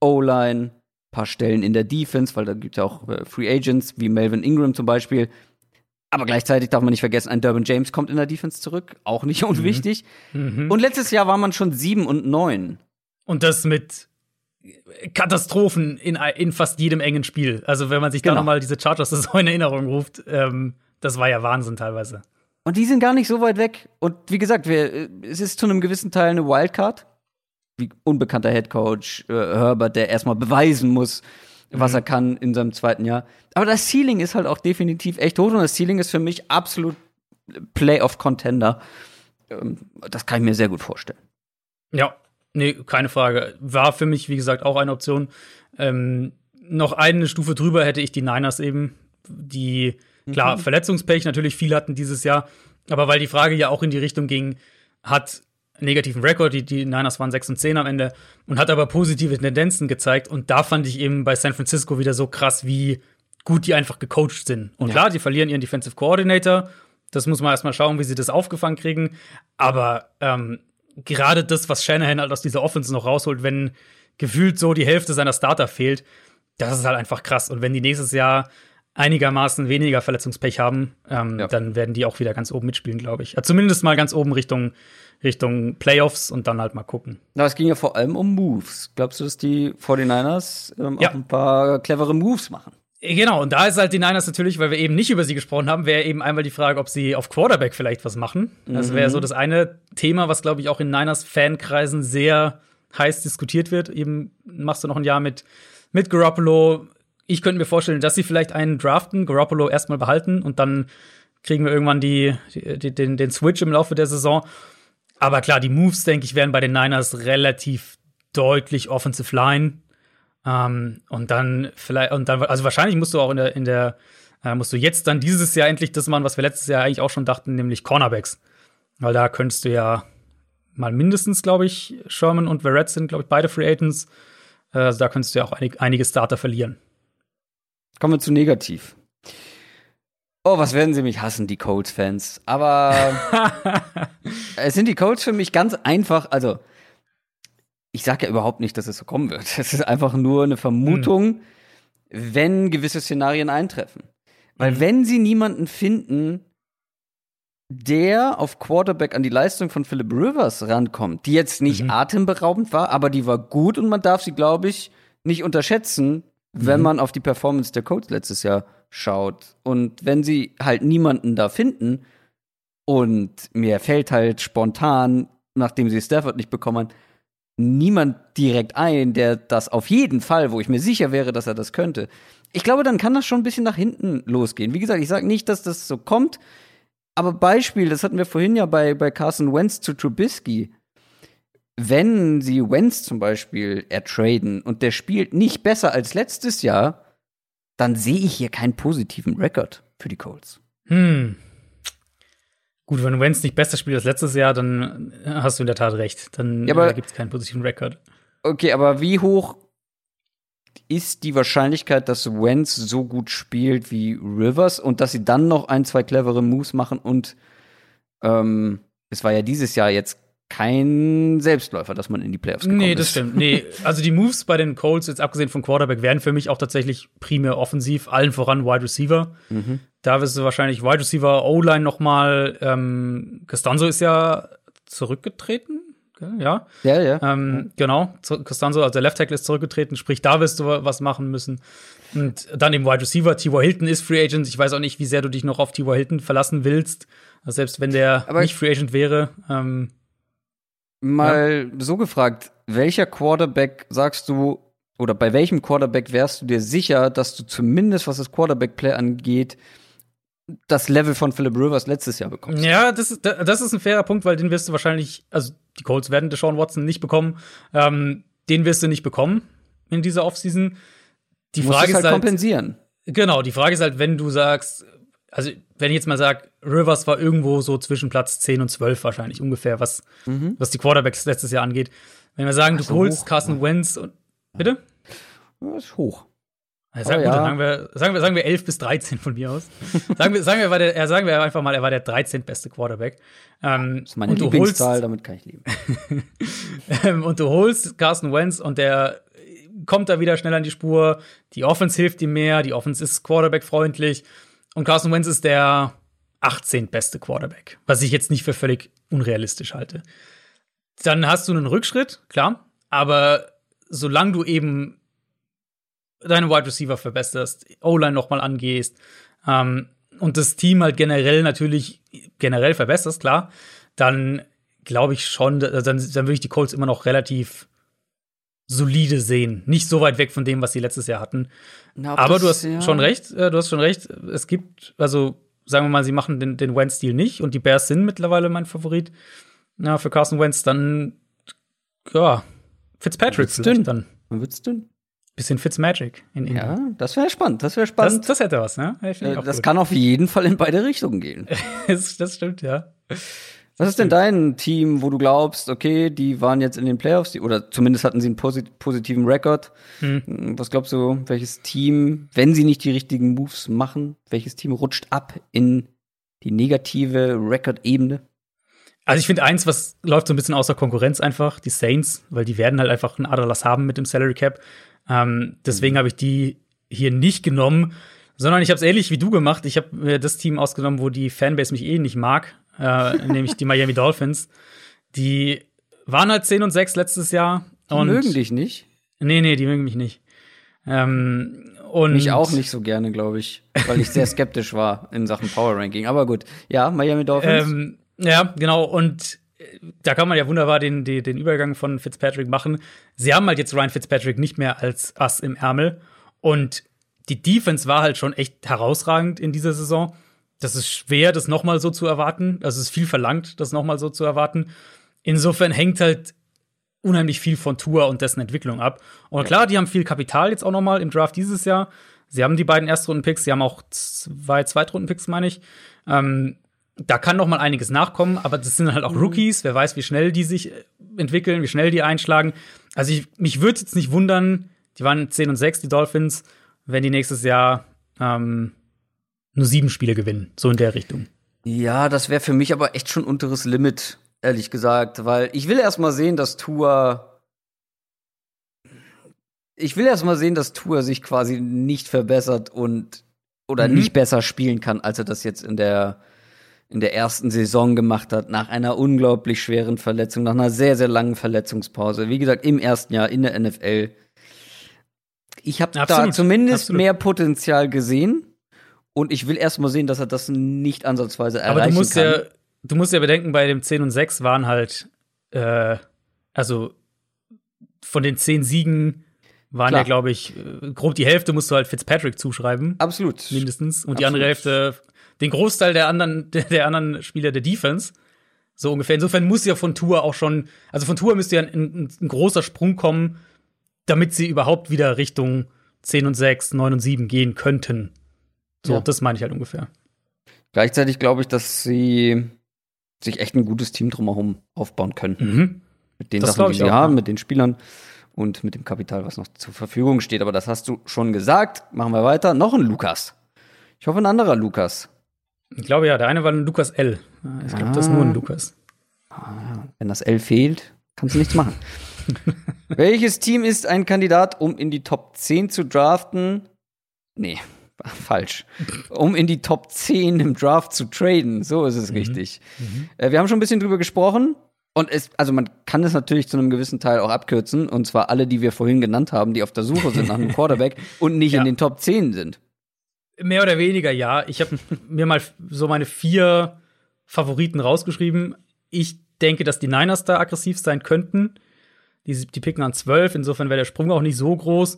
A: O-Line, paar Stellen in der Defense, weil da gibt ja auch äh, Free Agents wie Melvin Ingram zum Beispiel. Aber gleichzeitig darf man nicht vergessen, ein Durbin James kommt in der Defense zurück, auch nicht unwichtig.
B: Mhm.
A: Und letztes Jahr war man schon sieben und neun.
B: Und das mit Katastrophen in, in fast jedem engen Spiel. Also, wenn man sich da
A: Genau.
B: noch mal diese Chargers-Saison in Erinnerung ruft, ähm, das war ja Wahnsinn teilweise.
A: Und die sind gar nicht so weit weg. Und wie gesagt, wir, äh, es ist zu einem gewissen Teil eine Wildcard. Wie unbekannter Headcoach äh, Herbert, der erstmal beweisen muss, was er kann in seinem zweiten Jahr. Aber das Ceiling ist halt auch definitiv echt hoch und das Ceiling ist für mich absolut Playoff-Contender. Ähm, das kann ich mir sehr gut vorstellen.
B: Ja, nee, keine Frage. War für mich, wie gesagt, auch eine Option. Ähm, noch eine Stufe drüber hätte ich die Niners eben, die, klar, Verletzungspech natürlich viel hatten dieses Jahr, aber weil die Frage ja auch in die Richtung ging, hat negativen Rekord, die, die Niners waren 6 und 10 am Ende und hat aber positive Tendenzen gezeigt und da fand ich eben bei San Francisco wieder so krass, wie gut die einfach gecoacht sind. Und klar, die verlieren ihren Defensive Coordinator, das muss man erstmal schauen, wie sie das aufgefangen kriegen, aber ähm, gerade das, was Shanahan halt aus dieser Offense noch rausholt, wenn gefühlt so die Hälfte seiner Starter fehlt, das ist halt einfach krass. Und wenn die nächstes Jahr einigermaßen weniger Verletzungspech haben, ähm,
A: Ja.
B: dann werden die auch wieder ganz oben mitspielen, glaube ich. Zumindest mal ganz oben Richtung, Richtung Playoffs und dann halt mal gucken.
A: Na, es ging ja vor allem um Moves. Glaubst du, dass die 49ers ähm,
B: Ja.
A: auch ein paar clevere Moves machen?
B: Genau, und da ist halt die Niners natürlich, weil wir eben nicht über sie gesprochen haben, wäre eben einmal die Frage, ob sie auf Quarterback vielleicht was machen. Das wäre so das eine Thema, was, glaube ich, auch in Niners-Fankreisen sehr heiß diskutiert wird. Eben machst du noch ein Jahr mit, mit Garoppolo. Ich könnte mir vorstellen, dass sie vielleicht einen draften, Garoppolo erstmal behalten und dann kriegen wir irgendwann die, die, den, den Switch im Laufe der Saison. Aber klar, die Moves, denke ich, wären bei den Niners relativ deutlich Offensive Line. Ähm, und dann vielleicht, und dann, also wahrscheinlich musst du auch in der, in der, äh, musst du jetzt dann dieses Jahr endlich das machen, was wir letztes Jahr eigentlich auch schon dachten, nämlich Cornerbacks. Weil da könntest du ja mal mindestens, glaube ich, Sherman und Verrett sind, glaube ich, beide Free Agents. Äh, Also da könntest du ja auch einig, einige Starter verlieren.
A: Kommen wir zu negativ. Oh, was werden sie mich hassen, die Colts-Fans. Aber es sind die Colts für mich ganz einfach. Also, ich sage ja überhaupt nicht, dass es so kommen wird. Es ist einfach nur eine Vermutung, wenn gewisse Szenarien eintreffen. Weil wenn sie niemanden finden, der auf Quarterback an die Leistung von Philip Rivers rankommt, die jetzt nicht atemberaubend war, aber die war gut und man darf sie, glaube ich, nicht unterschätzen, wenn man auf die Performance der Colts letztes Jahr schaut. Und wenn sie halt niemanden da finden und mir fällt halt spontan, nachdem sie Stafford nicht bekommen niemand direkt ein, der das auf jeden Fall, wo ich mir sicher wäre, dass er das könnte. Ich glaube, dann kann das schon ein bisschen nach hinten losgehen. Wie gesagt, ich sage nicht, dass das so kommt, aber Beispiel, das hatten wir vorhin ja bei, bei Carson Wentz zu Trubisky. wenn sie Wentz zum Beispiel ertraden und der spielt nicht besser als letztes Jahr, dann sehe ich hier keinen positiven Rekord für die Colts.
B: Hm. Gut, wenn Wentz nicht besser spielt als letztes Jahr, dann hast du in der Tat recht. Dann
A: Ja,
B: äh, gibt es keinen positiven Rekord.
A: Okay, aber wie hoch ist die Wahrscheinlichkeit, dass Wentz so gut spielt wie Rivers und dass sie dann noch ein, zwei clevere Moves machen und ähm, es war ja dieses Jahr jetzt kein Selbstläufer, dass man in die Playoffs gekommen
B: Nee,
A: ist.
B: das stimmt. Nee, also die Moves bei den Colts, jetzt abgesehen von Quarterback, werden für mich auch tatsächlich primär offensiv, allen voran Wide Receiver.
A: Mhm.
B: Da wirst du wahrscheinlich Wide Receiver, O-Line noch mal. Ähm, Costanzo ist ja zurückgetreten, ja.
A: Ja, ja.
B: Ähm, Genau, Costanzo, also der Left Tackle ist zurückgetreten, sprich, da wirst du was machen müssen. Und dann eben Wide Receiver, T.Y. Hilton ist Free Agent. Ich weiß auch nicht, wie sehr du dich noch auf T.Y. Hilton verlassen willst. Also selbst wenn der
A: Aber-
B: nicht Free Agent wäre. Ähm,
A: Mal so gefragt, welcher Quarterback sagst du, oder bei welchem Quarterback wärst du dir sicher, dass du zumindest, was das Quarterback-Play angeht, das Level von Philip Rivers letztes Jahr bekommst?
B: Ja, das ist, das ist ein fairer Punkt, weil den wirst du wahrscheinlich, also die Colts werden Deshaun Watson nicht bekommen. Ähm, den wirst du nicht bekommen in dieser Offseason. Die
A: Du musst
B: Frage
A: es halt
B: ist halt,
A: kompensieren.
B: genau, die Frage ist halt, wenn du sagst, also wenn ich jetzt mal sage, Rivers war irgendwo so zwischen Platz 10 und 12 wahrscheinlich ungefähr, was, was die Quarterbacks letztes Jahr angeht. Wenn wir sagen,
A: Mhm. Ach,
B: du holst
A: hoch.
B: Carson Wentz und bitte?
A: Ja, ist hoch.
B: Ja, sag,
A: Oh,
B: gut,
A: ja.
B: dann sagen wir, sagen, wir, sagen wir 11 bis 13 von mir aus. sagen, wir, sagen, wir, war der, sagen wir einfach mal, er war der 13. beste Quarterback. Ähm,
A: Das ist meine
B: und du
A: Lieblingszahl,
B: holst,
A: damit kann ich leben.
B: ähm, und du holst Carson Wentz und der kommt da wieder schnell an die Spur. Die Offense hilft ihm mehr, die Offense ist Quarterback-freundlich. Und Carson Wentz ist der 18. beste Quarterback, was ich jetzt nicht für völlig unrealistisch halte. Dann hast du einen Rückschritt, klar, aber solange du eben deine Wide Receiver verbesserst, O-Line nochmal angehst ähm, und das Team halt generell natürlich generell verbesserst, klar, dann glaube ich schon, dann, dann würde ich die Colts immer noch relativ solide sehen. Nicht so weit weg von dem, was sie letztes Jahr hatten.
A: Na,
B: Aber
A: das-
B: du hast
A: ja.
B: schon recht, äh, du hast schon recht. Es gibt, also sagen wir mal, sie machen den, den Wentz-Stil nicht und die Bears sind mittlerweile mein Favorit ja, für Carson Wentz, dann ja, Fitzpatrick
A: Wird's
B: vielleicht
A: dünn.
B: dann.
A: Dann wird's dünn.
B: Bisschen Fitzmagic in Indy.
A: Ja, das wäre spannend. Das wäre
B: Das,
A: spannend.
B: das hätte was, ne? Ja, ich find
A: Äh, das
B: gut.
A: kann auf jeden Fall in beide Richtungen gehen.
B: das, das stimmt, ja.
A: Was ist denn dein Team, wo du glaubst, okay, die waren jetzt in den Playoffs, die, oder zumindest hatten sie einen posit positiven Rekord?
B: Hm.
A: Was glaubst du, welches Team, wenn sie nicht die richtigen Moves machen, welches Team rutscht ab in die negative Rekordebene?
B: Also ich finde eins, was läuft so ein bisschen außer Konkurrenz einfach, die Saints, weil die werden halt einfach einen Aderlass haben mit dem Salary Cap. Ähm, deswegen habe ich die hier nicht genommen, sondern ich habe es ähnlich wie du gemacht. Ich habe mir das Team ausgenommen, wo die Fanbase mich eh nicht mag, äh, nämlich die Miami Dolphins. Die waren halt 10 und 6 letztes Jahr.
A: Die mögen dich nicht.
B: Nee, nee, die mögen mich nicht. Ähm, und
A: Mich auch nicht so gerne, glaube ich, weil ich sehr skeptisch war in Sachen Power Ranking. Aber gut, ja, Miami Dolphins.
B: Ähm, ja, genau. Und äh, da kann man ja wunderbar den, den, den Übergang von Fitzpatrick machen. Sie haben halt jetzt Ryan Fitzpatrick nicht mehr als Ass im Ärmel. Und die Defense war halt schon echt herausragend in dieser Saison. Das ist schwer, das nochmal so zu erwarten. Das ist viel verlangt, das nochmal so zu erwarten. Insofern hängt halt unheimlich viel von Tour und dessen Entwicklung ab. Und klar, die haben viel Kapital jetzt auch nochmal im Draft dieses Jahr. Sie haben die beiden Erstrunden-Picks, sie haben auch zwei Zweitrunden-Picks, meine ich. Ähm, da kann noch mal einiges nachkommen, aber das sind halt auch Rookies. Wer weiß, wie schnell die sich äh, entwickeln, wie schnell die einschlagen. Also ich, mich würde jetzt nicht wundern, die waren 10 und 6, die Dolphins, wenn die nächstes Jahr ähm, nur sieben Spiele gewinnen. So in der Richtung.
A: Ja, das wäre für mich aber echt schon unteres Limit, ehrlich gesagt, weil ich will erst mal sehen, dass Tour ich will erst mal sehen, dass Tour sich quasi nicht verbessert und oder
B: Mhm.
A: nicht besser spielen kann, als er das jetzt in der in der ersten Saison gemacht hat, nach einer unglaublich schweren Verletzung, nach einer sehr, sehr langen Verletzungspause. Wie gesagt, im ersten Jahr in der NFL. Ich habe da zumindest
B: absolut.
A: mehr Potenzial gesehen. Und ich will erst mal sehen, dass er das nicht ansatzweise erreichen
B: Aber du musst
A: kann.
B: ja, du musst ja bedenken, bei dem 10 und 6 waren halt, äh, also von den 10 Siegen waren
A: Klar.
B: ja, glaube ich, äh, grob die Hälfte musst du halt Fitzpatrick zuschreiben.
A: Absolut.
B: mindestens. Und die
A: Absolut.
B: andere Hälfte, den Großteil der anderen, der, der anderen Spieler der Defense. So ungefähr. Insofern muss ja von Tour auch schon, also von Tour müsste ja ein, ein, ein, großer Sprung kommen, damit sie überhaupt wieder Richtung 10 und 6, 9 und 7 gehen könnten. So, ja. das meine ich halt ungefähr.
A: Gleichzeitig glaube ich, dass sie sich echt ein gutes Team drumherum aufbauen können.
B: Mhm.
A: Mit den das Sachen, die sie haben, mit den Spielern und mit dem Kapital, was noch zur Verfügung steht. Aber das hast du schon gesagt. Machen wir weiter. Noch ein Lukas. Ich hoffe, ein anderer Lukas.
B: Ich glaube ja, der eine war ein Lukas L. Glaube, ah. das nur ein Lukas.
A: Ah, wenn das L fehlt, kannst du nichts machen. Welches Team ist ein Kandidat, um in die Top 10 zu draften? Nee, falsch. Um in die Top 10 im Draft zu traden. So ist es mhm. richtig. Mhm. Äh, wir haben schon ein bisschen drüber gesprochen. Und es, also man kann es natürlich zu einem gewissen Teil auch abkürzen. Und zwar alle, die wir vorhin genannt haben, die auf der Suche sind nach einem Quarterback und nicht ja. in den Top 10 sind.
B: Mehr oder weniger, ja. Ich habe mir mal so meine vier Favoriten rausgeschrieben. Ich denke, dass die Niners da aggressiv sein könnten. Die, die picken an 12, insofern wäre der Sprung auch nicht so groß.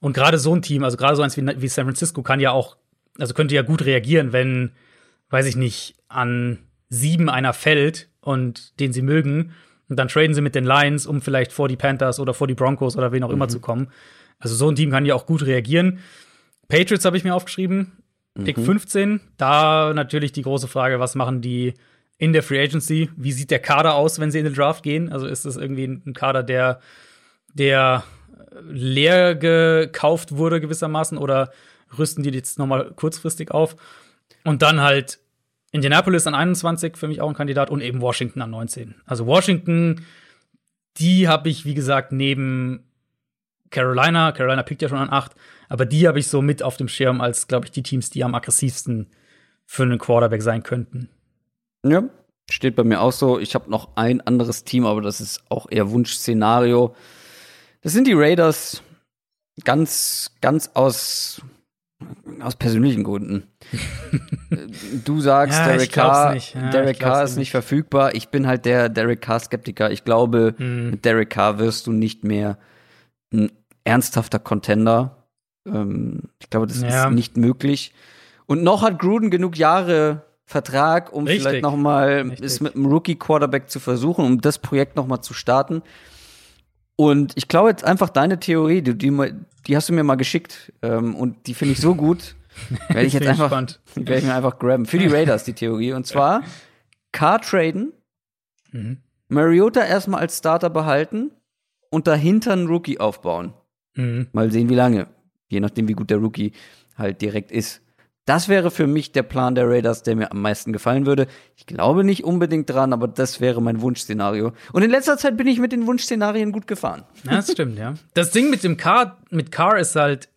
B: Und gerade so ein Team, also gerade so eins wie, wie San Francisco, kann ja auch, also könnte ja gut reagieren, wenn, weiß ich nicht, an sieben einer fällt und den sie mögen. Und dann traden sie mit den Lions, um vielleicht vor die Panthers oder vor die Broncos oder wen auch immer mhm. zu kommen. Also so ein Team kann ja auch gut reagieren. Patriots habe ich mir aufgeschrieben. Pick mhm. 15. Da natürlich die große Frage, was machen die in der Free Agency? Wie sieht der Kader aus, wenn sie in den Draft gehen? Also ist das irgendwie ein Kader, der, der leer gekauft wurde gewissermaßen oder rüsten die jetzt noch mal kurzfristig auf? Und dann halt Indianapolis an 21, für mich auch ein Kandidat, und eben Washington an 19. Also Washington, die habe ich, wie gesagt, neben Carolina, Carolina pickt ja schon an 8, aber die habe ich so mit auf dem Schirm als, glaube ich, die Teams, die am aggressivsten für einen Quarterback sein könnten.
A: Ja, steht bei mir auch so. Ich habe noch ein anderes Team, aber das ist auch eher Wunschszenario. Das sind die Raiders ganz, ganz aus aus persönlichen Gründen. du sagst, ja, Derek Carr, ja, Derek Carr ist nicht verfügbar. Ich bin halt der Derek Carr-Skeptiker. Ich glaube, mhm. mit Derek Carr wirst du nicht mehr ein ernsthafter Contender. Ähm, ich glaube, das ja. ist nicht möglich. Und noch hat Gruden genug Jahre Vertrag, um Richtig. vielleicht noch mal es mit einem Rookie-Quarterback zu versuchen, um das Projekt noch mal zu starten. Und ich glaube jetzt einfach deine Theorie, die, die, die hast du mir mal geschickt ähm, und die finde ich so gut, werde ich jetzt einfach, werde ich mir einfach grabben. Für die Raiders die Theorie und zwar Car traden, mhm. Mariota erstmal als Starter behalten und dahinter einen Rookie aufbauen. Mhm. Mal sehen, wie lange, je nachdem, wie gut der Rookie halt direkt ist. Das wäre für mich der Plan der Raiders, der mir am meisten gefallen würde. Ich glaube nicht unbedingt dran, aber das wäre mein Wunschszenario. Und in letzter Zeit bin ich mit den Wunschszenarien gut gefahren.
B: Ja, das stimmt, ja. Das Ding mit dem Car, mit Car ist halt,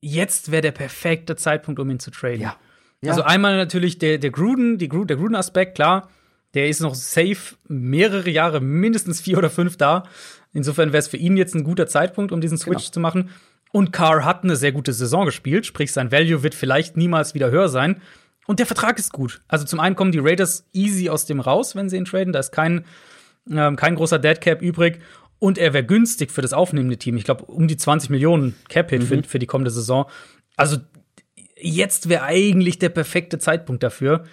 B: jetzt wäre der perfekte Zeitpunkt, um ihn zu traden. Ja. ja. Also einmal natürlich der, der Gruden, die Gruden, der Gruden-Aspekt, klar, der ist noch safe mehrere Jahre, mindestens vier oder fünf da. Insofern wäre es für ihn jetzt ein guter Zeitpunkt, um diesen Switch genau. zu machen. Und Carr hat eine sehr gute Saison gespielt, sprich sein Value wird vielleicht niemals wieder höher sein. Und der Vertrag ist gut. Also zum einen kommen die Raiders easy aus dem raus, wenn sie ihn traden. Da ist kein, ähm, kein großer Deadcap übrig. Und er wäre günstig für das aufnehmende Team. Ich glaube, um die 20 Millionen Cap-Hit mhm. für, für die kommende Saison. Also jetzt wäre eigentlich der perfekte Zeitpunkt dafür.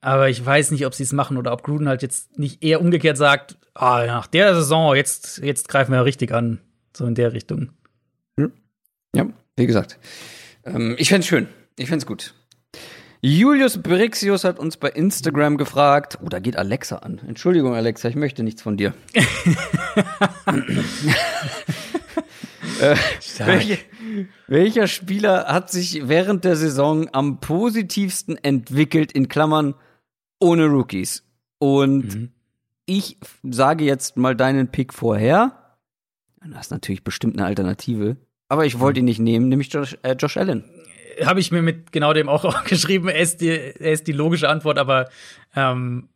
B: Aber ich weiß nicht, ob sie es machen oder ob Gruden halt jetzt nicht eher umgekehrt sagt, ah, nach der Saison, jetzt, jetzt greifen wir richtig an. So in der Richtung.
A: Ja, wie gesagt. Ähm, ich fände es schön. Ich fände es gut. Julius Brixius hat uns bei Instagram gefragt. Oh, da geht Alexa an. Entschuldigung, Alexa, ich möchte nichts von dir. äh, welche, welcher Spieler hat sich während der Saison am positivsten entwickelt, in Klammern, ohne Rookies? Und mhm. ich sage jetzt mal deinen Pick vorher. Du hast natürlich bestimmt eine Alternative. Aber ich wollte ihn nicht nehmen, nämlich Josh, äh, Josh Allen.
B: Habe ich mir mit genau dem auch, geschrieben. Er ist, die, er ist die logische Antwort, aber ähm,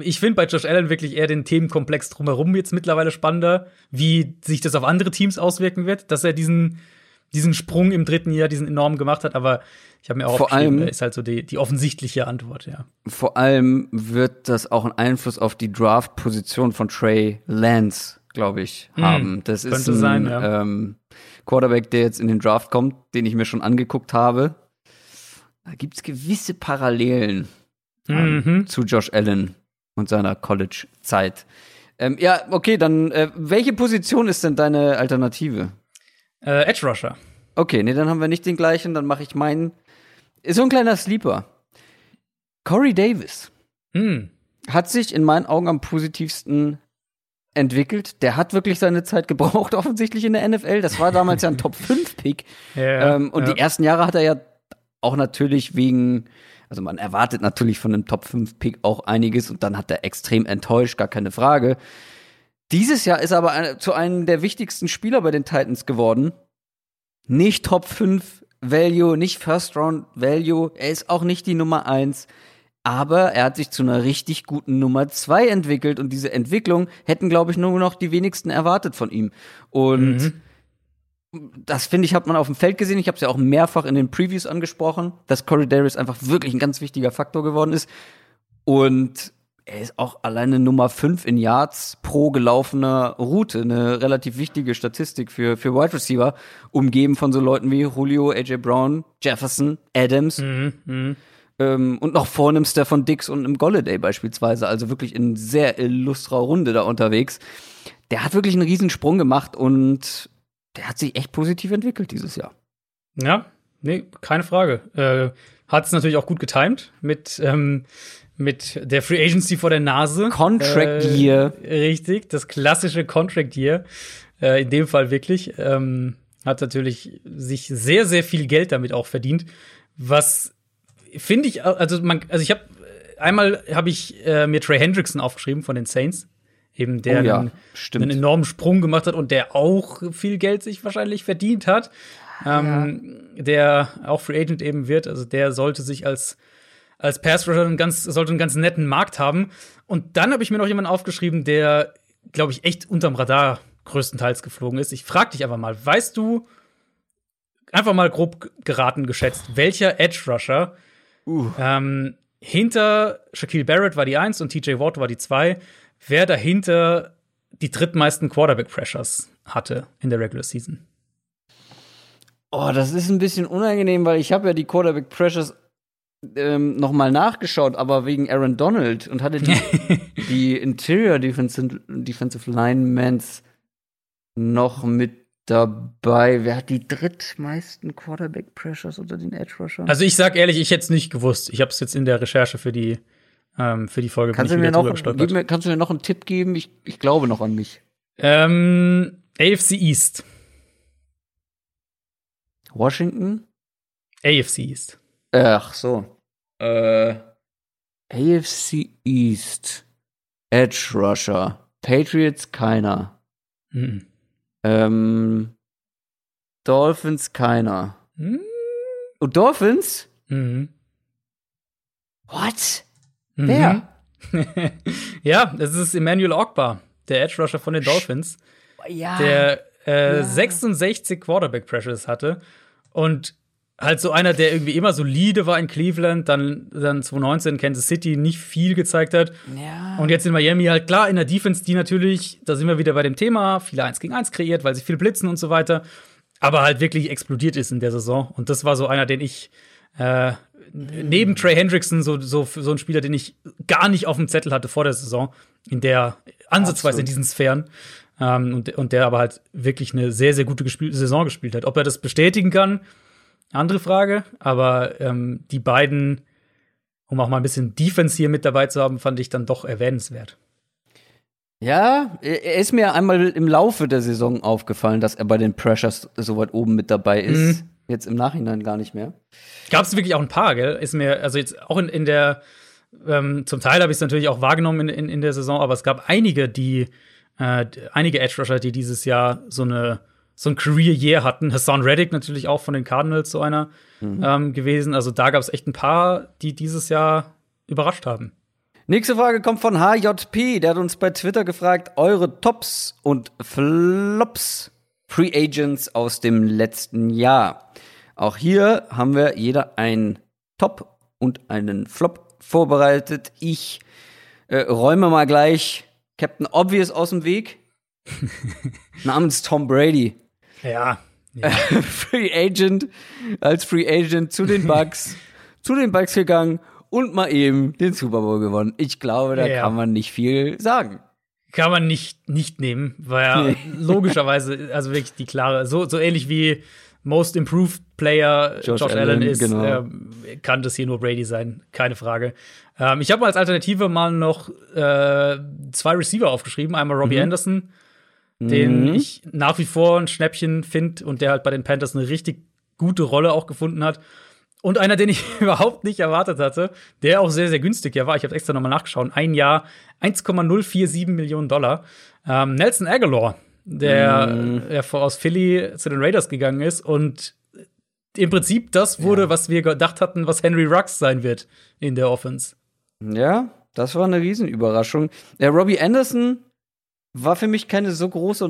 B: ich finde bei Josh Allen wirklich eher den Themenkomplex drumherum jetzt mittlerweile spannender, wie sich das auf andere Teams auswirken wird, dass er diesen, diesen Sprung im dritten Jahr, diesen enorm gemacht hat, aber ich habe mir auch
A: vor allem
B: ist halt so die, die offensichtliche Antwort, ja.
A: Vor allem wird das auch einen Einfluss auf die Draft-Position von Trey Lance, glaube ich, hm, haben. Das ist ein, sein, ja. ähm, Quarterback, der jetzt in den Draft kommt, den ich mir schon angeguckt habe. Da gibt es gewisse Parallelen ähm, mhm. zu Josh Allen. und seiner College-Zeit. Ähm, ja, okay, dann äh, welche Position ist denn deine Alternative?
B: Äh, Edge Rusher.
A: Okay, nee, dann haben wir nicht den gleichen, dann mache ich meinen. Ist so ein kleiner Sleeper. Corey Davis
B: Hm.
A: hat sich in meinen Augen am positivsten entwickelt. Der hat wirklich seine Zeit gebraucht, offensichtlich in der NFL. Das war damals ja ein Top 5 Pick.
B: Ja,
A: ähm, und
B: ja.
A: die ersten Jahre hat er ja auch natürlich wegen, also man erwartet natürlich von einem Top 5 Pick auch einiges und dann hat er extrem enttäuscht, gar keine Frage. Dieses Jahr ist er aber zu einem der wichtigsten Spieler bei den Titans geworden. Nicht Top 5 Value, nicht First Round Value. Er ist auch nicht die Nummer 1. Aber er hat sich zu einer richtig guten Nummer 2 entwickelt und diese Entwicklung hätten, glaube ich, nur noch die wenigsten erwartet von ihm. Und das finde ich, hat man auf dem Feld gesehen. Ich habe es ja auch mehrfach in den Previews angesprochen, dass Corey Davis einfach wirklich ein ganz wichtiger Faktor geworden ist. Und er ist auch alleine Nummer 5 in Yards pro gelaufener Route. Eine relativ wichtige Statistik für, für Wide Receiver, umgeben von so Leuten wie Julio, AJ Brown, Jefferson, Adams
B: Mhm, mhm.
A: Ähm, und noch vor einem Stefan Dix und einem Golladay beispielsweise. Also wirklich in sehr illustrer Runde da unterwegs. Der hat wirklich einen Riesensprung gemacht und der hat sich echt positiv entwickelt dieses Jahr.
B: Ja, nee, keine Frage. Äh, hat es natürlich auch gut getimed mit, ähm, mit der Free Agency vor der Nase.
A: Contract
B: Äh,
A: Year.
B: Richtig, das klassische Contract Year. Äh, in dem Fall wirklich. Ähm, hat natürlich sich sehr, sehr viel Geld damit auch verdient. Was finde ich, also man, also ich habe einmal habe ich äh, mir Trey Hendrickson aufgeschrieben von den Saints. Eben der
A: Oh ja,
B: einen, einen enormen Sprung gemacht hat und der auch viel Geld sich wahrscheinlich verdient hat. Ähm, Der auch Free Agent eben wird. Also der sollte sich als als Pass Rusher einen ganz, sollte einen ganz netten Markt haben. Und dann habe ich mir noch jemanden aufgeschrieben, der, glaube ich, echt unterm Radar größtenteils geflogen ist. Ich frage dich aber mal, weißt du, einfach mal grob geraten geschätzt, welcher Edge Rusher ähm, hinter Shaquille Barrett war die 1 und TJ Watt war die 2, wer dahinter die drittmeisten Quarterback Pressures hatte in der Regular Season?
A: Oh, das ist ein bisschen unangenehm, weil ich habe ja die Quarterback Pressures ähm, noch mal nachgeschaut, aber wegen Aaron Donald und hatte die, die Interior Defensive, Defensive Linemans noch mit dabei. Wer hat die drittmeisten Quarterback Pressures unter den Edge Rushern?
B: Also ich sag ehrlich, ich hätte es nicht gewusst. Ich habe es jetzt in der Recherche für die ähm, für die Folge
A: kannst, du mir noch, mir, kannst du mir noch einen Tipp geben? Ich, ich glaube noch an mich.
B: Ähm, AFC East.
A: Washington?
B: AFC East.
A: Ach so. Äh, AFC East. Edge Rusher. Patriots keiner.
B: Mhm.
A: Ähm, Dolphins keiner.
B: Mhm.
A: Und Dolphins?
B: Mhm.
A: What?
B: Mhm.
A: Wer?
B: ja, das ist Emmanuel Ogbar, der Edge Rusher von den Dolphins,
A: Ja.
B: der äh, 66 Quarterback Pressures hatte und halt so einer, der irgendwie immer solide war in Cleveland, dann, dann 2019 in Kansas City nicht viel gezeigt hat.
A: ja.
B: Und jetzt in Miami halt klar in der Defense, die natürlich, da sind wir wieder bei dem Thema, viele 1 gegen 1 kreiert, weil sie viel blitzen und so weiter, aber halt wirklich explodiert ist in der Saison. Und das war so einer, den ich äh, neben Trey Hendrickson so, so, so ein Spieler, den ich gar nicht auf dem Zettel hatte vor der Saison, in der ansatzweise in
A: Absolut.
B: diesen Sphären. Ähm, und, und der aber halt wirklich eine sehr, sehr gute gespiel Saison gespielt hat. Ob er das bestätigen kann, andere Frage. Aber ähm, die beiden, um auch mal ein bisschen Defense hier mit dabei zu haben, fand ich dann doch erwähnenswert.
A: Ja, er ist mir einmal im Laufe der Saison aufgefallen, dass er bei den Pressures so weit oben mit dabei ist.
B: Mhm.
A: Jetzt im Nachhinein gar nicht mehr.
B: Gab es wirklich auch ein paar, gell? Ist mir, also jetzt auch in, in der, ähm, zum Teil habe ich es natürlich auch wahrgenommen in, in, in der Saison, aber es gab einige, die, äh, einige Edge Rusher, die dieses Jahr so eine, so ein Career Year hatten. Hassan Reddick natürlich auch von den Cardinals so einer ähm, gewesen. Also da gab es echt ein paar, die dieses Jahr überrascht haben.
A: Nächste Frage kommt von HJP. Der hat uns bei Twitter gefragt, eure Tops und Flops Free Agents aus dem letzten Jahr. Auch hier haben wir jeder einen Top und einen Flop vorbereitet. Ich äh, räume mal gleich Captain Obvious aus dem Weg. Namens Tom Brady.
B: Ja.
A: Free Agent, als Free Agent zu den Bucks, zu den Bucks gegangen und mal eben den Super Bowl gewonnen. Ich glaube, da
B: Ja.
A: kann man nicht viel sagen.
B: Kann man nicht, nicht nehmen, weil ja logischerweise, also wirklich die klare, so, so ähnlich wie Most Improved Player
A: Josh
B: Josh,
A: Allen,
B: Allen, ist,
A: genau.
B: ähm, kann das hier nur Brady sein, keine Frage. Ähm, ich habe als Alternative mal noch äh, zwei Receiver aufgeschrieben, einmal Robbie
A: Mhm.
B: Anderson, den
A: Mhm.
B: ich nach wie vor ein Schnäppchen finde und der halt bei den Panthers eine richtig gute Rolle auch gefunden hat. Und einer, den ich überhaupt nicht erwartet hatte, der auch sehr, sehr günstig ja war. Ich habe extra nochmal nachgeschaut. Ein Jahr 1,047 Millionen Dollar. Ähm, Nelson Aguilar, der, der vor- aus Philly zu den Raiders gegangen ist und im Prinzip das wurde, was wir gedacht hatten, was Henry Rux sein wird in der Offense.
A: Ja, das war eine Riesenüberraschung. Der Robbie Anderson war für mich keine so große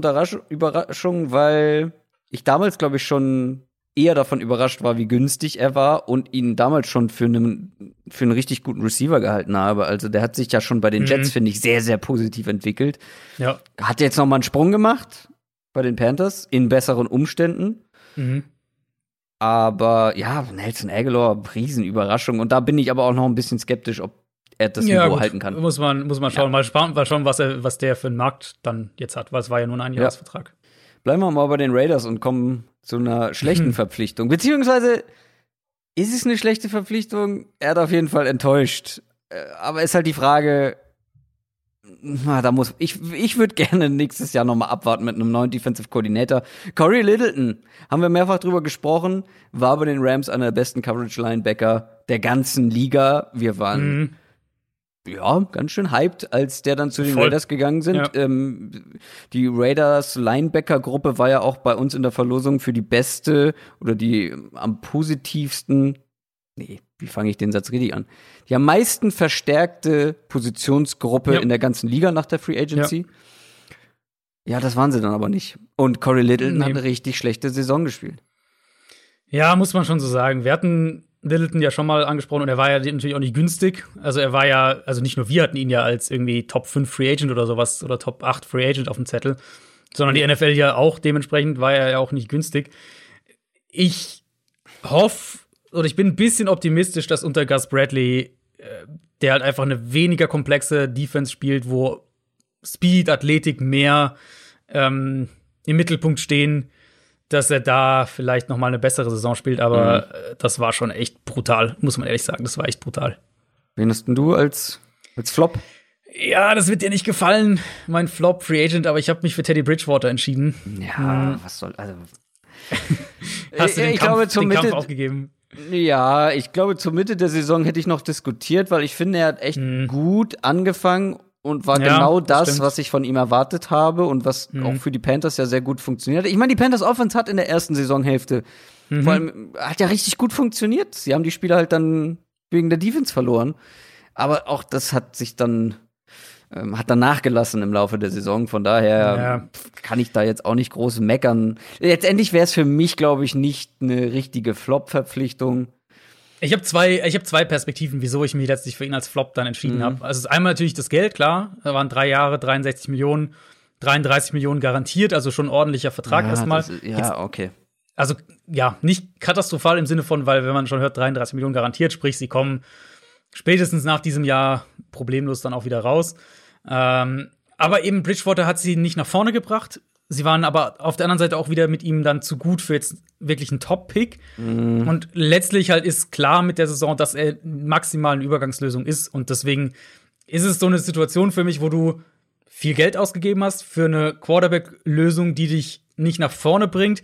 A: Überraschung, weil ich damals, glaube ich, schon eher davon überrascht war, wie günstig er war und ihn damals schon für einen, für einen richtig guten Receiver gehalten habe. Also der hat sich ja schon bei den
B: Mhm.
A: Jets, finde ich, sehr, sehr positiv entwickelt.
B: Ja.
A: Hat jetzt noch mal einen Sprung gemacht bei den Panthers in besseren Umständen.
B: Mhm.
A: Aber ja, Nelson Aguilar, Riesenüberraschung. Und da bin ich aber auch noch ein bisschen skeptisch, ob er das Niveau
B: gut.
A: halten kann.
B: Muss man, muss man schauen. Mal, schauen mal schauen, was, er, was der für einen Markt dann jetzt hat, weil es war ja nur ein Einjahresvertrag.
A: Bleiben wir mal bei den Raiders und kommen zu einer schlechten
B: Mhm.
A: Verpflichtung. Beziehungsweise ist es eine schlechte Verpflichtung? Er hat auf jeden Fall enttäuscht. Äh, Aber ist halt die Frage, na, da muss ich ich würde gerne nächstes Jahr noch mal abwarten mit einem neuen Defensive Coordinator. Corey Littleton, haben wir mehrfach drüber gesprochen, war bei den Rams einer der besten Coverage Linebacker der ganzen Liga. Wir waren
B: Mhm.
A: Ja, ganz schön hyped, als der dann zu den
B: Voll.
A: Raiders gegangen sind.
B: Ja.
A: Ähm, die Raiders Linebacker-Gruppe war ja auch bei uns in der Verlosung für die beste oder die am positivsten, nee, wie fange ich den Satz richtig an? Die am meisten verstärkte Positionsgruppe
B: Ja.
A: in der ganzen Liga nach der Free Agency. Ja, das waren sie dann aber nicht. Und Corey Littleton
B: Nee.
A: hat eine richtig schlechte Saison gespielt.
B: Ja, muss man schon so sagen. Wir hatten Littleton ja schon mal angesprochen und er war ja natürlich auch nicht günstig. Also er war ja, also nicht nur wir hatten ihn ja als irgendwie Top 5 Free Agent oder sowas oder Top 8 Free Agent auf dem Zettel, sondern die NFL ja auch dementsprechend war er ja auch nicht günstig. Ich hoffe oder ich bin ein bisschen optimistisch, dass unter Gus Bradley, äh, der halt einfach eine weniger komplexe Defense spielt, wo Speed, Athletik mehr ähm, im Mittelpunkt stehen, dass er da vielleicht noch mal eine bessere Saison spielt, aber äh, das war schon echt brutal, muss man ehrlich sagen. Das war echt brutal.
A: Wen hast denn du als, als Flop?
B: Ja, das wird dir nicht gefallen, mein Flop Free Agent, aber ich habe mich für Teddy Bridgewater entschieden.
A: Ja, was soll, also.
B: Hast du den,
A: ich
B: Kampf,
A: glaube, zur
B: den Kampf
A: Mitte,
B: aufgegeben?
A: Ja, ich glaube, zur Mitte der Saison hätte ich noch diskutiert, weil ich finde, er hat echt gut angefangen und war
B: Mhm. Ja,
A: genau
B: das stimmt. Mhm.
A: was ich von ihm erwartet habe und was auch für die Panthers ja sehr gut funktioniert. hat. Ich meine, die Panthers Offense hat in der ersten Saisonhälfte
B: Mhm.
A: vor allem hat ja richtig gut funktioniert. Sie haben die Spieler halt dann wegen der Defense verloren, aber auch das hat sich dann ähm, hat dann nachgelassen im Laufe der Saison. Von daher
B: Ja.
A: kann ich da jetzt auch nicht groß meckern. Letztendlich wäre es für mich, glaube ich, nicht eine richtige Flop-Verpflichtung.
B: Ich habe zwei, ich habe zwei Perspektiven, wieso ich mich letztlich für ihn als Flop dann
A: Mhm.
B: entschieden habe. Also es ist einmal natürlich das Geld, klar. Da waren drei Jahre, 63 Millionen, 33 Millionen garantiert, also schon ein ordentlicher Vertrag
A: Ja,
B: erstmal.
A: ist- Ja,
B: Jetzt,
A: okay.
B: also ja, nicht katastrophal im Sinne von, weil wenn man schon hört, 33 Millionen garantiert, sprich, sie kommen spätestens nach diesem Jahr problemlos dann auch wieder raus. Ähm, aber eben Bridgewater hat sie nicht nach vorne gebracht. Sie waren aber auf der anderen Seite auch wieder mit ihm dann zu gut für jetzt wirklich einen Top-Pick. Und letztlich halt ist klar mit der Saison, dass er maximal eine Übergangslösung ist. Und deswegen ist es so eine Situation für mich, wo du viel Geld ausgegeben hast für eine Quarterback-Lösung, die dich nicht nach vorne bringt,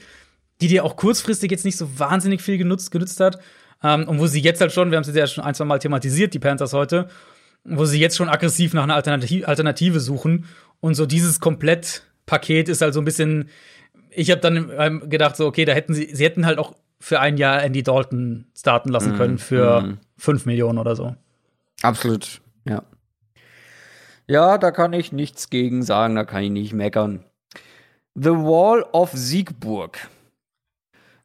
B: die dir auch kurzfristig jetzt nicht so wahnsinnig viel genutzt, genutzt hat. Ähm, und wo sie jetzt halt schon, wir haben es ja schon ein, zwei Mal thematisiert, die Panthers heute, wo sie jetzt schon aggressiv nach einer Alternative, suchen. Und so dieses Komplettpaket ist halt so ein bisschen, ich habe dann ähm, gedacht, so, okay, da hätten sie, sie hätten halt auch für ein Jahr Andy Dalton starten lassen können für fünf Millionen oder so.
A: Absolut, ja. Ja, da kann ich nichts gegen sagen, da kann ich nicht meckern. The Wall of Siegburg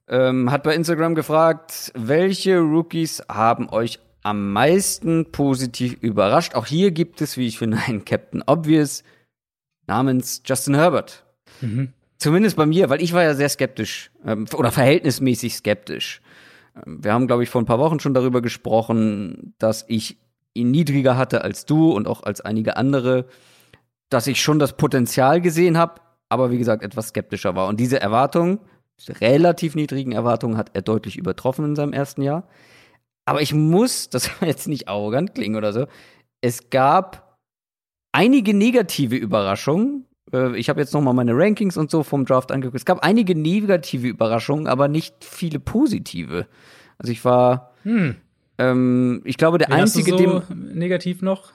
A: ähm, hat bei Instagram gefragt, welche Rookies haben euch am meisten positiv überrascht? Auch hier gibt es, wie ich finde, einen Captain Obvious namens Justin Herbert.
B: Mhm.
A: Zumindest bei mir, weil ich war ja sehr skeptisch ähm, oder verhältnismäßig skeptisch. Wir haben, glaube ich, vor ein paar Wochen schon darüber gesprochen, dass ich ihn niedriger hatte als du und auch als einige andere, dass ich schon das Potenzial gesehen habe, aber wie gesagt etwas skeptischer war. Und diese Erwartung, diese relativ niedrigen Erwartungen, hat er deutlich übertroffen in seinem ersten Jahr. Aber ich muss, das soll jetzt nicht arrogant klingen oder so, es gab einige negative Überraschungen. Äh, ich habe jetzt noch mal meine Rankings und so vom Draft angeguckt. Es gab einige negative Überraschungen, aber nicht viele positive. Also ich war,
B: Hm.
A: ähm, ich glaube, der
B: Wen hast du
A: einzige,
B: so
A: dem
B: negativ noch?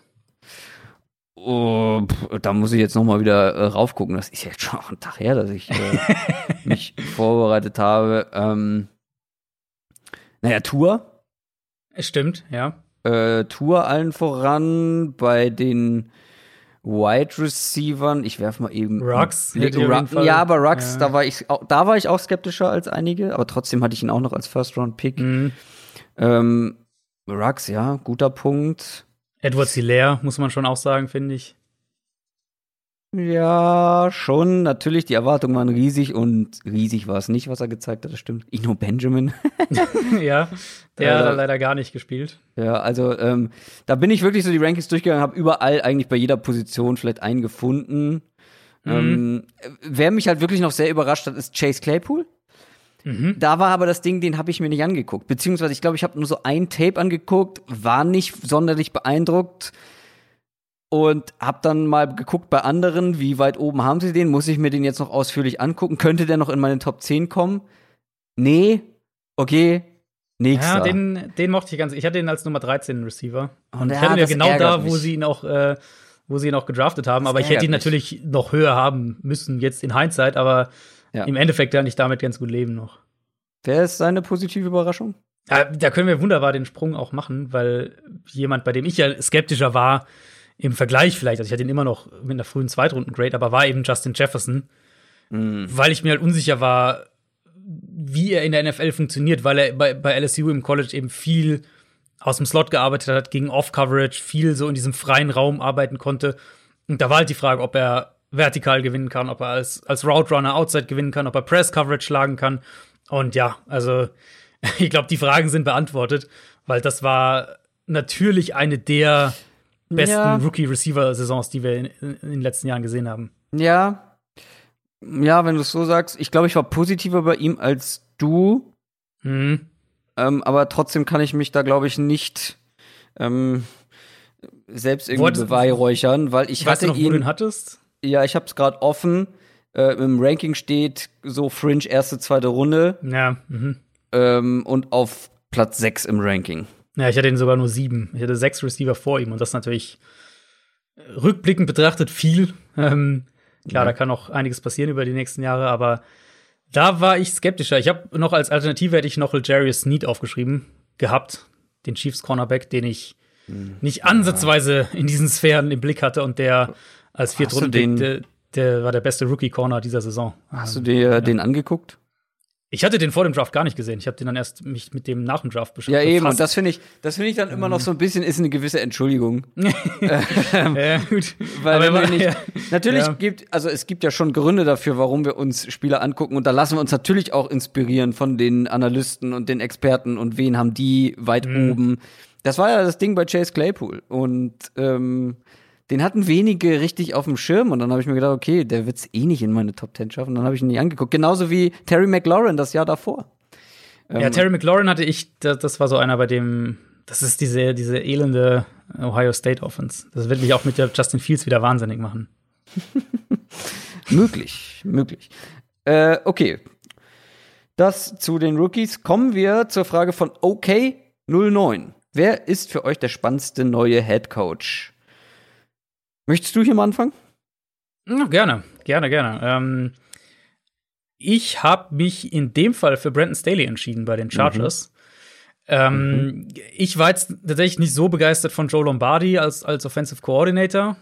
A: Oh, pff, da muss ich jetzt noch mal wieder äh, raufgucken. Das ist jetzt schon auch ein Tag her, dass ich äh, mich vorbereitet habe. Ähm, naja, Tour.
B: Es stimmt, ja.
A: Äh, Tour allen voran bei den Wide Receivern. Ich werfe mal eben. einen
B: Ruggs
A: Blick-
B: hätte ich auf jeden
A: Ru-
B: Fall.
A: Ja, aber Rux,
B: Ja.
A: da war ich, auch, da war ich auch skeptischer als einige, aber trotzdem hatte ich ihn auch noch als First Round Pick.
B: Mhm.
A: Ähm, Rux, ja, guter Punkt.
B: Edward Hilaire, muss man schon auch sagen, finde ich.
A: Ja, schon. Natürlich, die Erwartungen waren riesig und riesig war es nicht, was er gezeigt hat, das stimmt. Ino Benjamin.
B: ja, der
A: Äh,
B: hat er leider gar nicht gespielt.
A: ja, also ähm, da bin ich wirklich so die Rankings durchgegangen, habe überall eigentlich bei jeder Position vielleicht einen gefunden. Ähm, wer mich halt wirklich noch sehr überrascht hat, ist Chase Claypool.
B: Mhm.
A: Da war aber das Ding, den habe ich mir nicht angeguckt. Beziehungsweise, ich glaube, ich habe nur so ein Tape angeguckt, war nicht sonderlich beeindruckt und habe dann mal geguckt bei anderen, wie weit oben haben sie den? Muss ich mir den jetzt noch ausführlich angucken? Könnte der noch in meine Top 10 kommen? Nee. Okay. Nächster.
B: Ja, den, den mochte ich ganz. Ich hatte ihn als Nummer 13 Receiver.
A: Und
B: Und ich
A: ja,
B: hatte ihn ja genau da, wo
A: mich.
B: sie ihn auch, äh, wo sie ihn auch gedraftet haben.
A: Das
B: aber ich hätte ihn
A: mich.
B: natürlich noch höher haben müssen, jetzt in Hindsight, aber
A: Ja.
B: im Endeffekt kann ich damit ganz gut leben noch.
A: Wer ist seine positive Überraschung?
B: Ja, da können wir wunderbar den Sprung auch machen, weil jemand, bei dem ich ja skeptischer war, im Vergleich vielleicht, also ich hatte ihn immer noch mit einer frühen Zweitrunden-Grade, aber war eben Justin Jefferson, weil ich mir halt unsicher war, wie er in der NFL funktioniert, weil er bei, bei LSU im College eben viel aus dem Slot gearbeitet hat, gegen Off-Coverage, viel so in diesem freien Raum arbeiten konnte. Und da war halt die Frage, ob er vertikal gewinnen kann, ob er als, als Route Runner Outside gewinnen kann, ob er Press Coverage schlagen kann. Und ja, also ich glaube, die Fragen sind beantwortet, weil das war natürlich eine der besten
A: Ja.
B: Rookie-Receiver-Saisons, die wir in, in den letzten Jahren gesehen haben.
A: Ja. Ja, wenn du es so sagst. Ich glaube, ich war positiver bei ihm als du.
B: Mhm.
A: Ähm, aber trotzdem kann ich mich da, glaube ich, nicht ähm, selbst irgendwie
B: Wolltest-
A: beweihräuchern, weil ich
B: weißt
A: hatte
B: noch, wo du ihn
A: ihn.
B: hattest?
A: Ja, ich habe es gerade offen. Äh, Im Ranking steht so Fringe erste, zweite Runde
B: Ja, mhm.
A: ähm, und auf Platz 6 im Ranking.
B: Ja, ich hatte ihn sogar nur sieben. Ich hatte sechs Receiver vor ihm und das ist natürlich äh, rückblickend betrachtet viel. Ähm, klar,
A: Ja.
B: da kann noch einiges passieren über die nächsten Jahre, aber da war ich skeptischer. Ich habe noch als Alternative hätte ich noch Jarius Sneed aufgeschrieben gehabt, den Chiefs Cornerback, den ich
A: Hm.
B: nicht ansatzweise in diesen Sphären im Blick hatte und der als Viertrunden
A: den-
B: der, der war der beste Rookie Corner dieser Saison.
A: Hast du dir den angeguckt?
B: Ich hatte den vor dem Draft gar nicht gesehen. Ich habe den dann erst mich mit dem nach dem Draft beschäftigt.
A: Ja, eben. Und das finde ich, das finde ich dann immer noch so ein bisschen, ist eine gewisse Entschuldigung.
B: ja, gut.
A: Weil
B: Aber
A: nicht,
B: ja.
A: natürlich
B: Ja.
A: gibt, also es gibt ja schon Gründe dafür, warum wir uns Spieler angucken und da lassen wir uns natürlich auch inspirieren von den Analysten und den Experten und wen haben die weit
B: Mhm.
A: oben. Das war ja das Ding bei Chase Claypool und ähm, den hatten wenige richtig auf dem Schirm und dann habe ich mir gedacht, okay, der wird's eh nicht in meine Top Ten schaffen. Dann habe ich ihn nie angeguckt. Genauso wie Terry McLaurin das Jahr davor.
B: Ja, Terry McLaurin hatte ich, das, das war so einer, bei dem, das ist diese, diese elende Ohio State Offense. Das wird mich auch mit der Justin Fields wieder wahnsinnig machen.
A: Möglich, möglich. Äh, okay. Das zu den Rookies. Kommen wir zur Frage von OK09. Wer ist für euch der spannendste neue Head Coach? Möchtest du hier mal anfangen?
B: Ja, gerne, gerne, gerne. Ähm, ich habe mich in dem Fall für Brandon Staley entschieden bei den Chargers. Ähm, Ich war jetzt tatsächlich nicht so begeistert von Joe Lombardi als, als Offensive Coordinator.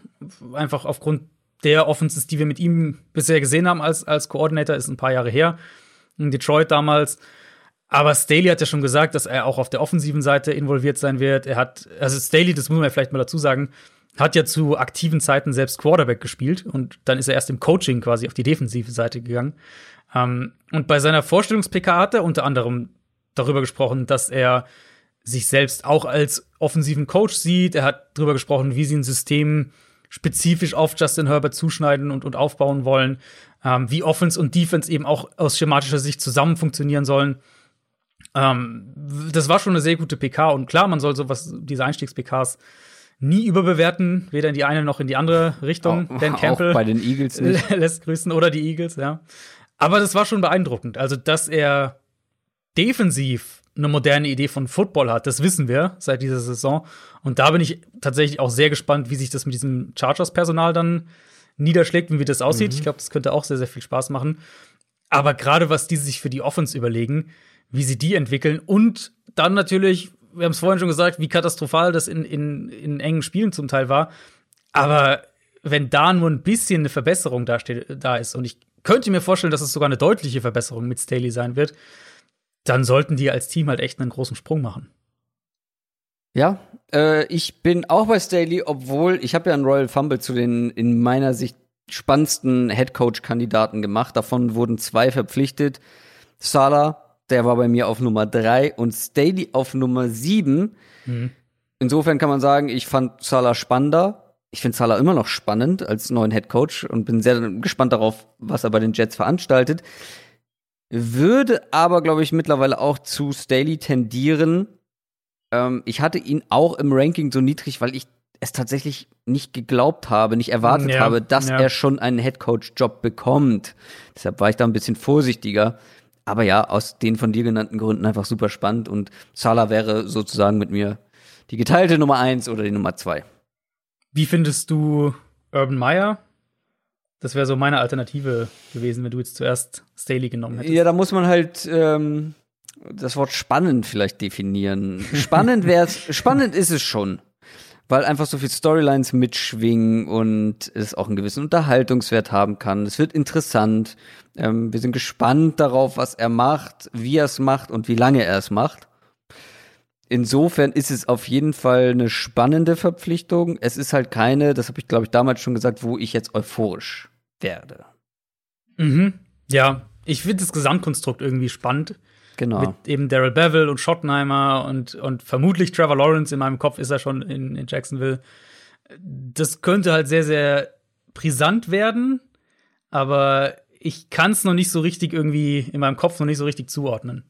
B: Einfach aufgrund der Offenses, die wir mit ihm bisher gesehen haben als, als Coordinator, ist ein paar Jahre her. In Detroit damals. Aber Staley hat ja schon gesagt, dass er auch auf der offensiven Seite involviert sein wird. Er hat, also Staley, das muss man ja vielleicht mal dazu sagen, hat ja zu aktiven Zeiten selbst Quarterback gespielt und dann ist er erst im Coaching quasi auf die defensive Seite gegangen. Ähm, und bei seiner Vorstellungs-PK hat er unter anderem darüber gesprochen, dass er sich selbst auch als offensiven Coach sieht. Er hat darüber gesprochen, wie sie ein System spezifisch auf Justin Herbert zuschneiden und, und aufbauen wollen, ähm, wie Offense und Defense eben auch aus schematischer Sicht zusammen funktionieren sollen. Ähm, das war schon eine sehr gute PK und klar, man soll sowas, diese Einstiegs-PKs nie überbewerten, weder in die eine noch in die andere Richtung.
A: Auch,
B: Dan Campbell
A: auch bei den Eagles nicht.
B: lässt grüßen oder die Eagles, ja. Aber das war schon beeindruckend. Also, dass er defensiv eine moderne Idee von Football hat, das wissen wir seit dieser Saison. Und da bin ich tatsächlich auch sehr gespannt, wie sich das mit diesem Chargers-Personal dann niederschlägt und wie das aussieht. Mhm. Ich glaube, das könnte auch sehr, sehr viel Spaß machen. Aber gerade was die sich für die Offense überlegen, wie sie die entwickeln und dann natürlich, wir haben es vorhin schon gesagt, wie katastrophal das in, in, in engen Spielen zum Teil war. Aber wenn da nur ein bisschen eine Verbesserung da, steht, da ist, und ich könnte mir vorstellen, dass es sogar eine deutliche Verbesserung mit Staley sein wird, dann sollten die als Team halt echt einen großen Sprung machen.
A: Ja, äh, ich bin auch bei Staley, obwohl ich habe ja einen Royal Fumble zu den in meiner Sicht spannendsten Headcoach-Kandidaten gemacht. Davon wurden zwei verpflichtet. Salah, der war bei mir auf Nummer drei und Staley auf Nummer sieben. Mhm. Insofern kann man sagen, ich fand Salah spannender. Ich finde Salah immer noch spannend als neuen Headcoach und bin sehr gespannt darauf, was er bei den Jets veranstaltet. Würde aber, glaube ich, mittlerweile auch zu Staley tendieren, ähm, ich hatte ihn auch im Ranking so niedrig, weil ich es tatsächlich nicht geglaubt habe, nicht erwartet ja, habe, dass ja. er schon einen Headcoach-Job bekommt. Deshalb war ich da ein bisschen vorsichtiger. Aber ja, aus den von dir genannten Gründen einfach super spannend und Salah wäre sozusagen mit mir die geteilte Nummer eins oder die Nummer zwei.
B: Wie findest du Urban Meyer? Das wäre so meine Alternative gewesen, wenn du jetzt zuerst Staley genommen hättest.
A: Ja, da muss man halt ähm, das Wort spannend vielleicht definieren. Spannend wär's, spannend ist es schon. Weil einfach so viel Storylines mitschwingen und es auch einen gewissen Unterhaltungswert haben kann. Es wird interessant. Ähm, wir sind gespannt darauf, was er macht, wie er es macht und wie lange er es macht. Insofern ist es auf jeden Fall eine spannende Verpflichtung. Es ist halt keine, das habe ich glaube ich damals schon gesagt, wo ich jetzt euphorisch werde.
B: Mhm. Ja, ich finde das Gesamtkonstrukt irgendwie spannend.
A: Genau.
B: Mit eben Daryl Bevel und Schottenheimer und, und vermutlich Trevor Lawrence in meinem Kopf ist er schon in, in Jacksonville. Das könnte halt sehr, sehr brisant werden, aber ich kann es noch nicht so richtig irgendwie in meinem Kopf noch nicht so richtig zuordnen.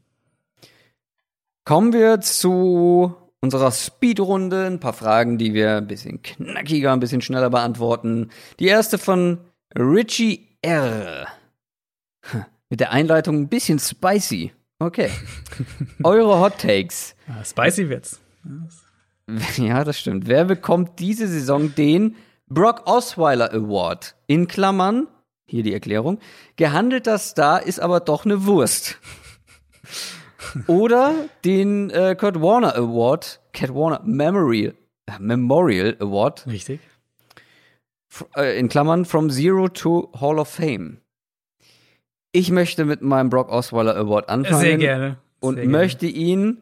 A: Kommen wir zu unserer Speedrunde. Ein paar Fragen, die wir ein bisschen knackiger, ein bisschen schneller beantworten. Die erste von Richie R. Mit der Einleitung ein bisschen spicy. Okay. Eure Hot Takes.
B: Ja, spicy wird's.
A: Ja, das stimmt. Wer bekommt diese Saison den Brock Osweiler Award? In Klammern, hier die Erklärung, gehandelter Star ist aber doch eine Wurst. Oder den äh, Kurt Warner Award, Kurt Warner Memorial, äh, Memorial Award.
B: Richtig.
A: Äh, in Klammern, from Zero to Hall of Fame. Ich möchte mit meinem Brock Osweiler Award anfangen.
B: Sehr gerne. Sehr
A: und
B: gerne.
A: möchte ihn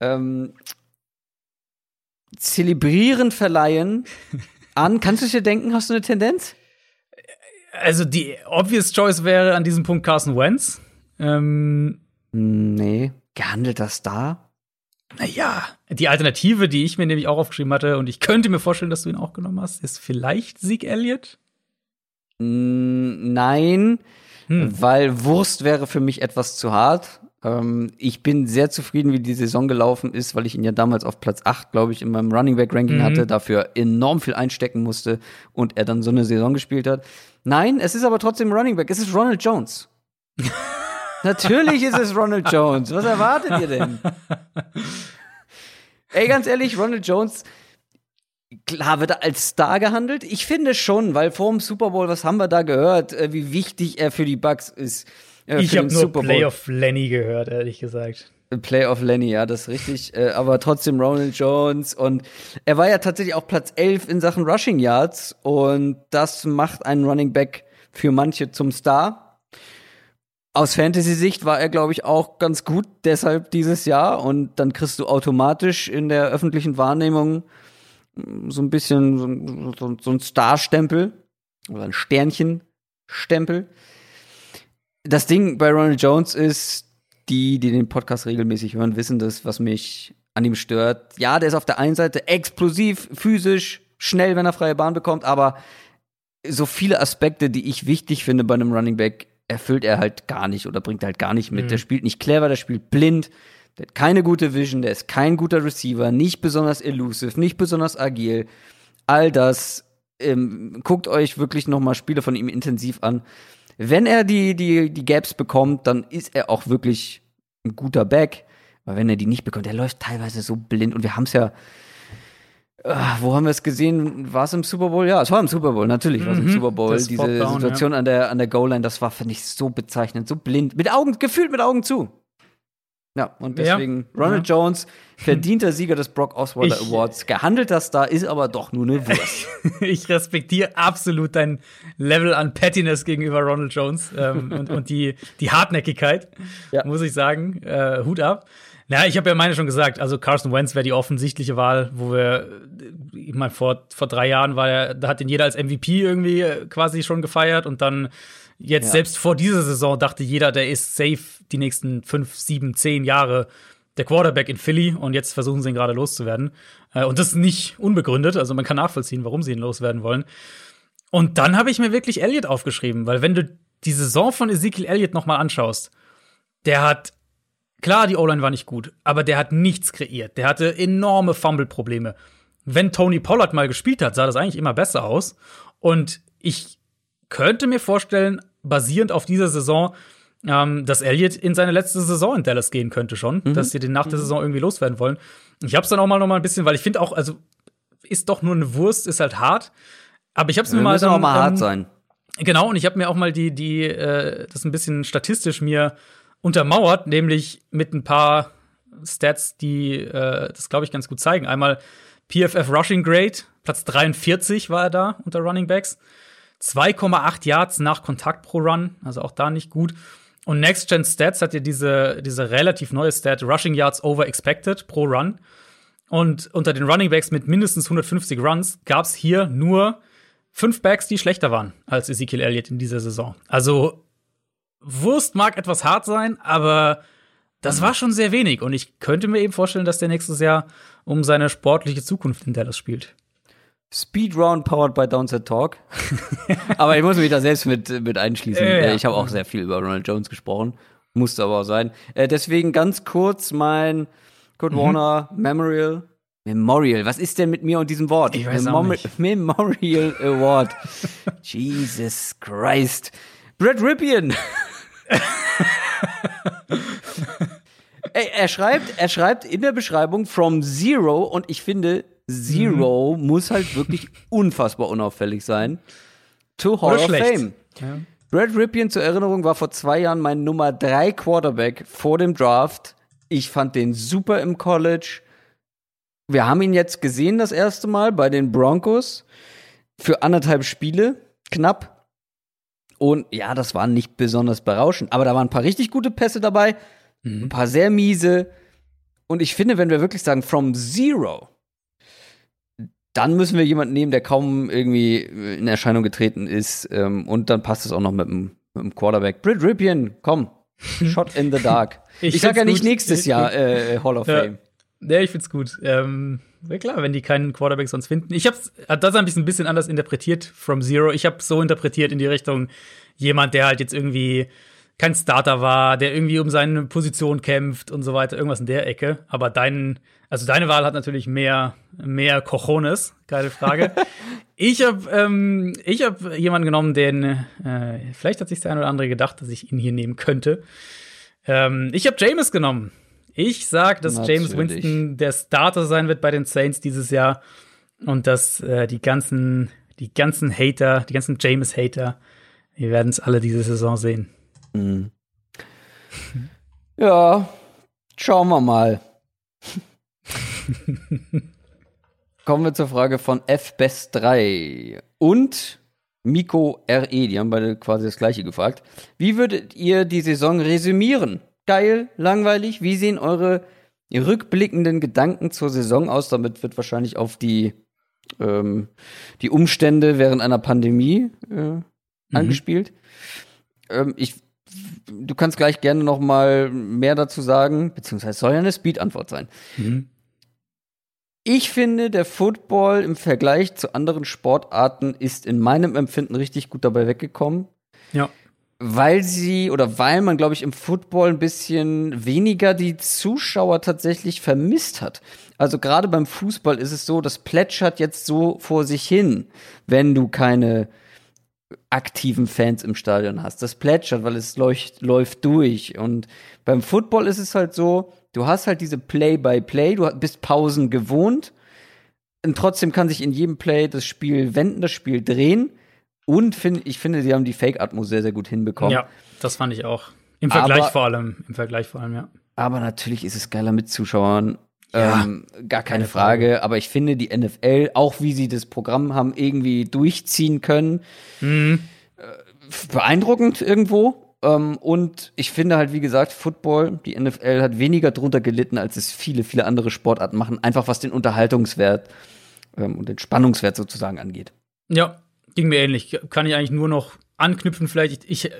A: ähm, zelebrierend verleihen an. Kannst du dir denken, hast du eine Tendenz?
B: Also die obvious choice wäre an diesem Punkt Carson Wentz. Ähm,
A: nee, gehandelter Star.
B: Naja, die Alternative, die ich mir nämlich auch aufgeschrieben hatte, und ich könnte mir vorstellen, dass du ihn auch genommen hast, ist vielleicht Sieg Elliott?
A: Nein, hm. weil Wurst wäre für mich etwas zu hart. Ähm, ich bin sehr zufrieden, wie die Saison gelaufen ist, weil ich ihn ja damals auf Platz 8, glaube ich, in meinem Running Back Ranking mhm. hatte, dafür enorm viel einstecken musste und er dann so eine Saison gespielt hat. Nein, es ist aber trotzdem Running Back. Es ist Ronald Jones. Natürlich ist es Ronald Jones. Was erwartet ihr denn? Ey, ganz ehrlich, Ronald Jones Klar wird er als Star gehandelt. Ich finde schon, weil vor dem Super Bowl, was haben wir da gehört, äh, wie wichtig er für die Bucks ist.
B: Äh, ich habe nur Playoff Lenny gehört, ehrlich gesagt.
A: Playoff Lenny, ja, das ist richtig. Äh, aber trotzdem Ronald Jones. Und er war ja tatsächlich auch Platz 11 in Sachen Rushing Yards. Und das macht einen Running Back für manche zum Star. Aus Fantasy-Sicht war er, glaube ich, auch ganz gut deshalb dieses Jahr. Und dann kriegst du automatisch in der öffentlichen Wahrnehmung so ein bisschen so, so, so ein Star-Stempel oder ein Sternchen-Stempel. Das Ding bei Ronald Jones ist, die, die den Podcast regelmäßig hören, wissen das, was mich an ihm stört. Ja, der ist auf der einen Seite explosiv, physisch, schnell, wenn er freie Bahn bekommt, aber so viele Aspekte, die ich wichtig finde bei einem Running Back, erfüllt er halt gar nicht oder bringt halt gar nicht mit. Mhm. Der spielt nicht clever, der spielt blind, der hat keine gute Vision, der ist kein guter Receiver, nicht besonders elusive, nicht besonders agil. All das ähm, guckt euch wirklich noch mal Spiele von ihm intensiv an. Wenn er die die die Gaps bekommt, dann ist er auch wirklich ein guter Back. Aber wenn er die nicht bekommt, der läuft teilweise so blind und wir haben es ja Ah, wo haben wir es gesehen? War es im Super Bowl? Ja, es war im Super Bowl, natürlich war es im mhm. Super Bowl. Diese Situation ja. an der, an der Goal-Line, das war, finde ich, so bezeichnend, so blind, mit Augen, gefühlt mit Augen zu. Ja, und deswegen ja. Ronald ja. Jones, verdienter Sieger des Brock Osweiler ich, Awards, gehandelter Star, ist aber doch nur eine Wurst.
B: ich respektiere absolut dein Level an Pettiness gegenüber Ronald Jones ähm, und, und die, die Hartnäckigkeit, ja. muss ich sagen. Äh, Hut ab. Na, ich habe ja meine schon gesagt, also Carson Wentz wäre die offensichtliche Wahl, wo wir, ich meine, vor, vor drei Jahren war er, da hat ihn jeder als MVP irgendwie quasi schon gefeiert und dann jetzt ja. selbst vor dieser Saison dachte jeder, der ist safe die nächsten fünf, sieben, zehn Jahre der Quarterback in Philly und jetzt versuchen sie ihn gerade loszuwerden. Äh, und das ist nicht unbegründet, also man kann nachvollziehen, warum sie ihn loswerden wollen. Und dann habe ich mir wirklich Elliott aufgeschrieben, weil wenn du die Saison von Ezekiel Elliott noch mal anschaust, der hat Klar, die O-Line war nicht gut, aber der hat nichts kreiert. Der hatte enorme Fumble-Probleme. Wenn Tony Pollard mal gespielt hat, sah das eigentlich immer besser aus. Und ich könnte mir vorstellen, basierend auf dieser Saison, ähm, dass Elliott in seine letzte Saison in Dallas gehen könnte schon, mhm. dass sie den nach der mhm. Saison irgendwie loswerden wollen. Ich hab's dann auch mal noch mal ein bisschen, weil ich finde auch, also ist doch nur eine Wurst, ist halt hart. Aber ich hab's mir mal
A: dann, auch mal hart ähm, sein.
B: Genau, und ich habe mir auch mal die die äh, das ein bisschen statistisch mir untermauert, nämlich mit ein paar Stats, die äh, das, glaube ich, ganz gut zeigen. Einmal PFF Rushing Grade, Platz 43 war er da unter Running Backs. 2,8 Yards nach Kontakt pro Run, also auch da nicht gut. Und Next Gen Stats hat ja diese, diese relativ neue Stat, Rushing Yards over expected pro Run. Und unter den Running Backs mit mindestens 150 Runs gab es hier nur fünf Backs, die schlechter waren als Ezekiel Elliott in dieser Saison. Also Wurst mag etwas hart sein, aber das war schon sehr wenig. Und ich könnte mir eben vorstellen, dass der nächstes Jahr um seine sportliche Zukunft in Dallas spielt.
A: Speedround powered by Downset Talk. aber ich muss mich da selbst mit, mit einschließen. Ja, ja. Ich habe auch sehr viel über Ronald Jones gesprochen. Musste aber auch sein. Äh, deswegen ganz kurz mein Kurt mhm. Warner Memorial. Memorial, was ist denn mit mir und diesem Wort?
B: Ich weiß Memor
A: Memorial Award. Jesus Christ. Brad Ripien. Ey, er schreibt, er schreibt in der Beschreibung from Zero und ich finde, Zero mhm. muss halt wirklich unfassbar unauffällig sein. To Hall of Fame. Ja. Brad Ripien zur Erinnerung war vor zwei Jahren mein Nummer drei Quarterback vor dem Draft. Ich fand den super im College. Wir haben ihn jetzt gesehen das erste Mal bei den Broncos für anderthalb Spiele, knapp. Und ja, das war nicht besonders berauschend, aber da waren ein paar richtig gute Pässe dabei, mhm. ein paar sehr miese. Und ich finde, wenn wir wirklich sagen, from zero, dann müssen wir jemanden nehmen, der kaum irgendwie in Erscheinung getreten ist. Ähm, und dann passt es auch noch mit dem, mit dem Quarterback. Brit Ripien, komm. Shot in the dark. ich, ich sag ja nicht gut. nächstes Jahr äh, Hall of ja. Fame.
B: Ja, ich find's gut. Ähm, ja klar, wenn die keinen Quarterback sonst finden. Ich hab's, das ein bisschen, ein bisschen anders interpretiert from Zero. Ich hab's so interpretiert in die Richtung, jemand, der halt jetzt irgendwie kein Starter war, der irgendwie um seine Position kämpft und so weiter, irgendwas in der Ecke. Aber dein, also deine Wahl hat natürlich mehr, mehr Cojones, keine Frage. ich habe ähm, ich hab jemanden genommen, den, äh, vielleicht hat sich der eine oder andere gedacht, dass ich ihn hier nehmen könnte. Ähm, ich habe James genommen. Ich sag, dass Natürlich. James Winston der Starter sein wird bei den Saints dieses Jahr und dass äh, die ganzen, die ganzen Hater, die ganzen James-Hater, wir werden es alle diese Saison sehen. Mhm.
A: Ja, schauen wir mal. Kommen wir zur Frage von FBest3 und Miko RE, die haben beide quasi das gleiche gefragt. Wie würdet ihr die Saison resümieren? geil, langweilig? Wie sehen eure rückblickenden Gedanken zur Saison aus? Damit wird wahrscheinlich auf die, ähm, die Umstände während einer Pandemie äh, mhm. angespielt. Ähm, ich du kannst gleich gerne noch mal mehr dazu sagen, beziehungsweise soll ja eine Speed-Antwort sein.
B: Mhm.
A: Ich finde, der Football im Vergleich zu anderen Sportarten ist in meinem Empfinden richtig gut dabei weggekommen.
B: Ja.
A: Weil sie oder weil man, glaube ich, im Football ein bisschen weniger die Zuschauer tatsächlich vermisst hat. Also gerade beim Fußball ist es so, das plätschert jetzt so vor sich hin, wenn du keine aktiven Fans im Stadion hast. Das plätschert, weil es läuft, läuft durch. Und beim Football ist es halt so, du hast halt diese Play-by-Play, -Play, du bist Pausen gewohnt. Und trotzdem kann sich in jedem Play das Spiel wenden, das Spiel drehen. Und find, ich finde, sie haben die Fake-Atmo sehr, sehr gut hinbekommen.
B: Ja, das fand ich auch. Im Vergleich
A: Aber-
B: vor allem. Im Vergleich vor allem, ja.
A: Aber natürlich ist es geiler mit Zuschauern.
B: Ja,
A: ähm, gar keine
B: keine
A: Frage.
B: Frage.
A: Aber ich finde, die NFL, auch wie sie das Programm haben, irgendwie durchziehen können,
B: Mhm.
A: beeindruckend irgendwo. Ähm, und ich finde halt, wie gesagt, Football, die NFL hat weniger drunter gelitten, als es viele, viele andere Sportarten machen. Einfach was den Unterhaltungswert ähm, und den Spannungswert sozusagen angeht.
B: Ja, ging mir ähnlich. Kann ich eigentlich nur noch anknüpfen. Vielleicht, ich, ich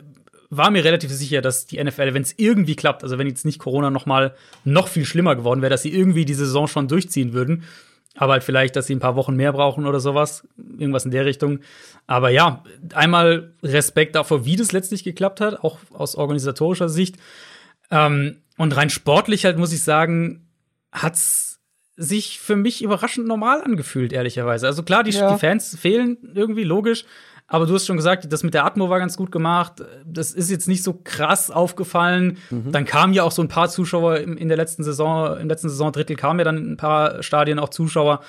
B: war mir relativ sicher, dass die NFL, wenn es irgendwie klappt, also wenn jetzt nicht Corona noch mal noch viel schlimmer geworden wäre, dass sie irgendwie die Saison schon durchziehen würden. Aber halt vielleicht, dass sie ein paar Wochen mehr brauchen oder sowas. Irgendwas in der Richtung. Aber ja, einmal Respekt davor, wie das letztlich geklappt hat, auch aus organisatorischer Sicht. Ähm, und rein sportlich halt, muss ich sagen, hat's sich für mich überraschend normal angefühlt, ehrlicherweise. Also klar, die,
A: Ja.
B: die Fans fehlen irgendwie, logisch. Aber du hast schon gesagt, das mit der Atmo war ganz gut gemacht. Das ist jetzt nicht so krass aufgefallen. Dann kamen ja auch so ein paar Zuschauer in der letzten Saison, im letzten Saisondrittel kamen ja dann in ein paar Stadien auch Zuschauer.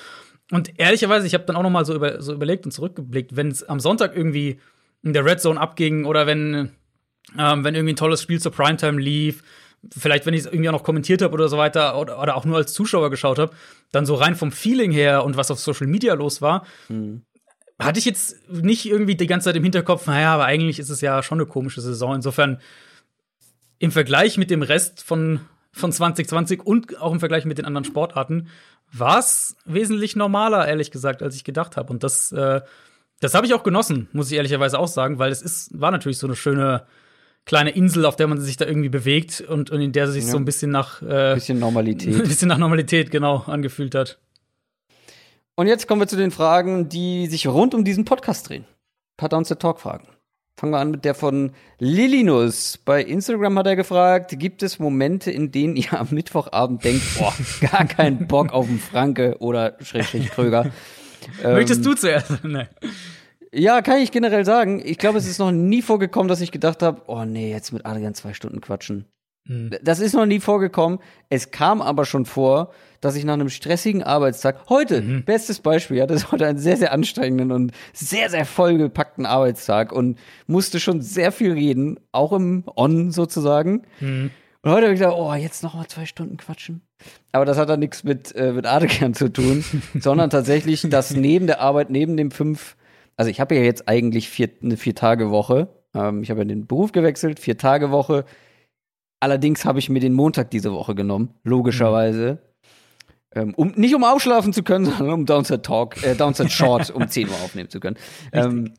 B: Und ehrlicherweise, ich habe dann auch noch mal so, über, so überlegt und zurückgeblickt, wenn es am Sonntag irgendwie in der Red Zone abging oder wenn, ähm, wenn irgendwie ein tolles Spiel zur Primetime lief, vielleicht wenn ich es irgendwie auch noch kommentiert habe oder so weiter oder, oder auch nur als Zuschauer geschaut habe, dann so rein vom Feeling her und was auf Social Media los war, hatte ich jetzt nicht irgendwie die ganze Zeit im Hinterkopf, naja, aber eigentlich ist es ja schon eine komische Saison. Insofern im Vergleich mit dem Rest von, von 2020 und auch im Vergleich mit den anderen Sportarten war es wesentlich normaler, ehrlich gesagt, als ich gedacht habe. Und das, äh, das habe ich auch genossen, muss ich ehrlicherweise auch sagen, weil es ist, war natürlich so eine schöne kleine Insel, auf der man sich da irgendwie bewegt und, und in der sich
A: Ja.
B: so ein bisschen nach, äh,
A: Bisschen
B: ein
A: Normalität.
B: bisschen nach Normalität genau angefühlt hat.
A: Und jetzt kommen wir zu den Fragen, die sich rund um diesen Podcast drehen. Ein paar Downs the Talk Fragen. Fangen wir an mit der von Lilinus. Bei Instagram hat er gefragt, gibt es Momente, in denen ihr am Mittwochabend denkt, boah, gar keinen Bock auf einen Franke oder Schrägstrich Kröger.
B: Möchtest
A: Ähm,
B: du zuerst? Nein.
A: Ja, kann ich generell sagen. Ich glaube, es ist noch nie vorgekommen, dass ich gedacht habe, oh nee, jetzt mit Adrian zwei Stunden quatschen.
B: Hm.
A: Das ist noch nie vorgekommen. Es kam aber schon vor, dass ich nach einem stressigen Arbeitstag, heute,
B: Mhm.
A: bestes Beispiel, ja, das ist heute einen sehr, sehr anstrengenden und sehr, sehr vollgepackten Arbeitstag und musste schon sehr viel reden, auch im On sozusagen.
B: Mhm.
A: Und heute habe ich gedacht, oh, jetzt noch mal zwei Stunden quatschen. Aber das hat dann nichts mit, äh, mit Adrian zu tun, sondern tatsächlich, dass neben der Arbeit, neben dem fünf, also ich habe ja jetzt eigentlich vier, eine Vier-Tage-Woche. Ähm, ich habe ja den Beruf gewechselt, Vier-Tage-Woche. Allerdings habe ich mir den Montag diese Woche genommen, logischerweise. Ähm, um, nicht um ausschlafen zu können, sondern um Downside Talk, äh, Downside Short um 10 Uhr aufnehmen zu können. Ähm,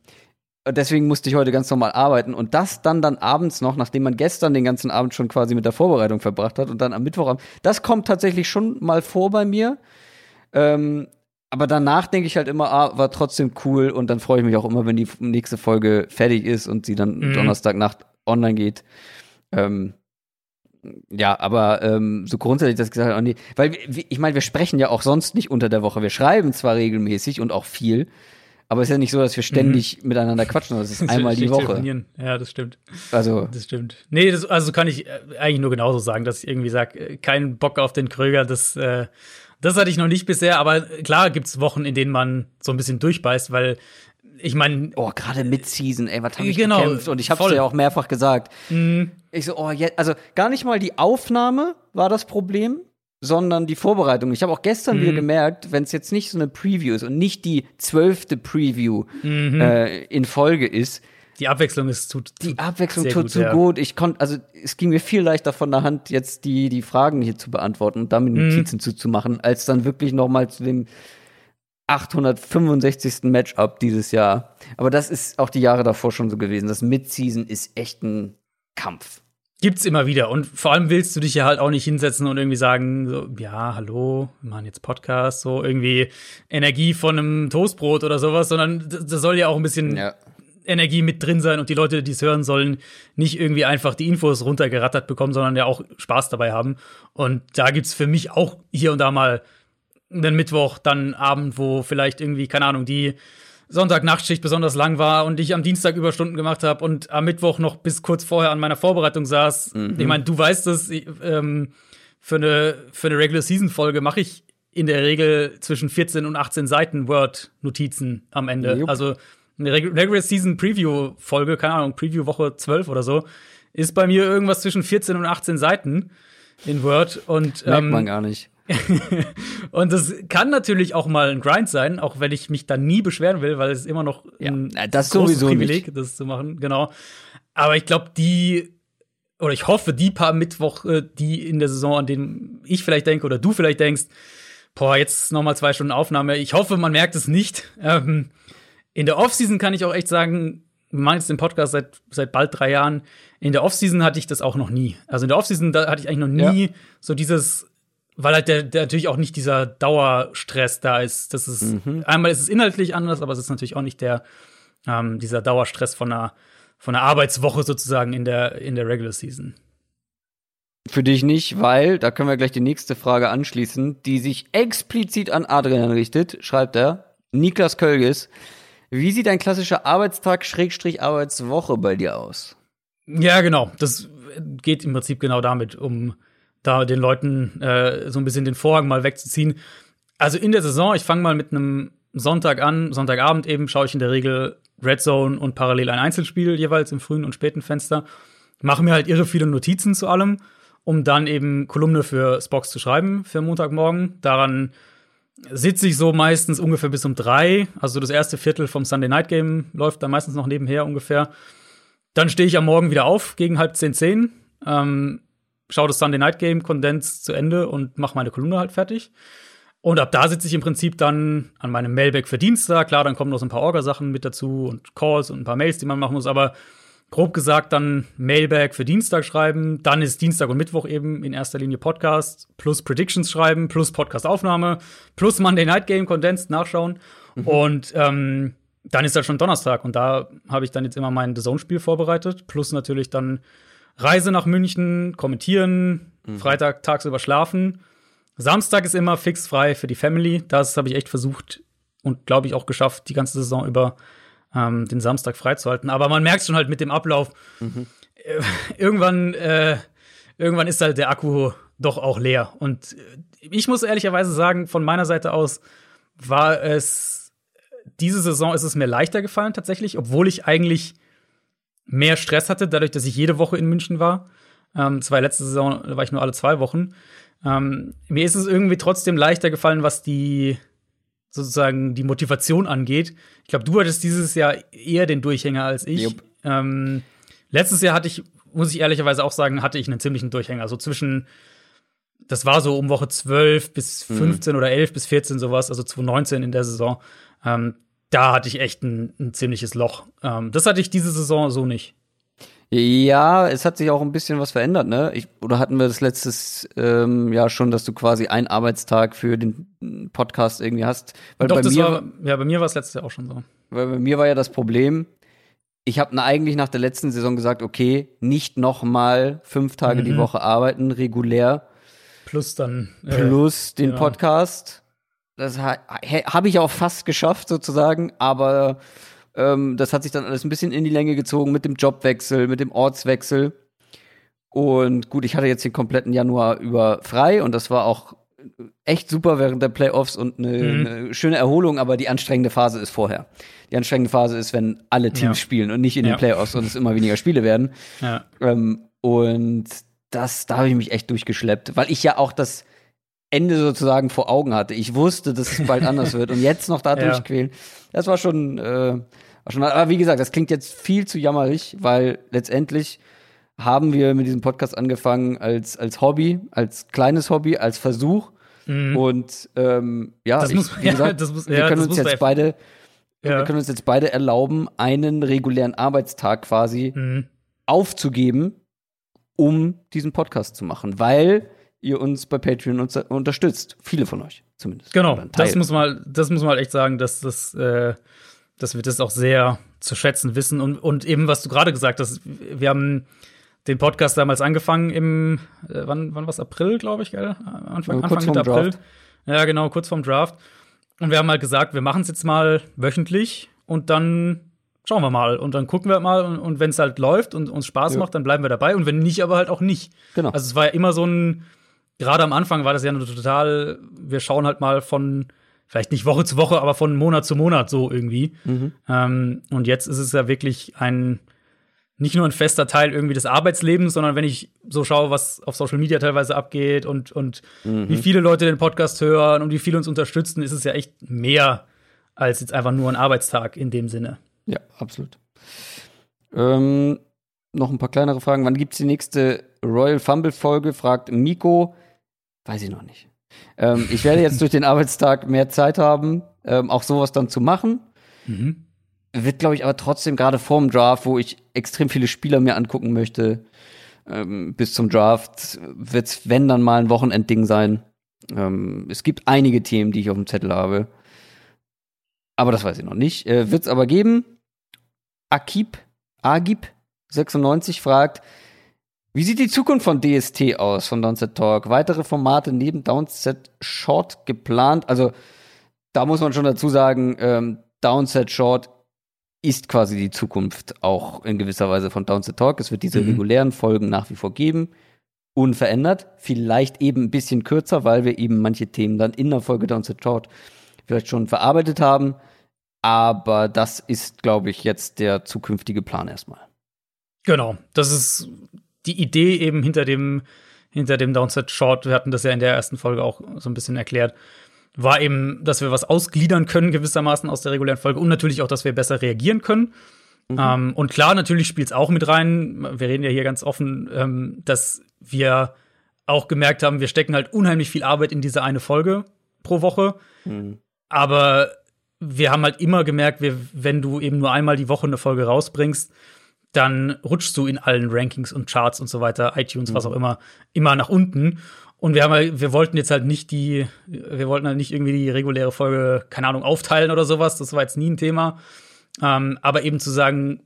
A: deswegen musste ich heute ganz normal arbeiten und das dann dann abends noch, nachdem man gestern den ganzen Abend schon quasi mit der Vorbereitung verbracht hat und dann am Mittwochabend. Das kommt tatsächlich schon mal vor bei mir. Ähm, aber danach denke ich halt immer, ah, war trotzdem cool und dann freue ich mich auch immer, wenn die nächste Folge fertig ist und sie dann
B: Mhm.
A: Donnerstagnacht online geht. Ähm, ja, aber ähm, so grundsätzlich das gesagt, oh nee, weil ich meine, wir sprechen ja auch sonst nicht unter der Woche. Wir schreiben zwar regelmäßig und auch viel, aber es ist ja nicht so, dass wir ständig miteinander quatschen, es ist einmal die
B: Nicht
A: Woche.
B: Ja, das stimmt.
A: Also
B: Das stimmt. Nee, das, also kann ich äh, eigentlich nur genauso sagen, dass ich irgendwie sage, keinen Bock auf den Kröger, das, äh, das hatte ich noch nicht bisher, aber klar gibt's Wochen, in denen man so ein bisschen durchbeißt, weil ich meine,
A: Oh, gerade Mid-Season, ey, was habe ich
B: Genau,
A: gekämpft? Und ich habe es
B: voll.
A: ja auch mehrfach gesagt.
B: Mhm.
A: Ich so, oh, jetzt, also gar nicht mal die Aufnahme war das Problem, sondern die Vorbereitung. Ich habe auch gestern
B: Mhm.
A: wieder gemerkt, wenn es jetzt nicht so eine Preview ist und nicht die zwölfte Preview
B: Mhm.
A: äh, in Folge ist,
B: die Abwechslung ist zu.
A: die Abwechslung tut
B: gut,
A: so
B: ja.
A: gut. Ich konnte, also es ging mir viel leichter von der Hand, jetzt die, die Fragen hier zu beantworten und damit
B: Mhm.
A: Notizen zuzumachen, als dann wirklich noch mal zu dem 865. Matchup dieses Jahr. Aber das ist auch die Jahre davor schon so gewesen. Das Mid-Season ist echt ein Kampf.
B: Gibt's immer wieder. Und vor allem willst du dich ja halt auch nicht hinsetzen und irgendwie sagen, so, ja, hallo, wir machen jetzt Podcast, so irgendwie Energie von einem Toastbrot oder sowas, sondern da soll ja auch ein bisschen ja. Energie mit drin sein und die Leute, die es hören sollen, nicht irgendwie einfach die Infos runtergerattert bekommen, sondern ja auch Spaß dabei haben. Und da gibt's für mich auch hier und da mal einen Mittwoch, dann Abend, wo vielleicht irgendwie, keine Ahnung, die Sonntag-Nachtschicht besonders lang war und ich am Dienstag Überstunden gemacht habe und am Mittwoch noch bis kurz vorher an meiner Vorbereitung saß. Mhm. Ich meine, du weißt es, ähm, für eine, für eine Regular-Season-Folge mache ich in der Regel zwischen 14 und 18 Seiten Word-Notizen am Ende. Jupp. Also eine Regular Season Preview Folge, keine Ahnung, Preview Woche 12 oder so, ist bei mir irgendwas zwischen 14 und 18 Seiten in Word und
A: merkt ähm, man gar nicht.
B: und das kann natürlich auch mal ein Grind sein, auch wenn ich mich da nie beschweren will, weil es immer noch ein
A: ja, das großes
B: Privileg,
A: nicht.
B: das zu machen. Genau. Aber ich glaube, die oder ich hoffe, die paar Mittwoche, die in der Saison, an denen ich vielleicht denke oder du vielleicht denkst, boah, jetzt noch mal zwei Stunden Aufnahme. Ich hoffe, man merkt es nicht. Ähm, in der Offseason kann ich auch echt sagen, wir machen jetzt den Podcast seit, seit bald drei Jahren. In der Offseason hatte ich das auch noch nie. Also in der Offseason, da hatte ich eigentlich noch nie ja. so dieses weil halt der, der natürlich auch nicht dieser Dauerstress da ist. Das ist mhm. einmal ist es inhaltlich anders, aber es ist natürlich auch nicht der ähm, dieser Dauerstress von einer von einer Arbeitswoche sozusagen in der in der Regular Season.
A: Für dich nicht, weil da können wir gleich die nächste Frage anschließen, die sich explizit an Adrian richtet, schreibt er. Niklas Kölges, wie sieht ein klassischer Arbeitstag Schrägstrich Arbeitswoche bei dir aus?
B: Ja, genau. Das geht im Prinzip genau damit um da den Leuten äh, so ein bisschen den Vorhang mal wegzuziehen. Also in der Saison, ich fange mal mit einem Sonntag an, Sonntagabend eben, schaue ich in der Regel Red Zone und parallel ein Einzelspiel jeweils im frühen und späten Fenster. Mache mir halt irre viele Notizen zu allem, um dann eben Kolumne für Spox zu schreiben für Montagmorgen. Daran sitze ich so meistens ungefähr bis um drei. Also das erste Viertel vom Sunday Night Game läuft da meistens noch nebenher ungefähr. Dann stehe ich am Morgen wieder auf gegen halb zehn, zehn. Ähm, schaue das Sunday Night Game Kondens zu Ende und mache meine Kolumne halt fertig. Und ab da sitze ich im Prinzip dann an meinem Mailback für Dienstag. Klar, dann kommen noch so ein paar Orga-Sachen mit dazu und Calls und ein paar Mails, die man machen muss. Aber grob gesagt dann Mailback für Dienstag schreiben. Dann ist Dienstag und Mittwoch eben in erster Linie Podcast plus Predictions schreiben plus Podcast-Aufnahme plus Monday Night Game Condensed nachschauen. Mhm. Und ähm, dann ist das schon Donnerstag. Und da habe ich dann jetzt immer mein The Zone-Spiel vorbereitet. Plus natürlich dann Reise nach München, kommentieren, mhm. Freitag tagsüber schlafen. Samstag ist immer fix frei für die Family. Das habe ich echt versucht und glaube ich auch geschafft, die ganze Saison über ähm, den Samstag freizuhalten. Aber man merkt schon halt mit dem Ablauf, mhm. äh, irgendwann, äh, irgendwann ist halt der Akku doch auch leer. Und äh, ich muss ehrlicherweise sagen, von meiner Seite aus war es, diese Saison ist es mir leichter gefallen tatsächlich, obwohl ich eigentlich mehr Stress hatte, dadurch, dass ich jede Woche in München war. Ähm, das war letzte Saison, war ich nur alle zwei Wochen. Ähm, mir ist es irgendwie trotzdem leichter gefallen, was die sozusagen die Motivation angeht. Ich glaube, du hattest dieses Jahr eher den Durchhänger als ich. Ähm, letztes Jahr hatte ich, muss ich ehrlicherweise auch sagen, hatte ich einen ziemlichen Durchhänger. So zwischen, das war so um Woche 12 bis 15 mhm. oder 11 bis 14 sowas, also 2019 in der Saison. Ähm, da hatte ich echt ein, ein ziemliches Loch. Ähm, das hatte ich diese Saison so nicht.
A: Ja, es hat sich auch ein bisschen was verändert, ne? Ich, oder hatten wir das letztes ähm, Jahr schon, dass du quasi einen Arbeitstag für den Podcast irgendwie hast?
B: Weil Doch, bei das mir, war, ja, bei mir war es letztes Jahr auch schon so.
A: Weil bei mir war ja das Problem, ich habe eigentlich nach der letzten Saison gesagt, okay, nicht noch mal fünf Tage mhm. die Woche arbeiten, regulär.
B: Plus dann.
A: Äh, plus den genau. Podcast. Das ha habe ich auch fast geschafft, sozusagen, aber ähm, das hat sich dann alles ein bisschen in die Länge gezogen mit dem Jobwechsel, mit dem Ortswechsel. Und gut, ich hatte jetzt den kompletten Januar über frei und das war auch echt super während der Playoffs und eine, mhm. eine schöne Erholung, aber die anstrengende Phase ist vorher. Die anstrengende Phase ist, wenn alle Teams ja. spielen und nicht in ja. den Playoffs und es immer weniger Spiele werden. Ja. Ähm, und das, da habe ich mich echt durchgeschleppt, weil ich ja auch das Ende sozusagen vor Augen hatte. Ich wusste, dass es bald anders wird und jetzt noch da ja. durchquälen. Das war schon, äh, war schon, aber wie gesagt, das klingt jetzt viel zu jammerig, weil letztendlich haben wir mit diesem Podcast angefangen als, als Hobby, als kleines Hobby, als Versuch. Mhm. Und ähm, ja,
B: das muss,
A: ich, wie gesagt,
B: ja, das muss,
A: wir können uns jetzt beide, ja. wir können uns jetzt beide erlauben, einen regulären Arbeitstag quasi mhm. aufzugeben um diesen Podcast zu machen, weil ihr uns bei Patreon unter unterstützt. Viele von euch zumindest.
B: Genau, das muss man, das muss man echt sagen, dass, das, äh, dass wir das auch sehr zu schätzen wissen. Und, und eben, was du gerade gesagt hast, wir haben den Podcast damals angefangen im, äh, wann, wann war es? April, glaube ich, gell? Anfang,
A: Ja,
B: Anfang Mitte April.
A: Draft.
B: Ja, genau, kurz vorm Draft. Und wir haben halt gesagt, wir machen es jetzt mal wöchentlich und dann schauen wir mal. Und dann gucken wir mal und, und wenn es halt läuft und uns Spaß
A: Ja.
B: macht, dann bleiben wir dabei. Und wenn nicht, aber halt auch nicht.
A: Genau.
B: Also es war ja immer so ein, gerade am Anfang war das ja nur total, wir schauen halt mal von, vielleicht nicht Woche zu Woche, aber von Monat zu Monat so irgendwie.
A: Mhm.
B: Ähm, und jetzt ist es ja wirklich ein, nicht nur ein fester Teil irgendwie des Arbeitslebens, sondern wenn ich so schaue, was auf Social Media teilweise abgeht und, und
A: Mhm.
B: wie viele Leute den Podcast hören und wie viele uns unterstützen, ist es ja echt mehr als jetzt einfach nur ein Arbeitstag in dem Sinne.
A: Ja, absolut. Ähm, noch ein paar kleinere Fragen. Wann gibt's die nächste Royal Fumble Folge? Fragt Miko. Weiß ich noch nicht. Ähm, ich werde jetzt durch den Arbeitstag mehr Zeit haben, ähm, auch sowas dann zu machen.
B: Mhm.
A: Wird, glaube ich, aber trotzdem gerade vorm Draft, wo ich extrem viele Spieler mir angucken möchte, ähm, bis zum Draft, wird's, wenn dann mal ein Wochenendding sein. Ähm, es gibt einige Themen, die ich auf dem Zettel habe. Aber das weiß ich noch nicht. Äh, wird's aber geben. Akib, Agib 96 fragt, wie sieht die Zukunft von DST aus, von Downset Talk? Weitere Formate neben Downset Short geplant? Also, da muss man schon dazu sagen, ähm, Downset Short ist quasi die Zukunft auch in gewisser Weise von Downset Talk. Es wird diese
B: Mhm.
A: regulären Folgen nach wie vor geben. Unverändert. Vielleicht eben ein bisschen kürzer, weil wir eben manche Themen dann in der Folge Downset Short vielleicht schon verarbeitet haben. Aber das ist, glaube ich, jetzt der zukünftige Plan erstmal.
B: Genau, das ist die Idee eben hinter dem, hinter dem Downset Short. Wir hatten das ja in der ersten Folge auch so ein bisschen erklärt. War eben, dass wir was ausgliedern können, gewissermaßen aus der regulären Folge und natürlich auch, dass wir besser reagieren können. Ähm, und klar, natürlich spielt es auch mit rein. Wir reden ja hier ganz offen, ähm, dass wir auch gemerkt haben, wir stecken halt unheimlich viel Arbeit in diese eine Folge pro Woche. Aber wir haben halt immer gemerkt, wir, wenn du eben nur einmal die Woche eine Folge rausbringst, dann rutschst du in allen Rankings und Charts und so weiter, iTunes, was auch immer, immer nach unten. Und wir haben halt, wir wollten jetzt halt nicht die, wir wollten halt nicht irgendwie die reguläre Folge, keine Ahnung, aufteilen oder sowas. Das war jetzt nie ein Thema. Ähm, aber eben zu sagen,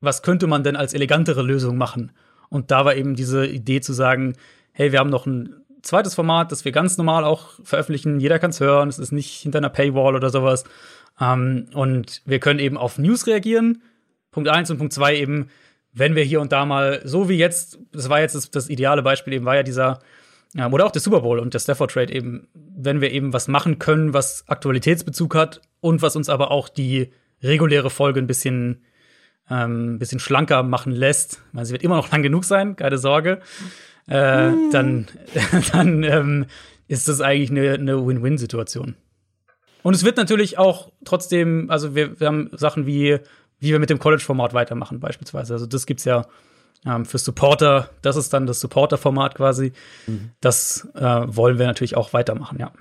B: was könnte man denn als elegantere Lösung machen? Und da war eben diese Idee zu sagen, hey, wir haben noch ein zweites Format, das wir ganz normal auch veröffentlichen. Jeder kann es hören. Es ist nicht hinter einer Paywall oder sowas. Ähm, und wir können eben auf News reagieren. Punkt eins und Punkt zwei eben, wenn wir hier und da mal, so wie jetzt, das war jetzt das, das ideale Beispiel, eben war ja dieser, ja, oder auch der Super Bowl und der Stafford Trade eben, wenn wir eben was machen können, was Aktualitätsbezug hat und was uns aber auch die reguläre Folge ein bisschen, ähm, ein bisschen schlanker machen lässt. Meine, sie wird immer noch lang genug sein, keine Sorge. Äh, Dann, dann ähm, ist das eigentlich eine, eine Win-Win-Situation. Und es wird natürlich auch trotzdem, also wir, wir haben Sachen wie, wie wir mit dem College-Format weitermachen, beispielsweise. Also das gibt's ja ähm, für Supporter, das ist dann das Supporter-Format quasi. Das äh, wollen wir natürlich auch weitermachen, ja.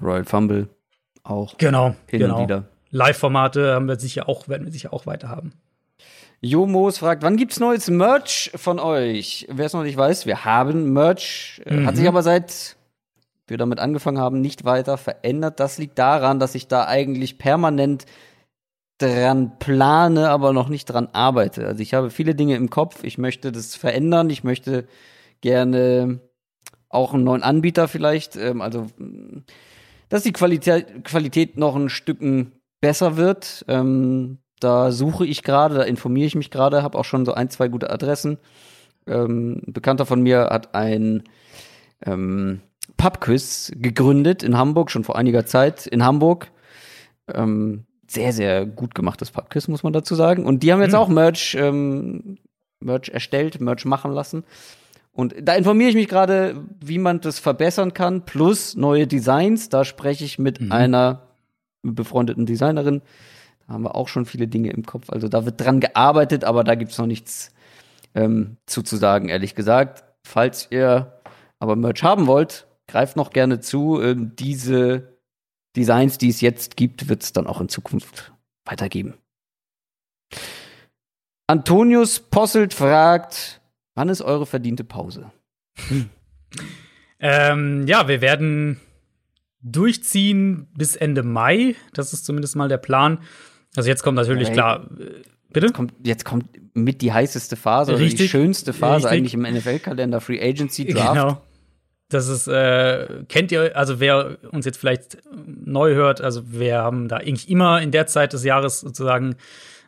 A: Royal Fumble auch
B: Genau,
A: hin
B: genau.
A: und wieder.
B: Live-Formate haben wir sicher auch, werden wir sicher auch weiter haben.
A: Jomos fragt, wann gibt's neues Merch von euch? Wer es noch nicht weiß, wir haben Merch, äh, hat sich aber seit wir damit angefangen haben, nicht weiter verändert. Das liegt daran, dass ich da eigentlich permanent dran plane, aber noch nicht dran arbeite. Also ich habe viele Dinge im Kopf. Ich möchte das verändern. Ich möchte gerne auch einen neuen Anbieter vielleicht. Ähm, also mh, dass die Qualität, Qualität noch ein Stücken besser wird. Ähm, da suche ich gerade, da informiere ich mich gerade, habe auch schon so ein, zwei gute Adressen. Ähm, ein Bekannter von mir hat ein ähm, Pubquiz gegründet in Hamburg, schon vor einiger Zeit in Hamburg. Ähm, sehr, sehr gut gemachtes Pubquiz, muss man dazu sagen. Und die haben jetzt
B: Mhm.
A: auch Merch, ähm, Merch erstellt, Merch machen lassen. Und da informiere ich mich gerade, wie man das verbessern kann, plus neue Designs. Da spreche ich mit
B: Mhm.
A: einer befreundeten Designerin. Da haben wir auch schon viele Dinge im Kopf. Also da wird dran gearbeitet, aber da gibt's noch nichts ähm, zuzusagen, ehrlich gesagt. Falls ihr aber Merch haben wollt, greift noch gerne zu. Ähm, diese Designs, die es jetzt gibt, wird es dann auch in Zukunft weitergeben. Antonius Posselt fragt, Wann ist eure verdiente Pause?
B: Ähm, ja, wir werden durchziehen bis Ende Mai. Das ist zumindest mal der Plan. Also jetzt kommt natürlich
A: Okay.
B: klar. äh, Bitte?
A: Jetzt kommt, jetzt kommt mit die heißeste Phase, oder die
B: Richtig.
A: schönste Phase
B: Richtig.
A: eigentlich im NFL-Kalender, Free Agency Draft.
B: Genau. Das ist, äh, kennt ihr, also wer uns jetzt vielleicht neu hört, also wir haben da eigentlich immer in der Zeit des Jahres sozusagen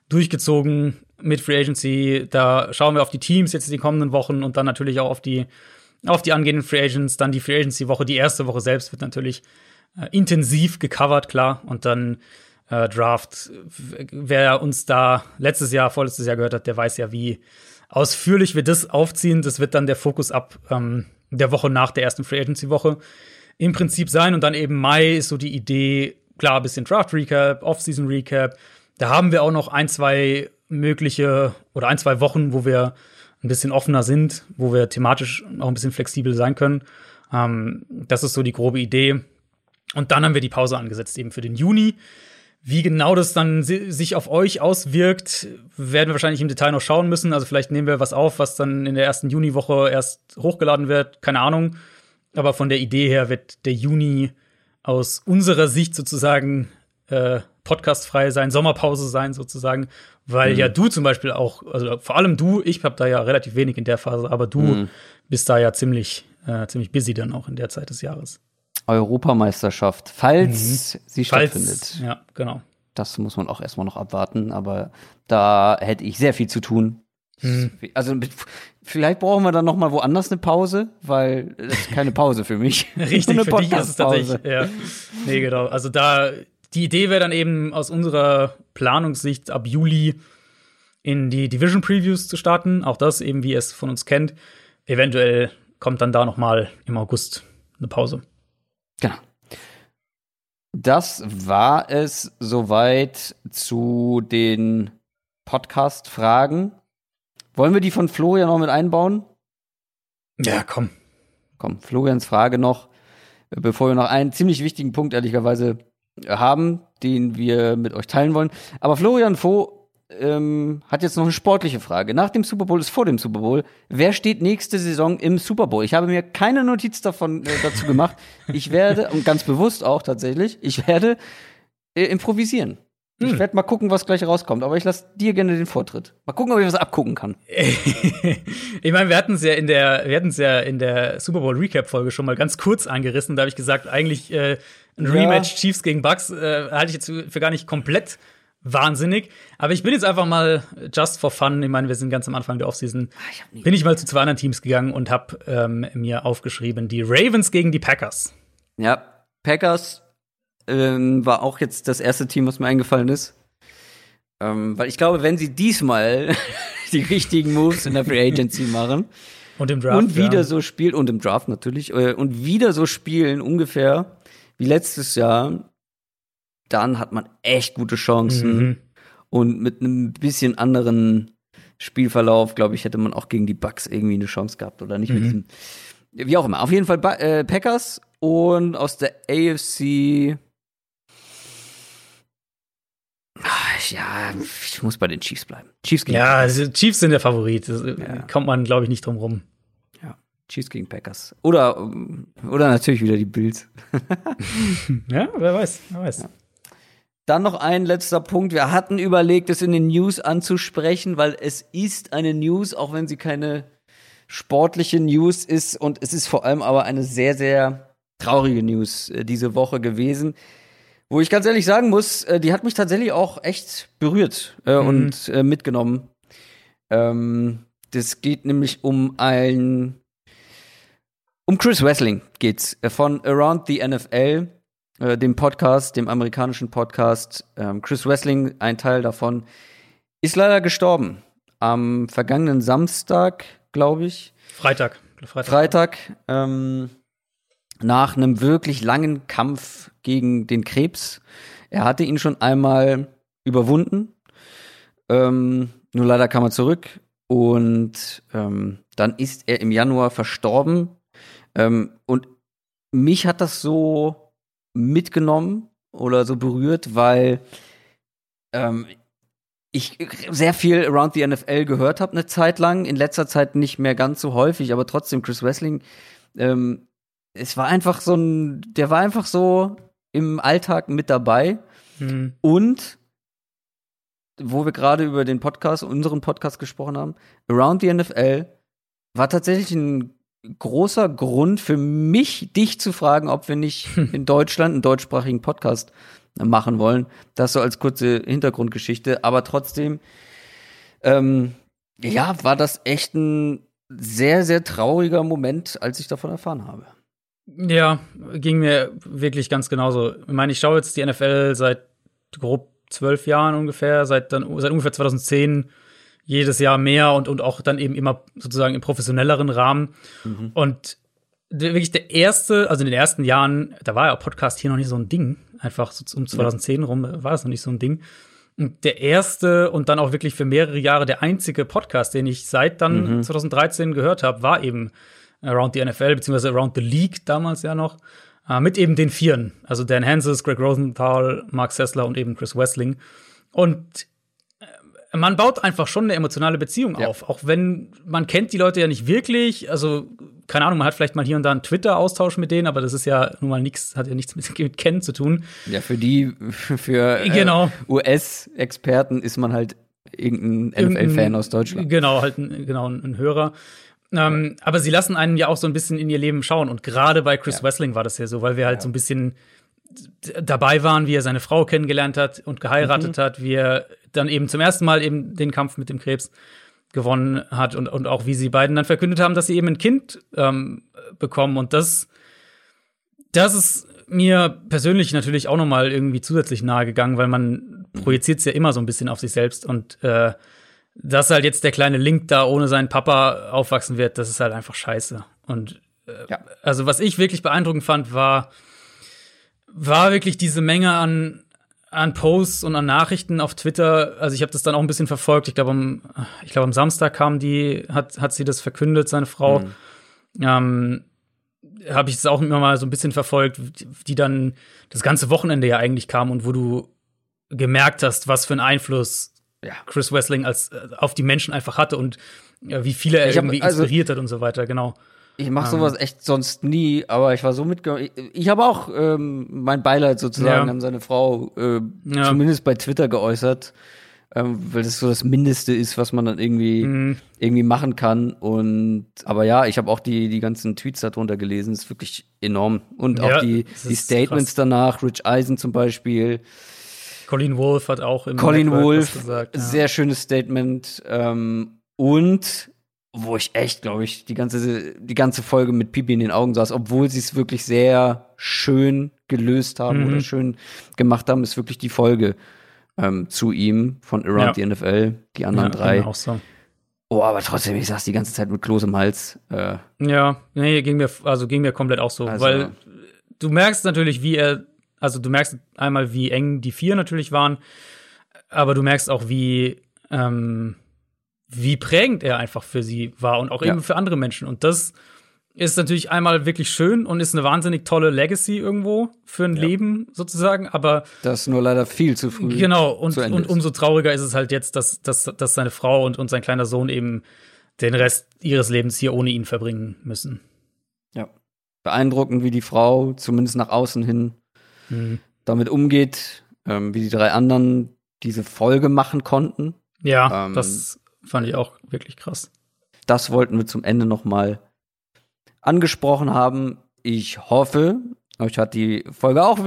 B: durchgezogen mit Free Agency. Da schauen wir auf die Teams jetzt die kommenden Wochen und dann natürlich auch auf die, auf die angehenden Free Agents. Dann die Free Agency Woche, die erste Woche selbst wird natürlich äh, intensiv gecovert, klar. Und dann äh, Draft. Wer uns da letztes Jahr, vorletztes Jahr gehört hat, der weiß ja, wie ausführlich wir das aufziehen. Das wird dann der Fokus ab ähm, der Woche nach der ersten Free Agency Woche im Prinzip sein. Und dann eben Mai ist so die Idee, klar, ein bisschen Draft Recap, Offseason Recap. Da haben wir auch noch ein, zwei mögliche oder ein, zwei Wochen, wo wir ein bisschen offener sind, wo wir thematisch auch ein bisschen flexibel sein können. Ähm, das ist so die grobe Idee. Und dann haben wir die Pause angesetzt, eben für den Juni. Wie genau das dann si sich auf euch auswirkt, werden wir wahrscheinlich im Detail noch schauen müssen. Also vielleicht nehmen wir was auf, was dann in der ersten Juniwoche erst hochgeladen wird. Keine Ahnung. Aber von der Idee her wird der Juni aus unserer Sicht sozusagen äh, podcastfrei sein, Sommerpause sein sozusagen, weil ja du zum Beispiel auch, also vor allem du, ich habe da ja relativ wenig in der Phase, aber du bist da ja ziemlich, äh, ziemlich busy dann auch in der Zeit des Jahres.
A: Europameisterschaft, falls sie stattfindet.
B: Falls, ja, genau.
A: Das muss man auch erstmal noch abwarten, aber da hätte ich sehr viel zu tun. Also mit, vielleicht brauchen wir dann noch mal woanders eine Pause, weil das ist keine Pause für mich.
B: Richtig,
A: Eine
B: für dich ist es tatsächlich. Ja. Nee, genau. Also da, die Idee wäre dann eben aus unserer Planungssicht ab Juli in die Division Previews zu starten. Auch das eben, wie ihr es von uns kennt. Eventuell kommt dann da noch mal im August eine Pause.
A: Genau. Das war es soweit zu den Podcast-Fragen. Wollen wir die von Florian noch mit einbauen?
B: Ja, komm.
A: Komm, Florians Frage noch, bevor wir noch einen ziemlich wichtigen Punkt ehrlicherweise haben, den wir mit euch teilen wollen. Aber Florian Voh ähm, hat jetzt noch eine sportliche Frage. Nach dem Super Bowl ist vor dem Super Bowl. Wer steht nächste Saison im Super Bowl? Ich habe mir keine Notiz davon äh, dazu gemacht. Ich werde, und ganz bewusst auch tatsächlich, ich werde äh, improvisieren. Ich
B: Hm.
A: werde mal gucken, was gleich rauskommt. Aber ich lasse dir gerne den Vortritt. Mal gucken, ob ich was abgucken kann.
B: ich meine, wir hatten es ja in der, wir hatten es ja in der Super Bowl Recap Folge schon mal ganz kurz angerissen. Da habe ich gesagt, eigentlich äh, ein
A: Ja.
B: Rematch Chiefs gegen Bucks äh, halte ich jetzt für gar nicht komplett wahnsinnig. Aber ich bin jetzt einfach mal just for fun. Ich meine, wir sind ganz am Anfang der Offseason. Bin ich mal zu zwei anderen Teams gegangen und habe ähm, mir aufgeschrieben die Ravens gegen die Packers.
A: Ja, Packers ähm, war auch jetzt das erste Team, was mir eingefallen ist. Ähm, weil ich glaube, wenn sie diesmal die richtigen Moves in der Free Agency machen
B: Und im Draft.
A: und wieder
B: ja.
A: so spielen, und im Draft natürlich, äh, und wieder so spielen ungefähr wie letztes Jahr, dann hat man echt gute Chancen.
B: Mhm.
A: Und mit einem bisschen anderen Spielverlauf, glaube ich, hätte man auch gegen die Bucks irgendwie eine Chance gehabt oder nicht mit
B: Mhm.
A: diesem. Wie auch immer. Auf jeden Fall äh, Packers und aus der AFC. Ah, Ja, ich muss bei den Chiefs bleiben. Chiefs gegen
B: Ja,
A: Packers.
B: also Chiefs sind der Favorit. Das, äh,
A: Ja.
B: Kommt man, glaube ich, nicht drum rum.
A: Ja, Chiefs gegen Packers. Oder, oder natürlich wieder die Bills.
B: Ja, wer weiß, wer weiß.
A: Dann noch ein letzter Punkt. Wir hatten überlegt, es in den News anzusprechen, weil es ist eine News, auch wenn sie keine sportliche News ist. Und es ist vor allem aber eine sehr, sehr traurige News äh, diese Woche gewesen. Wo ich ganz ehrlich sagen muss, äh, die hat mich tatsächlich auch echt berührt äh,
B: Mhm.
A: und äh, mitgenommen. Ähm, das geht nämlich um ein um Chris Wrestling geht's von Around the NFL, äh, dem Podcast, dem amerikanischen Podcast. Ähm, Chris Wrestling, ein Teil davon, ist leider gestorben. Am vergangenen Samstag, glaube ich,
B: Freitag. Freitag.
A: Freitag, ähm, nach einem wirklich langen Kampf gegen den Krebs. Er hatte ihn schon einmal überwunden. Ähm, nur leider kam er zurück und ähm, dann ist er im Januar verstorben. Ähm, und mich hat das so mitgenommen oder so berührt, weil ähm, ich sehr viel Around the NFL gehört habe eine Zeit lang, in letzter Zeit nicht mehr ganz so häufig, aber trotzdem Chris Wessling, ähm, es war einfach so ein, der war einfach so im Alltag mit dabei
B: Mhm.
A: und wo wir gerade über den Podcast, unseren Podcast gesprochen haben, Around the NFL war tatsächlich ein großer Grund für mich, dich zu fragen, ob wir nicht in Deutschland einen deutschsprachigen Podcast machen wollen. Das so als kurze Hintergrundgeschichte. Aber trotzdem, ähm, ja, war das echt ein sehr, sehr trauriger Moment, als ich davon erfahren habe.
B: Ja, ging mir wirklich ganz genauso. Ich meine, ich schaue jetzt die NFL seit grob zwölf Jahren ungefähr, seit dann seit ungefähr 2010 jedes Jahr mehr und, und auch dann eben immer sozusagen im professionelleren Rahmen. Und der, wirklich der erste, also in den ersten Jahren, da war ja auch Podcast hier noch nicht so ein Ding. Einfach so um 2010 rum war das noch nicht so ein Ding. Und der erste und dann auch wirklich für mehrere Jahre der einzige Podcast, den ich seit dann 2013 gehört habe, war eben Around the NFL, beziehungsweise Around the League damals ja noch. Äh, mit eben den Vieren. Also Dan Hanses, Greg Rosenthal, Mark Sessler und eben Chris Wessling. Und äh, man baut einfach schon eine emotionale Beziehung
A: Ja.
B: auf. Auch wenn man kennt die Leute ja nicht wirklich. Also, keine Ahnung, man hat vielleicht mal hier und da einen Twitter-Austausch mit denen, aber das ist ja nun mal nichts, hat ja nichts mit, Kennen zu tun.
A: Ja, für die, für äh,
B: Genau.
A: US-Experten ist man halt irgendein NFL-Fan aus Deutschland.
B: Genau, halt ein, genau, ein, Hörer. Ähm, aber sie lassen einen ja auch so ein bisschen in ihr Leben schauen. Und gerade bei Chris
A: Ja.
B: Wessling war das ja so, weil wir halt so ein bisschen dabei waren, wie er seine Frau kennengelernt hat und geheiratet hat, wie er dann eben zum ersten Mal eben den Kampf mit dem Krebs gewonnen hat und, und auch wie sie beiden dann verkündet haben, dass sie eben ein Kind ähm, bekommen. Und das, das ist mir persönlich natürlich auch noch mal irgendwie zusätzlich nahe gegangen, weil man projiziert es ja immer so ein bisschen auf sich selbst und äh, dass halt jetzt der kleine Link da ohne seinen Papa aufwachsen wird, das ist halt einfach scheiße. Und äh,
A: Ja.
B: also was ich wirklich beeindruckend fand, war, war wirklich diese Menge an, an Posts und an Nachrichten auf Twitter. Also ich habe das dann auch ein bisschen verfolgt. Ich glaube, am, ich glaube, am Samstag kam die, hat, hat sie das verkündet, seine Frau. Ähm, habe ich es auch immer mal so ein bisschen verfolgt, die- dann das ganze Wochenende ja eigentlich kam und wo du gemerkt hast, was für einen Einfluss
A: Ja.
B: Chris Wessling als äh, auf die Menschen einfach hatte und ja, wie viele er
A: Ich hab-
B: irgendwie
A: also-
B: inspiriert hat und so weiter, genau.
A: Ich mache sowas echt sonst nie, aber ich war so mitge... Ich, ich habe auch ähm, mein Beileid sozusagen
B: Ja.
A: an seine Frau äh,
B: Ja.
A: zumindest bei Twitter geäußert, ähm, weil das so das Mindeste ist, was man dann irgendwie
B: Mhm.
A: irgendwie machen kann. Und aber ja, ich habe auch die die ganzen Tweets darunter gelesen, ist wirklich enorm. Und
B: Ja,
A: auch die die Statements
B: krass.
A: danach, Rich Eisen zum Beispiel,
B: Colin Wolf hat auch im
A: Colin
B: Network
A: Wolf,
B: gesagt.
A: Sehr schönes Statement. Ähm, und wo ich echt, glaube ich, die ganze, die ganze Folge mit Pipi in den Augen saß, obwohl sie es wirklich sehr schön gelöst haben
B: Mhm.
A: oder schön gemacht haben, ist wirklich die Folge ähm, zu ihm von Around
B: Ja.
A: the NFL, die anderen
B: ja,
A: drei.
B: Auch so.
A: Oh, aber trotzdem, ich saß die ganze Zeit mit Kloß im Hals. Äh,
B: Ja, nee, ging mir, also ging mir komplett auch so,
A: Also-
B: weil du merkst natürlich, wie er, also du merkst einmal, wie eng die vier natürlich waren, aber du merkst auch, wie, ähm, wie prägend er einfach für sie war und auch
A: Ja.
B: eben für andere Menschen. Und das ist natürlich einmal wirklich schön und ist eine wahnsinnig tolle Legacy irgendwo für ein Leben sozusagen, aber
A: das ist nur leider viel zu früh.
B: Genau, und, und umso trauriger ist es halt jetzt, dass, dass, dass seine Frau und, und sein kleiner Sohn eben den Rest ihres Lebens hier ohne ihn verbringen müssen.
A: Ja. Beeindruckend, wie die Frau zumindest nach außen hin
B: Mhm.
A: damit umgeht, ähm, wie die drei anderen diese Folge machen konnten.
B: Ja,
A: Ähm,
B: das fand ich auch wirklich krass.
A: Das wollten wir zum Ende noch mal angesprochen haben. Ich hoffe, euch hat die Folge auch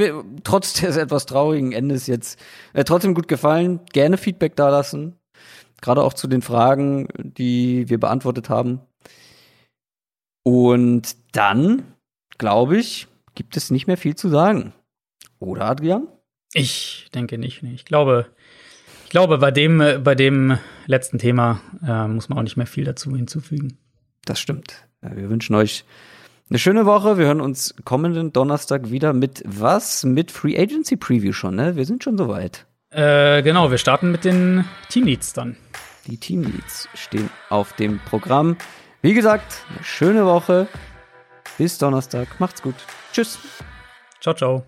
A: trotz des etwas traurigen Endes jetzt äh, trotzdem gut gefallen. Gerne Feedback dalassen. Gerade auch zu den Fragen, die wir beantwortet haben. Und dann, glaube ich, gibt es nicht mehr viel zu sagen. Oder, Adrian?
B: Ich denke nicht. Nee. Ich glaube, ich glaube, bei dem, äh, bei dem letzten Thema äh, muss man auch nicht mehr viel dazu hinzufügen.
A: Das stimmt. Ja, wir wünschen euch eine schöne Woche. Wir hören uns kommenden Donnerstag wieder mit was? Mit Free Agency Preview schon, ne? Wir sind schon soweit.
B: Äh, genau, wir starten mit den Teamleads dann.
A: Die Teamleads stehen auf dem Programm. Wie gesagt, eine schöne Woche. Bis Donnerstag. Macht's gut. Tschüss.
B: Ciao, ciao.